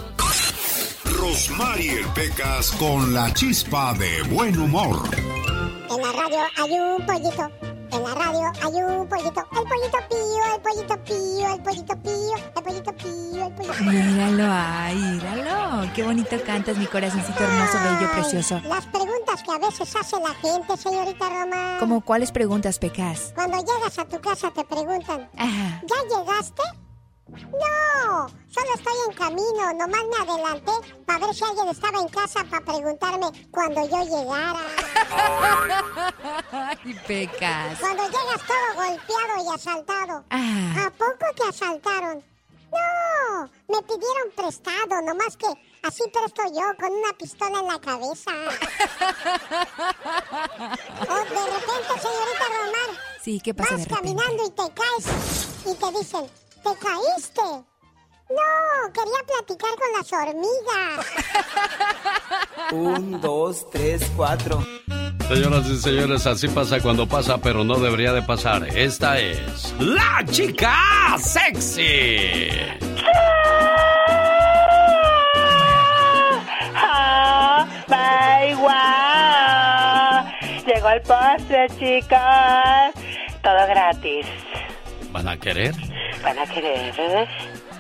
Rosmarie Pecas con la chispa de buen humor. En la radio hay un pollito. En la radio hay un pollito. El pollito pío, el pollito pío, el pollito pío, el pollito pío, el pollito pío. Míralo ahí, míralo. Qué bonito cantas, mi corazoncito hermoso, bello, precioso. Las preguntas que a veces hace la gente, señorita Roma. ¿Cómo cuáles preguntas, Pecas? Cuando llegas a tu casa te preguntan, Ajá. ¿ya llegaste? No, solo estoy en camino, nomás me adelanté para ver si alguien estaba en casa para preguntarme cuando yo llegara. Ay, Pecas. Cuando llegas todo golpeado y asaltado. Ah. ¿A poco te asaltaron? No, me pidieron prestado, nomás que así presto yo con una pistola en la cabeza. o de repente, señorita Romar, Sí, ¿qué pasa vas caminando y te caes y te dicen, ¿te caíste? No, quería platicar con las hormigas. Un, dos, tres, cuatro. Señoras y señores, así pasa cuando pasa, pero no debería de pasar. Esta es la chica sexy. ¡Ah! ¡Bye, guau! Llegó el postre, chicos. Todo gratis. ¿Van a querer? ¿Van a querer?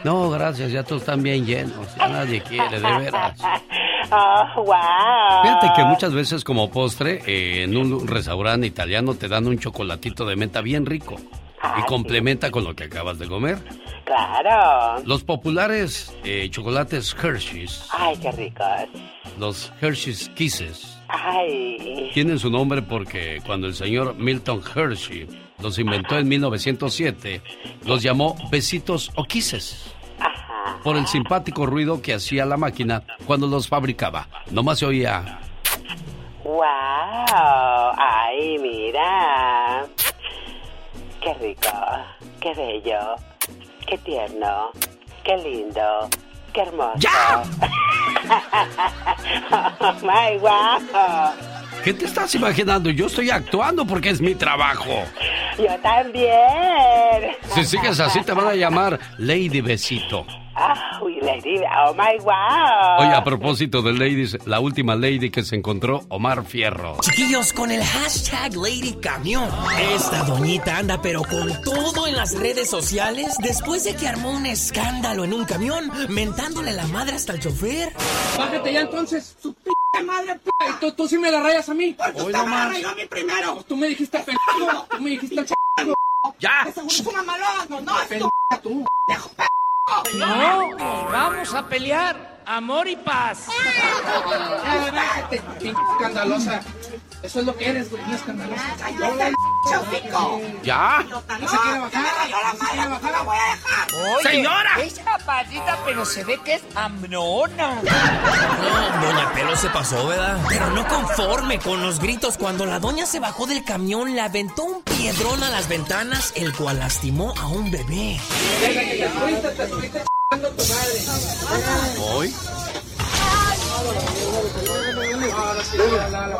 No, gracias, ya todos están bien llenos. Ya nadie quiere, de veras. ¡Oh, wow! Fíjate que muchas veces como postre eh, en un restaurante italiano te dan un chocolatito de menta bien rico y complementa con lo que acabas de comer. Claro. Los populares eh, chocolates Hershey's, Ay, qué ricos. los Hershey's Kisses, Ay. tienen su nombre porque cuando el señor Milton Hershey los inventó en 1907, los llamó besitos o kisses. Por el simpático ruido que hacía la máquina cuando los fabricaba. Nomás se oía ¡Wow! ¡Ay, mira! ¡Qué rico! ¡Qué bello! ¡Qué tierno! ¡Qué lindo! ¡Qué hermoso! ¡Ya! ¡Oh, my wow! ¿Qué te estás imaginando? Yo estoy actuando porque es mi trabajo. ¡Yo también! Si sigues así te van a llamar Lady Besito. ¡Ah, uy, lady! ¡Oh, my wow! Oye, a propósito de ladies, la última lady que se encontró, Omar Fierro. Chiquillos, con el hashtag Lady Camión. Esta doñita anda pero con todo en las redes sociales después de que armó un escándalo en un camión, mentándole la madre hasta el chofer. Bájate ya entonces, su p madre, p y tú, tú sí me la rayas a mí. Porque usted me la a mí primero. Tú me dijiste pendejo, tú me dijiste ch... ¡Ya! Seguro es una malón, no, no, pendejo tú, pendejo, p***. No, vamos a pelear. Amor y paz. Escandalosa. Eso es lo que eres, güey, una escandalosa. ¡Cállate, hocico! ¿Ya? ¿No se quiere bajar? ¡Yo la madre, bajar la voy a dejar! Oye, ¡Señora! Es capacita, pero se ve que es hambrona. No, doña Pelo se pasó, ¿verdad? Pero no conforme con los gritos, cuando la doña se bajó del camión, le aventó un piedrón a las ventanas, el cual lastimó a un bebé. Desde que te fuiste, te estuviste ch***ando tu madre. ¿Hoy?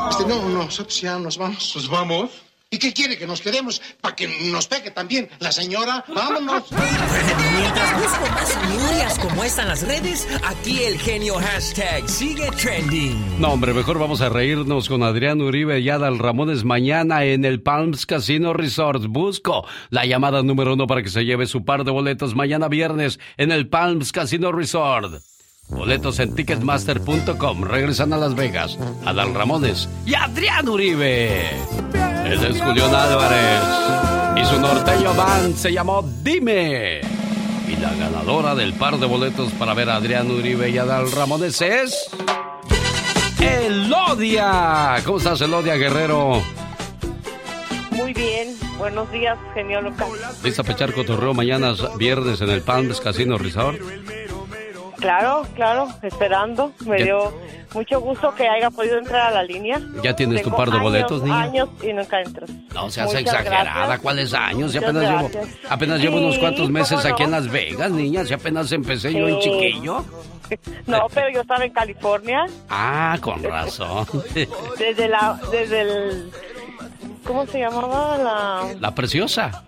Este, no, nosotros ya nos vamos. ¿Nos vamos? ¿Y qué quiere? ¿Que nos quedemos? ¿Para que nos pegue también la señora? ¡Vámonos! Mientras busco más historias como esta en las redes, aquí el genio hashtag sigue trending. No, hombre, mejor vamos a reírnos con Adrián Uribe y Adal Ramones mañana en el Palms Casino Resort. Busco la llamada número uno para que se lleve su par de boletos mañana viernes en el Palms Casino Resort. Boletos en ticketmaster.com. Regresan a Las Vegas. Adal Ramones y Adrián Uribe. Él es Julián Álvarez. Y su norteño band se llamó Dime. Y la ganadora del par de boletos para ver a Adrián Uribe y Adal Ramones es. Elodia. ¿Cómo estás, Elodia Guerrero? Muy bien, buenos días, genio Lucas. ¿Lista para echar cotorreo mañana viernes en el Palms Casino Resort? Claro, claro, esperando. Me Ya- dio Mucho gusto que haya podido entrar a la línea. ¿Ya tienes tu par de años, boletos, niña? años y nunca entras. No seas Muchas exagerada, gracias. ¿cuáles años? Muchas apenas llevo, apenas llevo unos cuantos meses ¿cómo aquí en? Las Vegas, niña. Si apenas empecé yo en chiquillo. No, pero yo estaba en California Ah, con razón. desde la, desde el, ¿cómo se llamaba? La, La preciosa.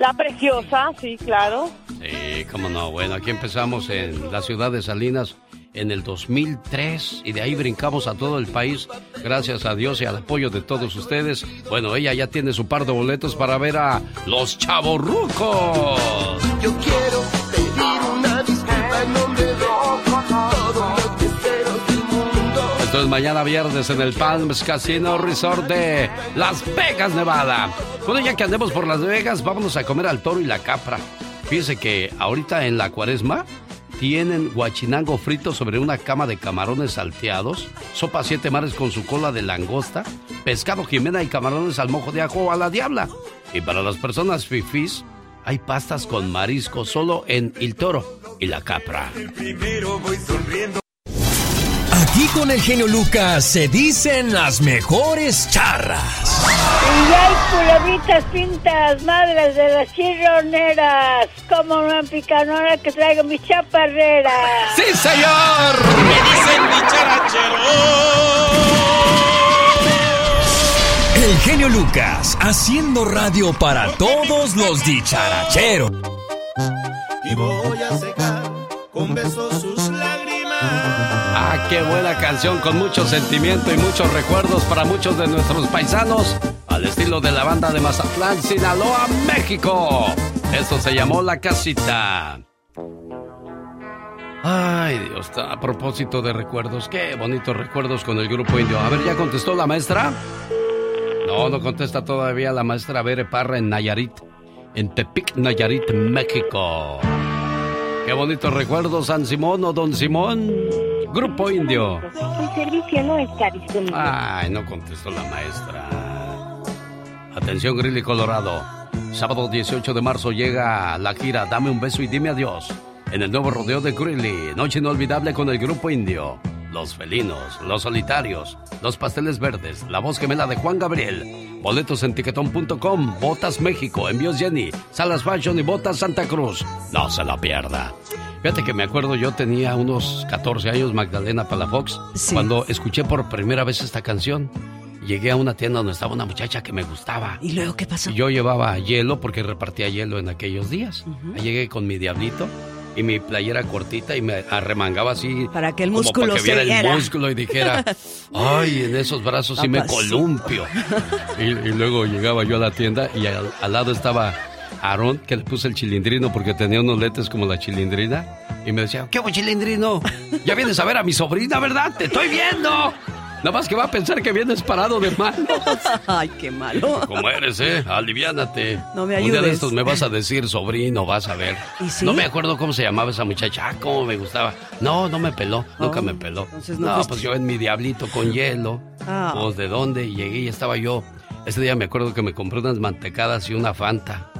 la preciosa, sí, claro. Sí, cómo no. Bueno, aquí empezamos en la ciudad de Salinas en el 2003 y de ahí brincamos a todo el país. Gracias a Dios y al apoyo de todos ustedes. Bueno, ella ya tiene su par de boletos para ver a los chavorrucos. Yo quiero pedir una disculpa en nombre de todos los del mundo. Esto es mañana viernes en el Palms Casino Resort de Las Vegas, Nevada. Bueno, ya que andemos por Las Vegas, vámonos a comer al toro y la capra. Fíjese que ahorita en la cuaresma tienen guachinango frito sobre una cama de camarones salteados, sopa siete mares con su cola de langosta, pescado jimena y camarones al mojo de ajo a la diabla. Y para las personas fifís, hay pastas con marisco solo en El Toro y la Capra. Primero voy sonriendo. Aquí con el genio Lucas se dicen las mejores charras. Y hay culebritas pintas, madres de las chirroneras. Como una picanora que traigo mis chaparreras. ¡Sí, señor! Me dicen El genio Lucas haciendo radio para todos los dicharacheros. Y voy a secar con besos sus. Ah, qué buena canción con mucho sentimiento y muchos recuerdos para muchos de nuestros paisanos al estilo de la banda de Mazatlán, Sinaloa, México. Esto se llamó La Casita. Ay, Dios, a propósito de recuerdos, qué bonitos recuerdos con el grupo indio. A ver, ¿ya contestó la maestra? No, no contesta todavía la maestra Bere Parra en Nayarit, en Tepic, Nayarit, México. Qué bonitos recuerdos, San Simón o Don Simón. Grupo Indio. El servicio no está disponible. Ay, no contestó la maestra. Atención, Grilly Colorado. Sábado 18 de marzo llega la gira Dame un beso y dime adiós. En el nuevo rodeo de Grilly. Noche inolvidable con el Grupo Indio. Los felinos, los solitarios, los pasteles verdes, la voz gemela de Juan Gabriel. Boletos en tiquetón.com, Botas México, Envíos Jenny, Salas Fashion y Botas Santa Cruz. No se la pierda. Fíjate que me acuerdo, yo tenía unos 14 años, Magdalena Palafox, cuando escuché por primera vez esta canción. Llegué a una tienda donde estaba una muchacha que me gustaba. ¿Y luego qué pasó? Y yo llevaba hielo porque repartía hielo en aquellos días. Llegué con mi diablito y mi playera cortita y me arremangaba así. Para que el como músculo para que viera se el músculo y dijera, ay, en esos brazos sí me columpio. Y, y luego llegaba yo a la tienda y al, al lado estaba Aarón, que le puse el chilindrino porque tenía unos lentes como la chilindrina. Y me decía, ¿qué hago, chilindrino? Ya vienes a ver a mi sobrina, ¿verdad? ¡Te estoy viendo! Nada más que va a pensar que vienes parado de manos. Ay, qué malo. ¿Cómo eres, eh? Aliviánate. No me Un día de ayudes. estos me vas a decir sobrino, vas a ver. ¿Y sí? No me acuerdo cómo se llamaba esa muchacha. Ah, cómo me gustaba. No, no me peló. Nunca Oh, me peló. entonces no no, fuiste. pues yo en mi diablito con hielo. Ah. Pues de dónde y llegué y estaba yo. Ese día me acuerdo que me compré unas mantecadas y una fanta.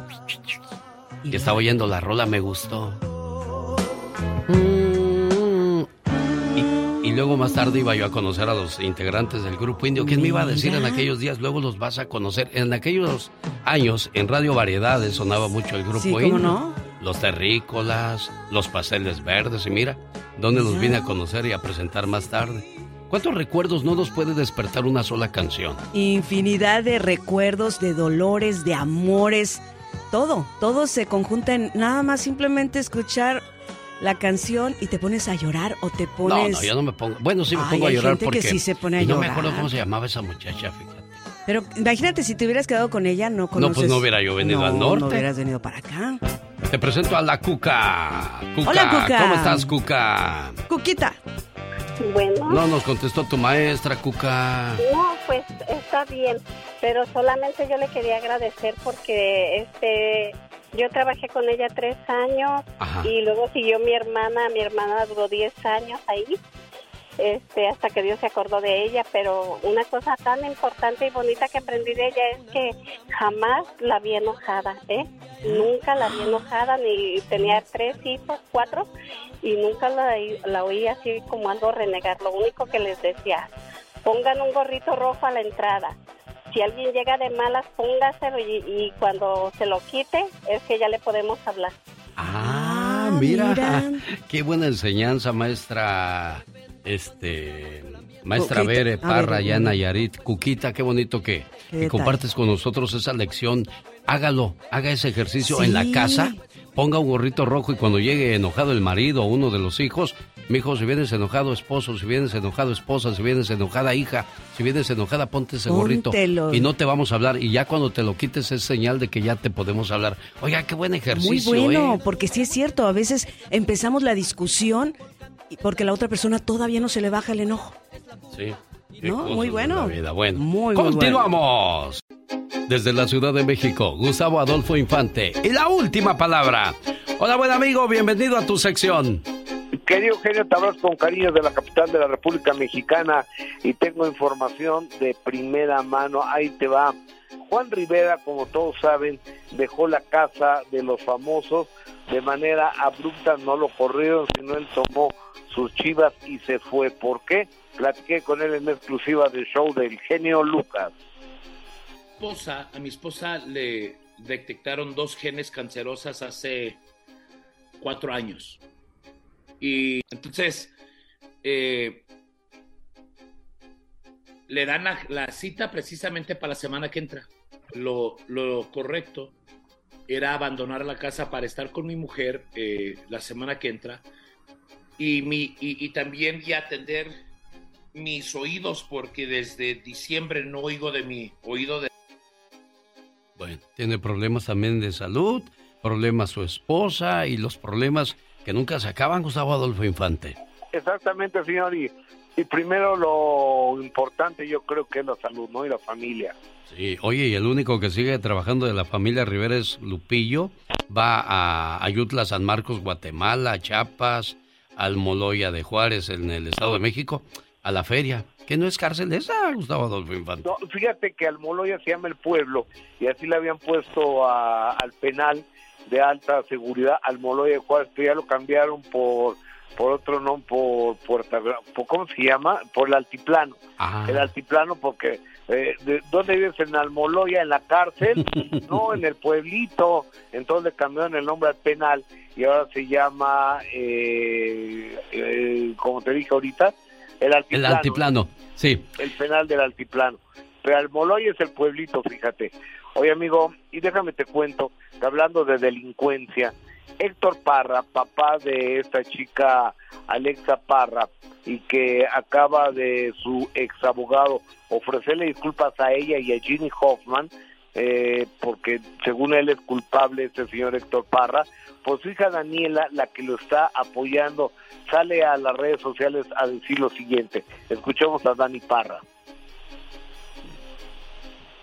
Y estaba oyendo la rola, me gustó. Y, luego más tarde iba yo a conocer a los integrantes del grupo indio. ¿Quién me iba a decir en aquellos días? Luego los vas a conocer. En aquellos años, en Radio Variedades sonaba mucho el grupo Sí, ¿cómo indio. no? Los terrícolas, los pasteles verdes. Y mira, ¿dónde los vine a conocer y a presentar más tarde? ¿Cuántos recuerdos no nos puede despertar una sola canción? Infinidad de recuerdos, de dolores, de amores. Todo, todo se conjunta en nada más simplemente escuchar la canción y te pones a llorar o te No, pones... no, yo no me pongo. Bueno, sí me Ay, pongo a llorar gente que porque. sí se pone a y no me llorar. acuerdo cómo se llamaba esa muchacha, fíjate. Pero imagínate si te hubieras quedado con ella, no conoces... pues no hubiera yo venido No, al norte. No hubieras venido para acá. Te presento a la Cuca. Cuca, Hola, Cuca. ¿cómo estás, Cuca? Cuquita. Bueno. No nos contestó tu maestra, Cuca. No, pues está bien, pero solamente yo le quería agradecer porque este yo trabajé con ella tres años Ajá. y luego siguió mi hermana, mi hermana duró diez años ahí. este, hasta que Dios se acordó de ella, pero una cosa tan importante y bonita que aprendí de ella es que jamás la vi enojada, ¿eh? Nunca la vi enojada, ni tenía tres hijos, cuatro, y nunca la, la oí así como algo renegar. Lo único que les decía, pongan un gorrito rojo a la entrada. Si alguien llega de malas, póngaselo y, y cuando se lo quite es que ya le podemos hablar. Ah, mira. Qué buena enseñanza, maestra. Este. Maestra Cuquita. Bere Parra, ver, ya Nayarit. Cuquita, qué bonito que, ¿Qué que compartes con nosotros esa lección. Hágalo, haga ese ejercicio Sí. en la casa. Ponga un gorrito rojo y cuando llegue enojado el marido o uno de los hijos, mi hijo, si vienes enojado esposo, si vienes enojado esposa, si vienes enojada hija, si vienes enojada, ponte ese gorrito Póntelo. y no te vamos a hablar. Y ya cuando te lo quites es señal de que ya te podemos hablar. Oiga, qué buen Muy ejercicio, bueno, ¿eh? porque sí es cierto, a veces empezamos la discusión porque la otra persona todavía no se le baja el enojo. Sí. No, muy bueno. Bueno, Muy, muy continuamos. Desde la Ciudad de México, Gustavo Adolfo Infante. Y la última palabra. Hola, buen amigo, bienvenido a tu sección. Querido Eugenio, te abrazo con cariño de la capital de la República Mexicana y tengo información de primera mano. Ahí te va. Juan Rivera, como todos saben, dejó la casa de los famosos de manera abrupta, no lo corrieron, sino él tomó sus chivas y se fue. ¿Por qué? Platiqué con él en exclusiva del show del genio Lucas. a mi esposa le detectaron dos genes cancerosas hace cuatro años. Y entonces eh, le dan la, cita precisamente para la semana que entra. Lo, lo correcto era abandonar la casa para estar con mi mujer eh, la semana que entra y, mi, y también y atender mis oídos porque desde diciembre no oigo de mi oído de Bueno, tiene problemas también de salud, problemas su esposa y los problemas que nunca se acaban, Gustavo Adolfo Infante. Exactamente, señor. Y, y primero lo importante yo creo que es la salud, ¿no? Y la familia. Sí, oye, y el único que sigue trabajando de la familia Rivera es Lupillo. Va a Ayutla, San Marcos, Guatemala, Chiapas, al Moloya de Juárez en el Estado de México, a la feria. ¿Qué no es cárcel esa, Gustavo Adolfo Infante? No, fíjate que Almoloya se llama el pueblo y así le habían puesto a- al penal de alta seguridad Almoloya de Juárez, pero ya lo cambiaron por por otro nombre, por Puerta por ¿cómo se llama? Por el altiplano. El altiplano porque eh, de, ¿dónde vives? En Almoloya, en la cárcel, no, en el pueblito. Entonces le cambiaron el nombre al penal y ahora se llama, eh, eh, como te dije ahorita, el altiplano. El altiplano, sí. El penal del altiplano. Pero Almoloya es el pueblito, fíjate. Oye, amigo, y déjame te cuento, hablando de delincuencia, Héctor Parra, papá de esta chica Alexa Parra, y que acaba de su ex abogado ofrecerle disculpas a ella y a Ginny Hoffman, eh, porque según él es culpable este señor Héctor Parra, pues su hija Daniela, la que lo está apoyando, sale a las redes sociales a decir lo siguiente. Escuchemos a Dani Parra.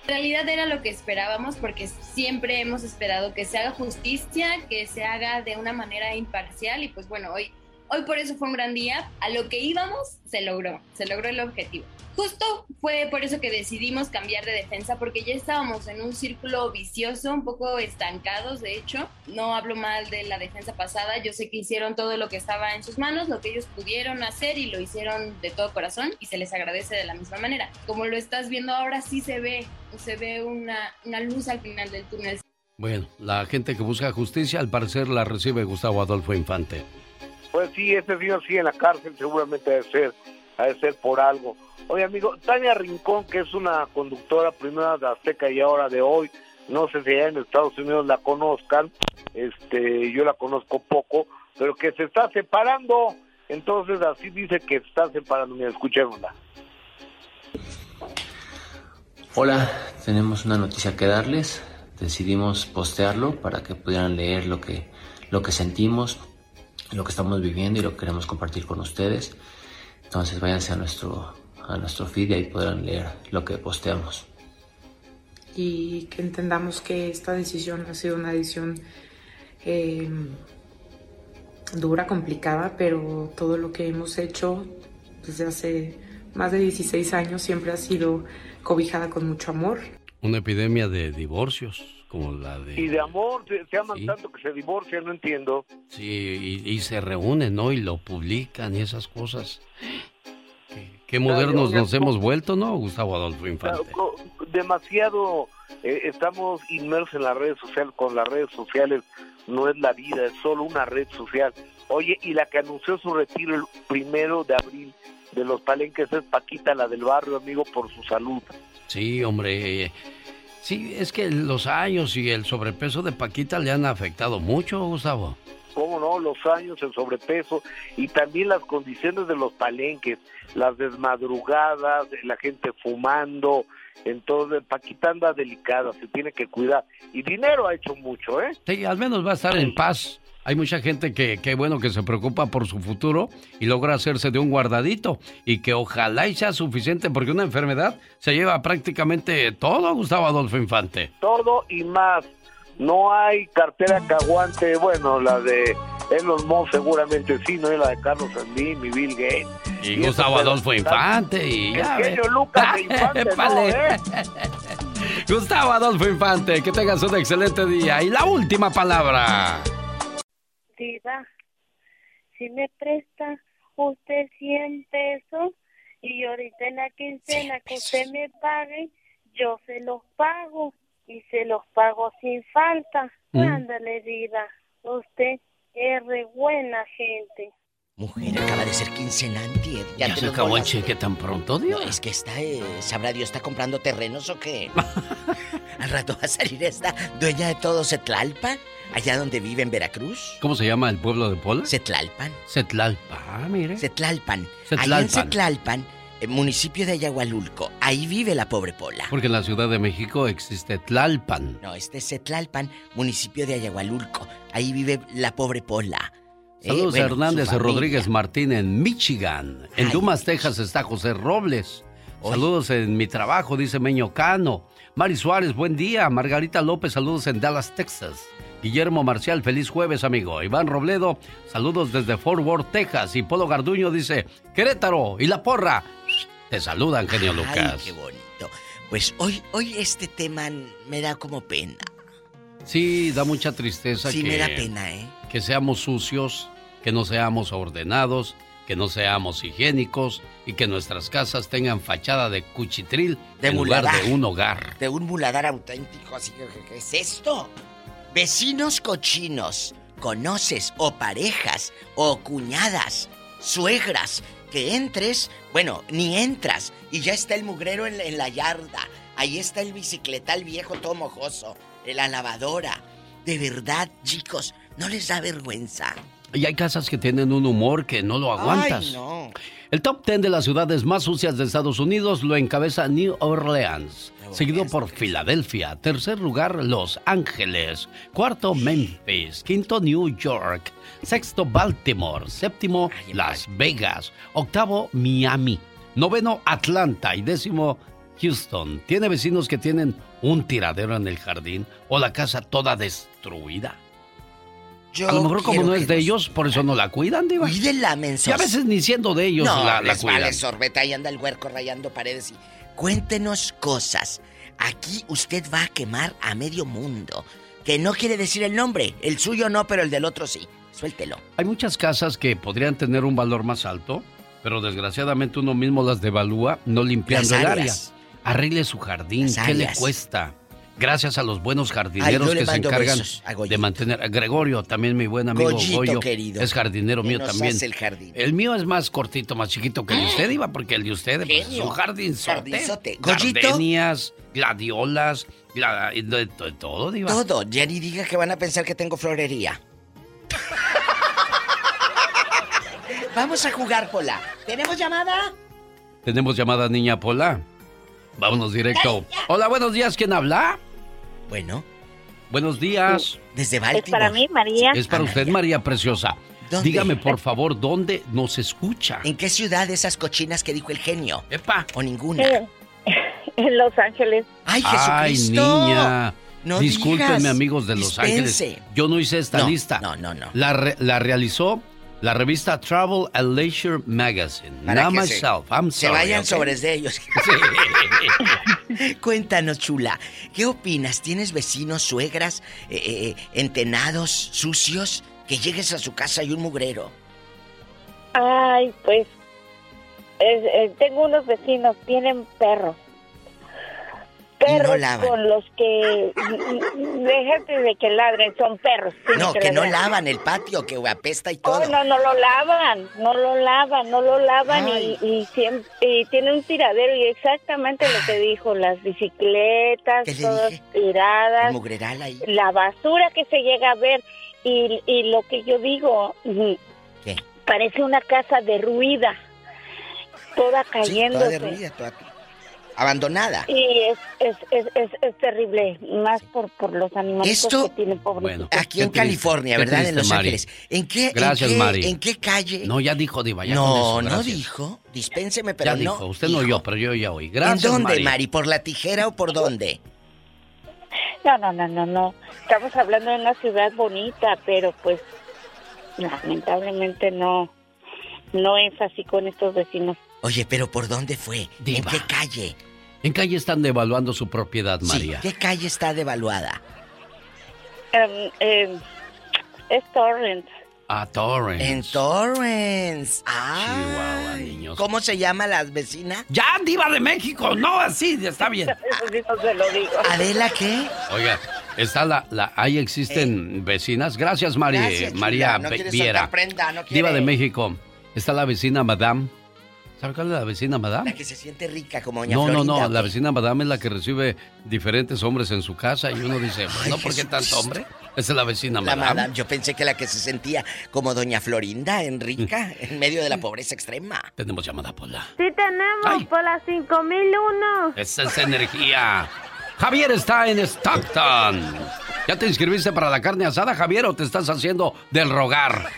Realidad era lo que esperábamos porque siempre hemos esperado que se haga justicia, que se haga de una manera imparcial y pues bueno, hoy, hoy por eso fue un gran día. A lo que íbamos se logró, se logró el objetivo. Justo fue por eso que decidimos cambiar de defensa porque ya estábamos en un círculo vicioso, un poco estancados de hecho. No hablo mal de la defensa pasada, yo sé que hicieron todo lo que estaba en sus manos, lo que ellos pudieron hacer y lo hicieron de todo corazón y se les agradece de la misma manera. Como lo estás viendo ahora sí se ve, se ve una, una luz al final del túnel. Bueno, la gente que busca justicia al parecer la recibe Gustavo Adolfo Infante. Pues sí, ese señor sigue en la cárcel, seguramente debe ser, ha de ser por algo. Oye, amigo, Tania Rincón, que es una conductora primera de Azteca y ahora de hoy, no sé si allá en Estados Unidos la conozcan, este, yo la conozco poco, pero que se está separando, entonces así dice que se está separando, mira, escuchémosla. Hola, tenemos una noticia que darles. Decidimos postearlo para que pudieran leer lo que, lo que sentimos, lo que estamos viviendo y lo que queremos compartir con ustedes. Entonces váyanse a nuestro, a nuestro feed y ahí podrán leer lo que posteamos. y que entendamos que esta decisión ha sido una decisión eh, dura, complicada, pero todo lo que hemos hecho desde hace más de 16 años siempre ha sido cobijada con mucho amor. Una epidemia de divorcios, como la de... Y de amor, se, se aman tanto que se divorcian, no entiendo. Sí, y, y se reúnen, ¿no? Y lo publican y esas cosas. Qué, qué modernos nos hemos vuelto, ¿no, Gustavo Adolfo Infante? Co- Demasiado eh, estamos inmersos en las redes sociales, con las redes sociales no es la vida, es solo una red social. Oye, y la que anunció su retiro el primero de abril de los palenques es Paquita, la del barrio, amigo, por su salud. Sí, hombre. Sí, es que los años y el sobrepeso de Paquita le han afectado mucho, Gustavo. cómo no, los años, el sobrepeso y también las condiciones de los palenques, las desmadrugadas, la gente fumando, entonces Paquita anda delicada, se tiene que cuidar. Y dinero ha hecho mucho, ¿eh? Sí, al menos va a estar en paz. Hay mucha gente que, que bueno, que se preocupa por su futuro y logra hacerse de un guardadito y que ojalá y sea suficiente porque una enfermedad se lleva prácticamente todo, Gustavo Adolfo Infante. Todo y más. No hay cartera que aguante, bueno, la de Elon Musk seguramente sí, no es la de Carlos Slim y Bill Gates. Y Gustavo Adolfo Infante y El ya. ve. Lucas de Infante, ¿no, eh? Gustavo Adolfo Infante, que tengas un excelente día. Y la última palabra. Si me presta usted 100 pesos y ahorita en la quincena que usted me pague, yo se los pago y se los pago sin falta. Mm. Ándale, Diva, usted es re buena gente. Mujer, acaba de ser quincenante. ¿Ya te se acabó el cheque tan pronto, No, Dios? es que está, eh, sabrá Dios, ¿está comprando terrenos o qué? Al rato va a salir esta dueña de todo Setlalpan, allá donde vive en Veracruz. ¿Cómo se llama el pueblo de Pola? Setlalpan. Setlalpa, ah, mire. Setlalpan. Allá Setlalpan. en Setlalpan, eh, municipio de Ayahualulco, ahí vive la pobre Pola. Porque en la Ciudad de México existe Tlalpan. No, este es Setlalpan, municipio de Ayahualulco. Ahí vive la pobre Pola. Eh, Saludos bueno, a Hernández. Rodríguez Martín en Michigan. En Dumas, Texas está José Robles. Saludos en mi trabajo, dice Meño Cano. Mari Suárez, buen día. Margarita López, saludos en Dallas, Texas. Guillermo Marcial, feliz jueves, amigo. Iván Robledo, saludos desde Fort Worth, Texas. Y Polo Garduño dice, Querétaro y La Porra. Te saludan, genio Ay, Lucas. qué bonito. Pues hoy, hoy este tema me da como pena. Sí, da mucha tristeza Sí, que, me da pena, ¿eh? Que seamos sucios, que no seamos ordenados, que no seamos higiénicos y que nuestras casas tengan fachada de cuchitril De en lugar de un hogar. De un muladar auténtico, así que, ¿qué es esto? Vecinos cochinos, conoces o parejas o cuñadas, suegras, que entres, bueno, ni entras y ya está el mugrero en, la- en la yarda, ahí está el bicicletal viejo todo mojoso, la lavadora. De verdad, chicos, ¿no les da vergüenza? Y hay casas que tienen un humor que no lo aguantas. Ay, no. El top 10 de las ciudades más sucias de Estados Unidos lo encabeza New Orleans, seguido por Filadelfia. Tercer lugar, Los Ángeles. Cuarto, Memphis. Quinto, New York. Sexto, Baltimore. Séptimo, Las Vegas. Octavo, Miami. Noveno, Atlanta. Y décimo, Houston. Tiene vecinos que tienen un tiradero en el jardín o la casa toda destruida. Yo a lo mejor como no es de nos- ellos, por eso no la cuidan, digo. Cuídenla, mensos. Y a veces ni siendo de ellos no, la, la les cuidan. vale sorbeta, ahí anda el huerco rayando paredes y... Cuéntenos cosas. Aquí usted va a quemar a medio mundo. Que no quiere decir el nombre. El suyo no, pero el del otro sí. Suéltelo. Hay muchas casas que podrían tener un valor más alto, pero desgraciadamente uno mismo las devalúa no limpiando Las el área. Arregle su jardín, Las ¿qué le cuesta? Gracias a los buenos jardineros que se encargan de mantener. a Gregorio, también mi buen amigo Goyito, Goyo, querido, es jardinero mío también. el jardín. El mío es más cortito, más chiquito que el de usted, iba, porque el de usted pues, es un jardinzote. Jardinzote. Gardenias, gladiolas, gla- de, de- de todo, diva. Todo. Ya ni diga que van a pensar que tengo florería. Vamos a jugar, Pola. ¿Tenemos llamada? Tenemos llamada niña Pola. Vámonos directo. Hola, buenos días. ¿Quién habla? Bueno. Buenos días. Desde Es para mí, María. Es para usted, María Preciosa. ¿Dónde? Dígame, por favor, ¿dónde nos escucha? ¿En qué ciudad esas cochinas que dijo el genio? Epa. ¿O ninguna? Eh, en Los Ángeles. ¡Ay, Ay, Jesucristo! niña. No Discúlpenme, digas. amigos de Los Dispense. Ángeles. Yo no hice esta No, lista. no, no, no. La, re- la realizó La revista Travel and Leisure Magazine. Para Not que se- myself. I'm se sorry, vayan ¿ok? sobres de ellos. Cuéntanos, chula, ¿qué opinas? ¿Tienes vecinos, suegras, eh, eh, entenados, sucios? Que llegues a su casa y un mugrero. Ay, pues es- eh, tengo unos vecinos, tienen perros. Perros lavan. con los que déjate de que ladren, son perros. No, que no ladrar. lavan el patio, que apesta y Oh, todo. no, no lo lavan, no lo lavan, no lo lavan y, y, siempre, y tiene un tiradero y exactamente lo que dijo, las bicicletas, ¿Qué le todas tiradas, ahí. la basura que se llega a ver y, y lo que yo digo, ¿Qué? parece una casa derruida, toda Sí, cayéndose. toda derruida, toda abandonada. Y es, es, es, es, es terrible, más por, por los animales Esto- que tienen pobrecitos. Aquí en California, ¿verdad? en Los Ángeles. ¿En qué, Gracias, en qué, Mari. ¿En qué calle? No, ya dijo Diva, ya con no, eso, no dijo. Dispénseme, pero ya no. dijo, usted no oyó, pero yo ya oí. Gracias, ¿En dónde, Mari. Mari? ¿Por la tijera o por dónde? No, no, no, no, no. Estamos hablando de una ciudad bonita, pero pues lamentablemente no, no es así con estos vecinos. Oye, pero ¿por dónde fue? Diva. ¿En qué calle? En calle están devaluando su propiedad, María. Sí, ¿qué calle está devaluada? Em, es Torrance. A Torrance. En Torrance. Chihuahua, Ay, niños. ¿Cómo se llama la vecina? ¡Ya, Diva de México! No, así, está bien. Eso sí no se lo digo. ¿Adela qué? Oiga, está la, la ahí existen vecinas. Gracias, Mari, Gracias, chula. María No Viera. prenda, no Diva de México. Está la vecina Madame. ¿Sabe cuál es la vecina Madame? La que se siente rica como doña No, no, Florinda, no, ¿o la qué? vecina Madame es la que recibe diferentes hombres en su casa y uno dice, bueno, ¿por qué tanto hombre? Esa es la vecina La Madame. madame, yo pensé que la que se sentía como doña Florinda en rica, en medio de la pobreza extrema. Tenemos llamada Pola. Sí tenemos por las 5001. Esa es energía. Javier está en Stockton. ¿Ya te inscribiste para la carne asada, Javier, o te estás haciendo del rogar?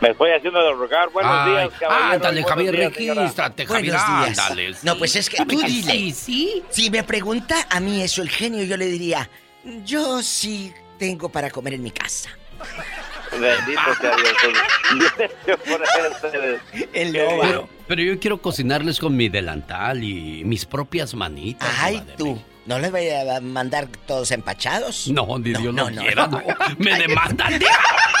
Me estoy haciendo de rogar. Buenos Ay, días, caballero. ándale, Javier, regístrate, Javier, Buenos días. ándale. No, pues es que tú dile. sí, sí. Si me pregunta a mí eso el genio, yo le diría, yo sí tengo para comer en mi casa. Bendito sea Dios. Gracias por ustedes. El. Pero, pero yo quiero cocinarles con mi delantal y mis propias manitas. Ay, tú, ¿no les voy a mandar todos empachados? No, ni Dios no, quiera, no. Me demandan.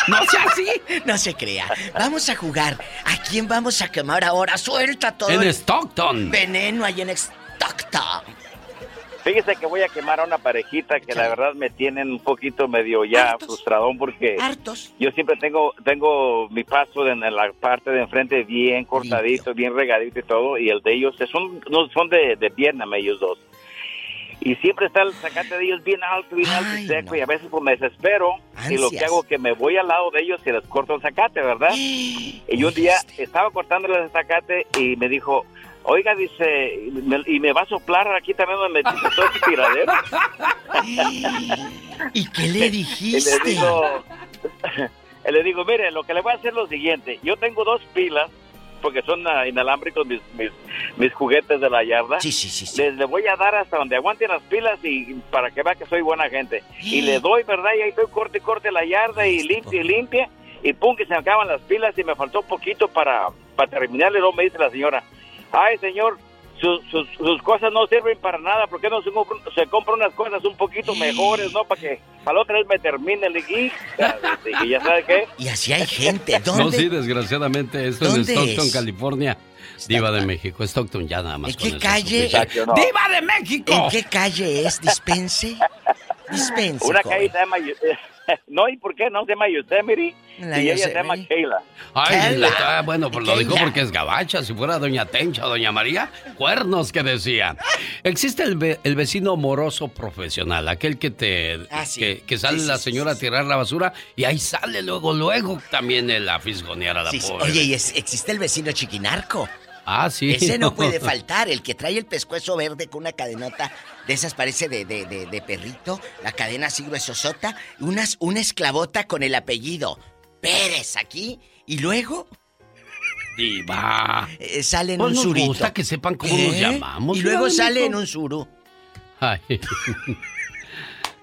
No sea así. No se crea. Vamos a jugar. ¿A quién vamos a quemar ahora? Suelta todo En el Stockton. veneno ahí en Stockton. Fíjese que voy a quemar a una parejita que la verdad me tienen un poquito medio ya frustradón porque Hartos. yo siempre tengo tengo mi paso en la parte de enfrente bien cortadito, bien regadito y todo, y el de ellos son no son de, de Vietnam ellos dos. Y siempre está el zacate de ellos bien alto, bien alto y seco, y a veces pues me desespero y lo que hago es que me voy al lado de ellos y les corto el zacate, ¿verdad? Y un día estaba cortándoles el zacate y me dijo, oiga, dice, y me, y me va a soplar aquí también donde metiste todo ese tiradero. ¿Y qué le Y dijiste? le digo, le digo, mire, lo que le voy a hacer es lo siguiente. Yo tengo dos pilas, porque son ah, inalámbricos mis, mis, mis juguetes de la yarda. Sí, sí, sí. Les le voy a dar hasta donde aguanten las pilas y para que vea que soy buena gente. Y le doy, ¿verdad? Y ahí estoy corte, y corte la yarda y limpia y limpia. Y pum, que se me acaban las pilas y me faltó un poquito para, para terminarle. Luego me dice la señora, ay, señor, sus, sus, sus cosas no sirven para nada. ¿Por qué no se, compra- se compra unas cosas un poquito mejores, no? Para que para la otra vez me termine. Le dije, "Hija", y ya sabe qué. Y así hay gente. No, ¿Dónde? sí, desgraciadamente, esto en ¿Dónde Stockton, es? California. Diva de México, Stockton, ya nada más ¿En con qué eso calle? es suficiente. ¡Diva de México! ¿En qué calle es? Dispense. Dispense. Una calle se llama... No, ¿y por qué no? Se llama Yosemite La y ella se llama Kayla. Ay, la- ah, bueno, pues lo dijo porque es gabacha. Si fuera Doña Tencha o Doña María, cuernos que decía. Existe el, ve- el vecino moroso profesional, aquel que te Ah, sí. que, que sale Sí, sí, la sí, señora a tirar la basura y ahí sale luego, luego también el a fisgonear a la pobre. Oye, y es- existe el vecino chiquinarco. Ah, sí. Ese no puede faltar, el que trae el pescuezo verde con una cadenota de esas parece de, de, de, de perrito, la cadena así gruesosota, unas, una esclavota con el apellido Pérez aquí, y luego Diva. eh, sale en Pues un nos surito. gusta que sepan cómo nos ¿Eh? llamamos. Y luego sale en un suru. Ay.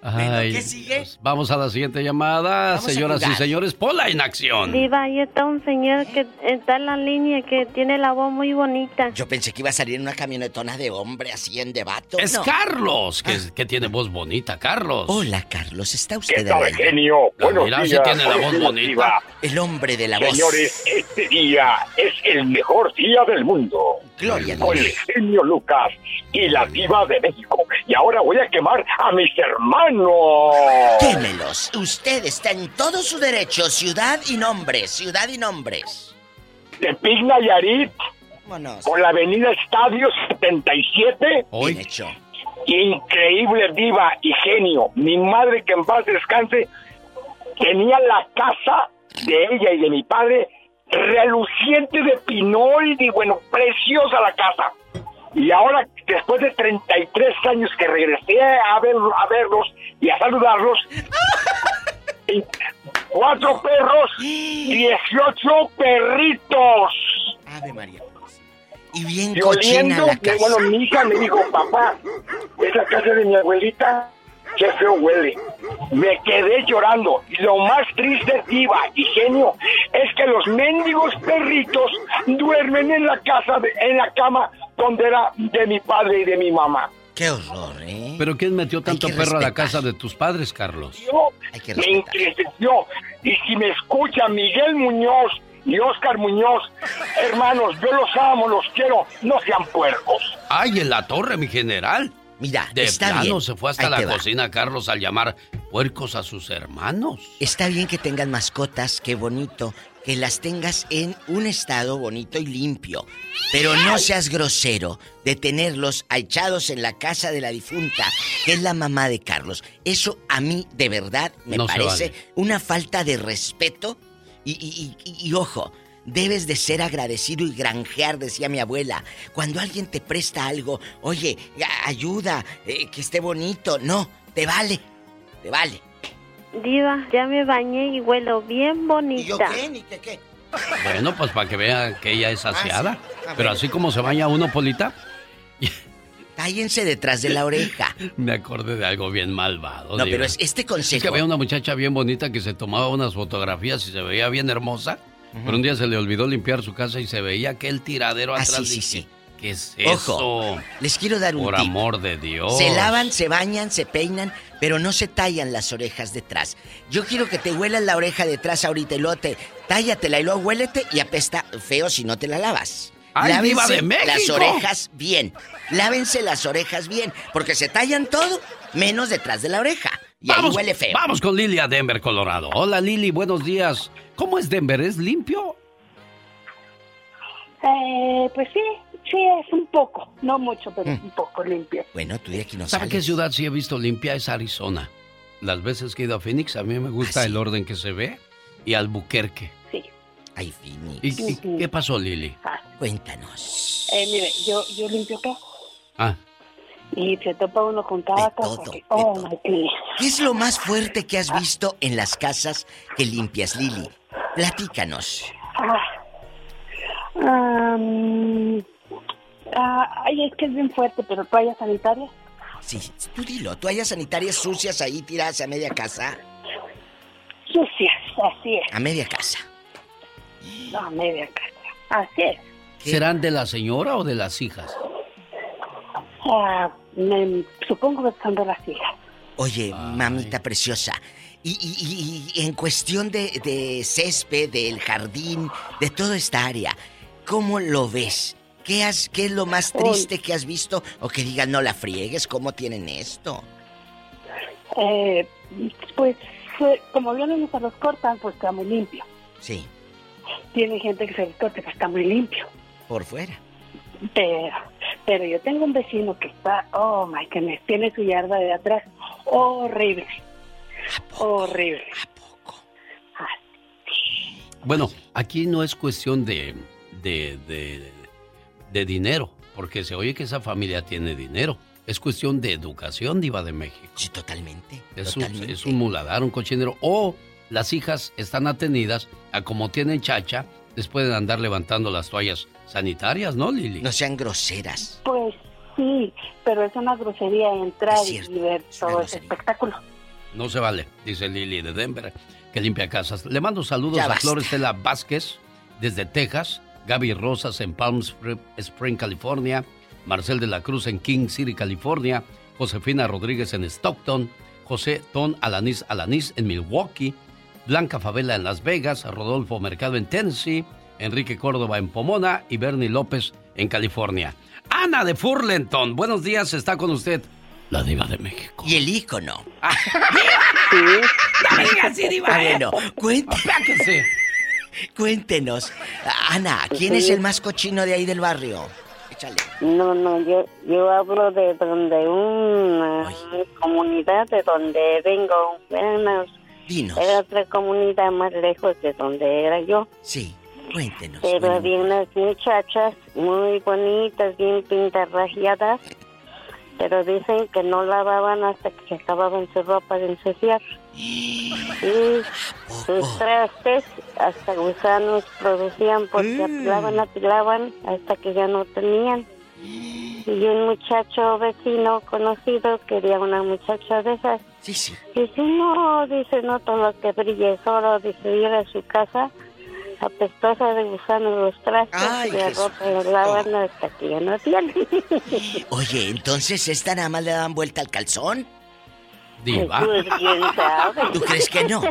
Ay, ¿qué sigue? pues, vamos a la siguiente llamada, Vamos señoras y señores. Pola en acción. Diva, ahí está un señor que está en la línea que tiene la voz muy bonita. Yo pensé que iba a salir en una camionetona de hombre así en debato. Es No. Carlos, que, que tiene voz bonita, Carlos. Hola, Carlos, ¿está usted ¿Qué al tal, genio? Ah, Buenos mira, días. tiene la voz bonita. Diva. El hombre de la voz. Señores, este día es el mejor día del mundo. Gloria a Con el genio Lucas y la diva de México. Y ahora voy a quemar a mis hermanos. Quémelos. Usted está en todo su derecho. Ciudad y nombres. Ciudad y nombres. De Pig Nayarit, Vámonos. con la avenida Estadio 77. Bien hecho. Increíble diva y genio. Mi madre, que en paz descanse, tenía la casa de ella y de mi padre reluciente de pinol y bueno, preciosa la casa. Y ahora, después de 33 años que regresé a, ver, a verlos y a saludarlos, y cuatro perros, 18 perritos. Ave María. Y bien Y cochina oliendo, la casa. bueno, mi hija me dijo, papá, esa casa de mi abuelita, qué feo huele. Me quedé llorando. Y lo más triste, diva y genio, es que los mendigos perritos duermen en la casa, de- en la cama donde era de mi padre y de mi mamá. Qué horror, ¿eh? ¿Pero quién metió tanto perro a la respetar. casa de tus padres, Carlos? Yo me entristeció. Y si me escucha Miguel Muñoz y Oscar Muñoz, hermanos, yo los amo, los quiero, no sean puercos. ¡Ay, en la torre, mi general! Mira, De está plano bien. se fue hasta Ahí la va. cocina, Carlos, al llamar puercos a sus hermanos. Está bien que tengan mascotas, qué bonito. Que las tengas en un estado bonito y limpio. Pero no seas grosero de tenerlos echados en la casa de la difunta, que es la mamá de Carlos. Eso a mí, de verdad, me No parece vale. una falta de respeto. Y, y- y- y ojo, debes de ser agradecido y granjear, decía mi abuela. Cuando alguien te presta algo, oye, ayuda, eh, que esté bonito. No, te vale, te vale. Diva, ya me bañé y huelo bien bonita. ¿Ni qué qué? Bueno, pues para que vea que ella es saciada. Ah, Pero así como se baña uno, Polita, Cállense detrás de la oreja. me acordé de algo bien malvado. No, diva. pero es- este Es consejo. que había una muchacha bien bonita que se tomaba unas fotografías y se veía bien hermosa. Pero un día se le olvidó limpiar su casa y se veía aquel tiradero Ah, atrás. sí, sí, Dije, sí. ¿Qué es Ojo, eso? les quiero dar un Por tip. amor de Dios. Se lavan, se bañan, se peinan, pero no se tallan las orejas detrás. Yo quiero que te huelas la oreja detrás ahorita y luego te tállatela y luego huélete y apesta feo si no te la lavas. ¡Ay, Lávense de las México! orejas bien. Lávense las orejas bien, porque se tallan todo menos detrás de la oreja. Y ahí Vamos, huele feo. Vamos con Lili a Denver, Colorado. Hola Lili, buenos días. ¿Cómo es Denver? ¿Es limpio? Eh, pues sí, sí, es un poco, no mucho, pero un poco limpio. Bueno, tú de aquí no ¿Sabe sales. qué ciudad sí he visto limpia? Es Arizona. Las veces que he ido a Phoenix, a mí me gusta el orden que se ve. Y Albuquerque. Sí. Ay, Phoenix. ¿Y, y qué pasó, Lili? Cuéntanos. Eh, mire, yo, yo limpio acá Ah, y se topa uno con cada cosa. que- oh, my goodness. ¿Qué es lo más fuerte que has visto en las casas que limpias, Lili? Platícanos. Ah, Am, ah, ay, es que es bien fuerte, pero toallas sanitarias. Sí, tú dilo. ¿Toallas sanitarias sucias ahí tiradas a media casa? Sucias, así es. A media casa. No, media casa. Así es. ¿serán de la señora o de las hijas? Ah, me- supongo que son de las hijas. Oye, mamita preciosa. Y, y- y- y en cuestión de, de césped, del jardín, de toda esta área, ¿cómo lo ves? ¿Qué, has, ¿Qué es lo más triste que has visto? O que digan, no la friegues, ¿cómo tienen esto? Eh, pues, como vienen y se los cortan, pues está muy limpio. Sí, Tiene gente que se los corta, pues está muy limpio. por fuera. Pero, pero yo tengo un vecino que está, oh my goodness, tiene su yarda de atrás horrible. Horrible. Bueno, aquí no es cuestión de, de, de, de dinero, porque se oye que esa familia tiene dinero. Es cuestión de educación, Diva de México. Sí, totalmente. Es, totalmente. Un, es un muladar, un cochinero. O las hijas están atenidas a como tienen chacha, les pueden andar levantando las toallas sanitarias, ¿no, Lili? No sean groseras. Pues sí, pero es una grosería entrar Es cierto, y ver todo ese espectáculo. No se vale, dice Lili de Denver, que limpia casas. Le mando saludos Ya a basta. Flor Estela Vázquez desde Texas, Gaby Rosas en Palm Spr- Spring, California, Marcel de la Cruz en King City, California, Josefina Rodríguez en Stockton, José Ton Alanis Alanis en Milwaukee, Blanca Favela en Las Vegas, Rodolfo Mercado en Tennessee, Enrique Córdoba en Pomona y Bernie López en California. Ana de Furlenton, buenos días, está con usted la diva de México. Y el ícono. No me diga así, diva. Ah, bueno, Apláquese. cuéntenos. Ana, ¿quién es el más cochino de ahí del barrio? Échale. No, no, yo, yo hablo de donde una comunidad de donde vengo. Una- Dinos. era otra comunidad más lejos de donde era yo. Sí, cuéntenos. Pero bueno. había unas muchachas muy bonitas, bien pintarrajeadas, pero dicen que no lavaban hasta que se acababan su ropa de ensuciar. Y sus trastes hasta gusanos producían porque apilaban, apilaban hasta que ya no tenían. Y un muchacho vecino conocido quería una muchacha de esas. Sí, sí. Dice, no, dice, no todo lo que brille es oro. Dice, ir a su casa apestosa de gusanos los trastes Ay, y la ropa la lavan hasta que ya no tiene. Oye, entonces esta nada más le daban vuelta al calzón. Diva. Pues quién sabe. ¿Tú crees que no?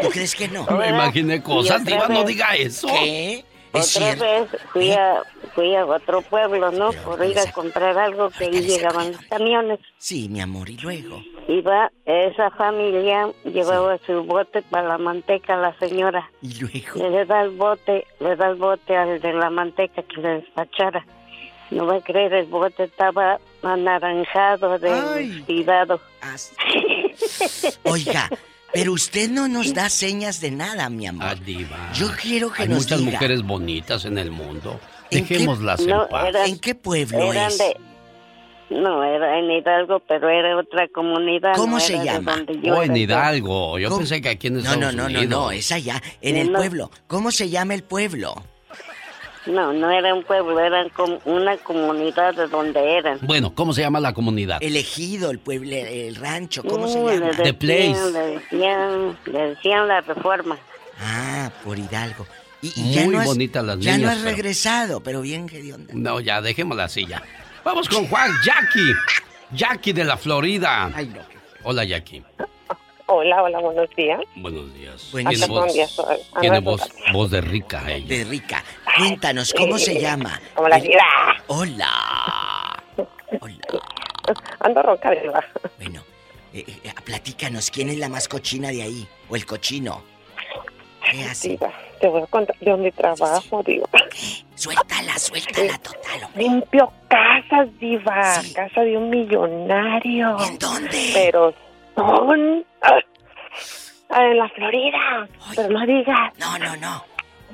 ¿Tú crees que no? Me imaginé cosas, diva, no diga eso. ¿Qué? Otra cierto. vez fui a, fui a otro pueblo, ¿no? Por ir a comprar algo que ahí llegaban los camiones. Sí, mi amor, y luego. Iba esa familia, llevaba su bote para la manteca a la señora. Y luego. Le da el bote, le da el bote al de la manteca que le despachara. No va a creer, el bote estaba anaranjado de. Oiga, pero usted no nos da señas de nada, mi amor. Ah, diva. Yo quiero que Hay nos muchas diga. mujeres bonitas en el mundo. ¿En qué- Dejémoslas en No, paz. era- ¿En qué pueblo eran es? de- no, era en Hidalgo, pero era otra comunidad. ¿Cómo no se llama? yo Oh, en. Hidalgo. Yo ¿Cómo? pensé que aquí en No, Estados no, no, no, Unidos. no, es allá, en el No. pueblo. ¿Cómo se llama el pueblo? No, no era un pueblo, era com- una comunidad de donde eran. Bueno, ¿cómo se llama la comunidad? El ejido, el pueblo, el rancho, ¿cómo se llama? le The decían- Place. Le decían, le decían la reforma. Ah, por Hidalgo. Y, y ya Muy no has, bonitas las Ya no has pero- regresado, pero bien que onda. No, ya, dejémosla así ya. Vamos con Juan, Jackie. Jackie de la Florida. Hola, Jackie. Hola, hola, buenos días. Buenos días. Buenos voz, días, ah, tiene voz, voz de rica ella. De rica. Cuéntanos, ¿cómo se llama? Como la El- diva. Hola. Ando ronca, diva. Bueno, eh, eh, platícanos, ¿quién es la más cochina de ahí? ¿O el cochino? ¿Qué hace? Diva, te voy a contar de dónde trabajo, diva. Suéltala, suéltala total. Limpio casas, diva. Casa de un millonario. ¿En dónde? Pero son... ah, en la Florida. Pero no digas. No, no, no.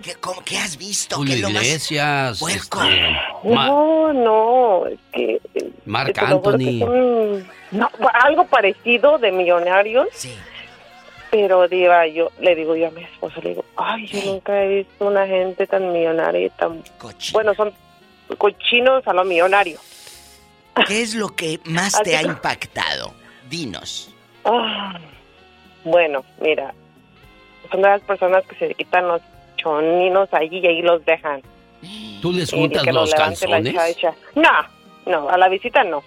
¿Qué, cómo- qué has visto? Julio ¿Qué es lo más- Iglesias, puerco? este, Ma- No, no, es que... Marc juro que Anthony. son- no, algo parecido de millonarios. Sí. Pero, diva, yo le digo yo a mi esposo, le digo, ay, yo nunca he visto una gente tan millonaria y tan... Bueno, son cochinos a lo millonario. ¿Qué es lo que más te ha impactado? Dinos. Ah, bueno, mira, son de las personas que se quitan los choninos allí y ahí los dejan. ¿Tú les juntas los calzones? No, no, a la visita no.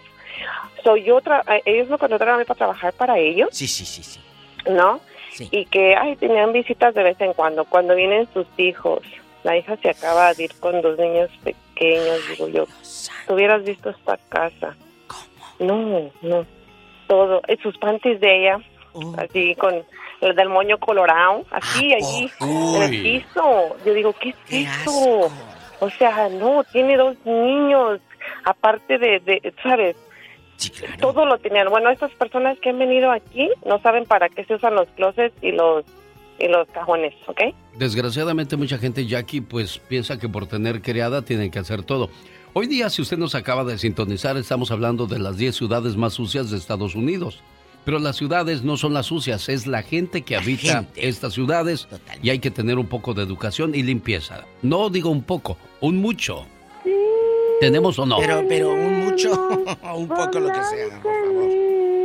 Soy yo, tra- eh, ellos me contrataron a mí para trabajar para ellos, Sí, sí, sí, sí. ¿no? Y que, ay, tenían visitas de vez en cuando. Cuando vienen sus hijos, la hija se acaba de ir con dos niños pequeños, digo yo, tú hubieras visto esta casa. No, no, todo, sus panties de ella, Oh. así con el del moño colorado, así, allí, en el piso. Yo digo, ¿qué es eso? O sea, no, tiene dos niños, aparte de, de ¿sabes? Todo lo tenían. Bueno, estas personas que han venido aquí no saben para qué se usan los closets y los y los cajones, ¿ok? Desgraciadamente mucha gente, Jackie, pues piensa que por tener criada tienen que hacer todo. Hoy día, si usted nos acaba de sintonizar, estamos hablando de las 10 ciudades más sucias de Estados Unidos. Pero las ciudades no son las sucias, es la gente que habita estas ciudades y hay que tener un poco de educación y limpieza. No digo un poco, un mucho. ¿Tenemos o no? Pero, pero un mucho, un poco lo que sea, por favor.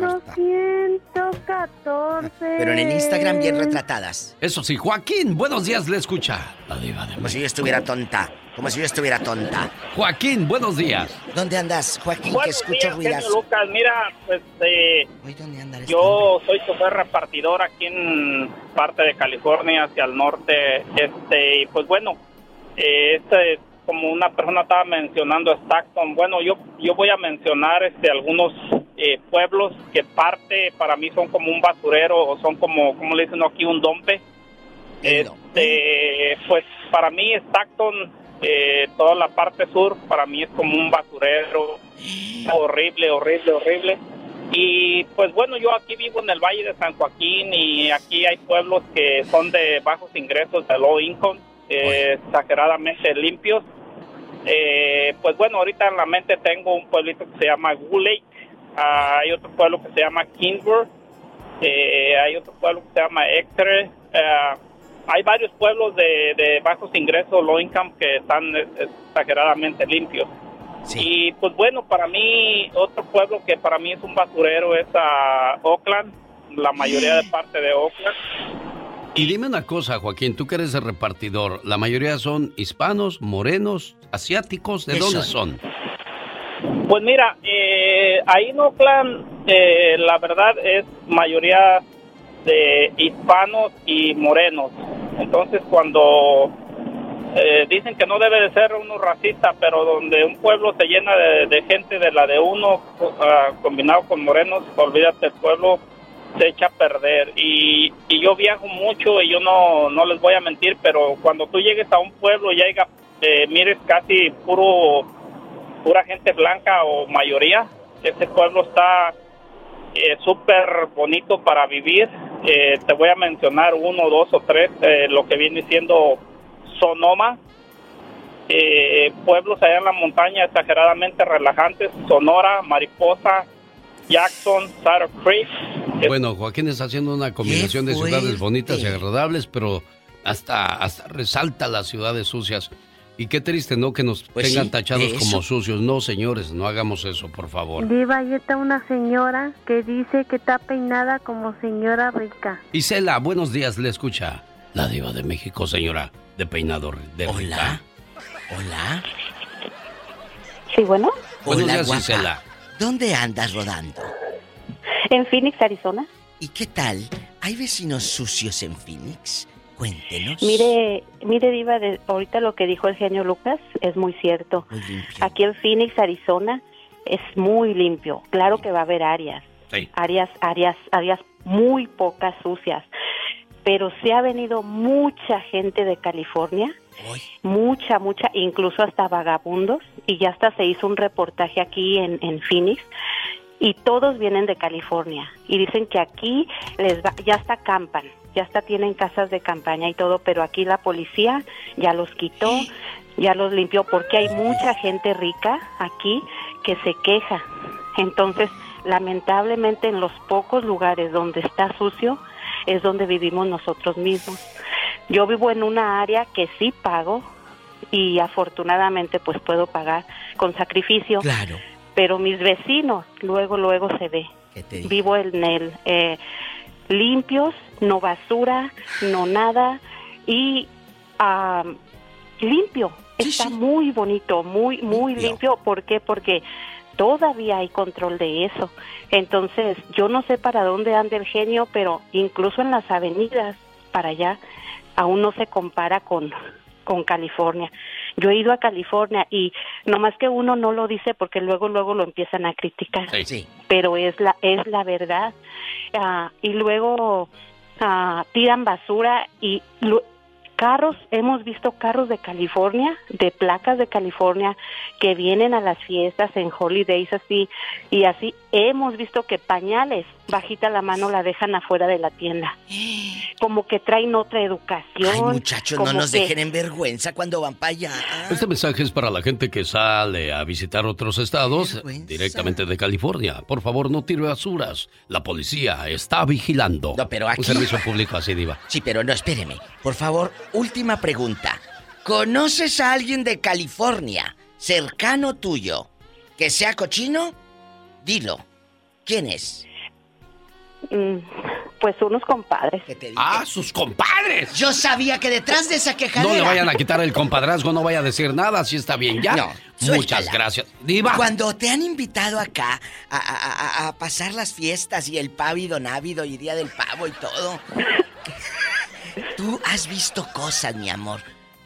Me tienen harta. 14. Pero en el Instagram bien retratadas. Eso sí, Joaquín, buenos días, le escucha. La diva de Como si yo estuviera tonta. Como si yo estuviera tonta. Joaquín, buenos días. ¿Dónde andas, Joaquín? Buenos que escucho días, ruidas. genio Lucas, mira, pues eh, yo soy chofer repartidor aquí en parte de California, hacia el norte, este, y pues bueno, eh, este, como una persona estaba mencionando Stockton, bueno, yo yo voy a mencionar este algunos eh, pueblos que parte para mí son como un basurero o son como, como le dicen aquí, un dompe. Este, pues para mí Stockton, eh, toda la parte sur, para mí es como un basurero horrible, horrible, horrible. Y pues bueno, yo aquí vivo en el Valle de San Joaquín y aquí hay pueblos que son de bajos ingresos, de low income, eh, exageradamente limpios. Eh, pues bueno, ahorita en la mente tengo un pueblito que se llama Goo Lake, Ah, hay otro pueblo que se llama Kingsburg, eh, hay otro pueblo que se llama Exeter, eh, hay varios pueblos de, de bajos ingresos, low income, que están exageradamente limpios. Y pues bueno, para mí, otro pueblo que para mí es un basurero es a Oakland, la mayoría de parte de Oakland. Y dime una cosa, Joaquín, tú que eres el repartidor, ¿la mayoría son hispanos, morenos, asiáticos? ¿De ¿Qué dónde son? Pues mira, eh, ahí en Oakland, eh, la verdad es mayoría de hispanos y morenos. Entonces, cuando eh, dicen que no debe de ser uno racista, pero donde un pueblo se llena de, de gente de la de uno ah, combinado con morenos, olvídate, el pueblo se echa a perder. Y, y yo viajo mucho y yo no, no les voy a mentir, pero cuando tú llegues a un pueblo y eh, mires casi puro pura gente blanca o mayoría. Este pueblo está eh, súper bonito para vivir. Eh, te voy a mencionar uno, dos o tres, eh, lo que viene siendo Sonoma. Eh, pueblos allá en la montaña exageradamente relajantes. Sonora, Mariposa, Jackson, Saddle Creek. Bueno, Joaquín está haciendo una combinación de ciudades bonitas y agradables, pero hasta, hasta resalta las ciudades sucias. Y qué triste, ¿no? Que nos Pues tengan sí, tachados como sucios. No, señores, no hagamos eso, por favor. Diva, ahí está una señora que dice que está peinada como señora rica. Isela, buenos días, le escucha. La diva de México, señora, de peinador de Hola. Hola. Sí, bueno. Buenos Hola, días, guapa. Isela. ¿Dónde andas rodando? En Phoenix, Arizona. ¿Y qué tal? ¿Hay vecinos sucios en Phoenix? Cuéntenos. Mire, mire, Diva, de, ahorita lo que dijo el genio Lucas es muy cierto. Aquí en Phoenix, Arizona, es muy limpio. Claro que va a haber áreas, áreas, áreas, áreas muy pocas sucias. Pero se ha venido mucha gente de California, mucha, mucha, incluso hasta vagabundos, y ya hasta se hizo un reportaje aquí en, en Phoenix, y todos vienen de California, y dicen que aquí les va, ya hasta acampan, ya hasta tienen casas de campaña y todo, pero aquí la policía ya los quitó, ya los limpió, porque hay mucha gente rica aquí que se queja. Entonces, lamentablemente en los pocos lugares donde está sucio es donde vivimos nosotros mismos. Yo vivo en una área que sí pago y afortunadamente pues puedo pagar con sacrificio. Claro. Pero mis vecinos luego luego se ve. Vivo en el eh, limpios, no basura, no nada y limpio. Está muy bonito, muy muy limpio. ¿Por qué? Porque todavía hay control de eso. Entonces, yo no sé para dónde anda el genio, pero incluso en las avenidas para allá aún no se compara con con California. Yo he ido a California y nomás que uno no lo dice porque luego luego lo empiezan a criticar. Sí. Pero es la es la verdad. Ah, y luego ah, tiran basura y lu- carros, hemos visto carros de California, de placas de California que vienen a las fiestas en holidays así y así hemos visto que pañales bajita la mano la dejan afuera de la tienda. Como que traen otra educación. Ay, muchachos, no nos que- dejen en vergüenza cuando van para allá. Este mensaje es para la gente que sale a visitar otros estados directamente de California. Por favor, no tire basuras. La policía está vigilando. No, pero aquí- Un servicio público así, diva. Sí, pero no, espéreme. Por favor, última pregunta. ¿Conoces a alguien de California, cercano tuyo, que sea cochino? Dilo. ¿Quién es? Mm, Pues unos compadres. ¡Ah, sus compadres! Yo sabía que detrás de esa quejadera... No le vayan a quitar el compadrazgo, no vaya a decir nada, si está bien ya. No, Muchas suéltala. gracias. Diva. Cuando te han invitado acá a, a- a- a pasar las fiestas y el pávido návido y día del pavo y todo, tú has visto cosas, mi amor.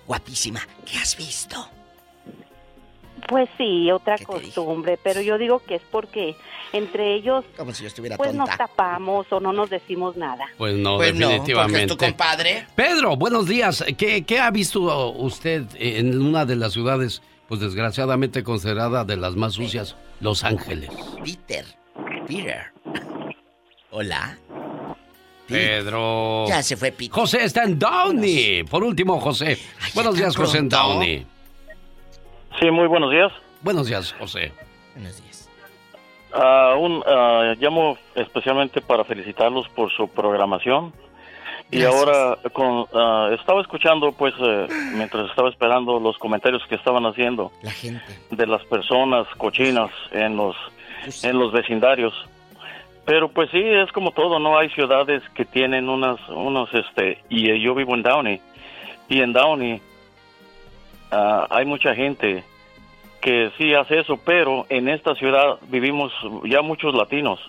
Guapísima. ¿Qué has visto? Pues sí, otra costumbre, pero yo digo que es porque entre ellos Como si yo estuviera pues nos tapamos o no nos decimos nada. Pues no, Pues no, definitivamente. porque es tu compadre. Pedro, buenos días. ¿Qué, qué ha visto usted en una de las ciudades, pues desgraciadamente considerada de las más sucias, Los Ángeles? Peter. Peter. Hola. Pedro. Ya se fue Peter. José está en Downey. Por último, José. buenos días, José en. Downey. Sí, muy buenos días. Buenos días, José. Buenos días. Ah, un, ah, llamo especialmente para felicitarlos por su programación. Y ahora con, ah, estaba escuchando, pues, eh, mientras estaba esperando los comentarios que estaban haciendo La gente. de las personas cochinas en los en los vecindarios. Pero pues sí, es como todo, no hay ciudades que tienen unas unos este y eh, yo vivo en Downey y en Downey ah, hay mucha gente que sí hace eso, pero en esta ciudad vivimos ya muchos latinos.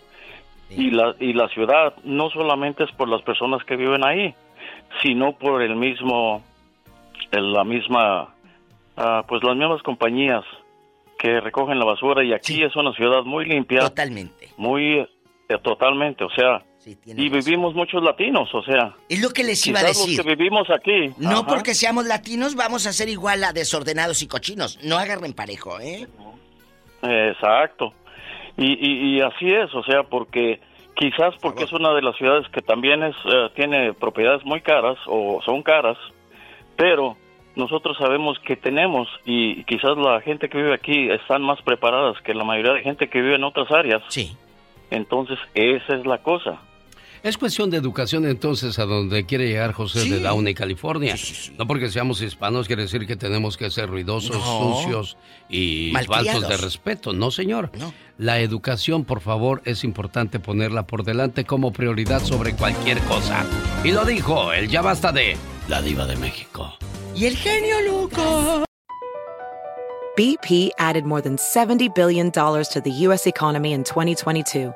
Y la y la ciudad no solamente es por las personas que viven ahí, sino por el mismo la misma ah, pues las mismas compañías que recogen la basura. Y aquí es una ciudad muy limpia. Totalmente. Muy eh, totalmente, o sea, y vivimos muchos latinos, o sea. Es lo que les iba a decir. Los que vivimos aquí. No ajá. porque seamos latinos vamos a ser igual a desordenados y cochinos. No agarren parejo, ¿eh? Exacto. Y, y, y así es, o sea, porque quizás porque es una de las ciudades que también es eh, tiene propiedades muy caras o son caras, pero nosotros sabemos que tenemos y quizás la gente que vive aquí están más preparadas que la mayoría de gente que vive en otras áreas. Sí. Entonces, esa es la cosa. Es cuestión de educación entonces a donde quiere llegar José de Downey, California. No porque seamos hispanos quiere decir que tenemos que ser ruidosos, No. sucios y faltos de respeto. No, señor. La educación, por favor, es importante ponerla por delante como prioridad sobre cualquier cosa. Y lo dijo el ya basta de la diva de México. Y el genio Lucas. BP added more than $70 billion to the U.S. economy in 2022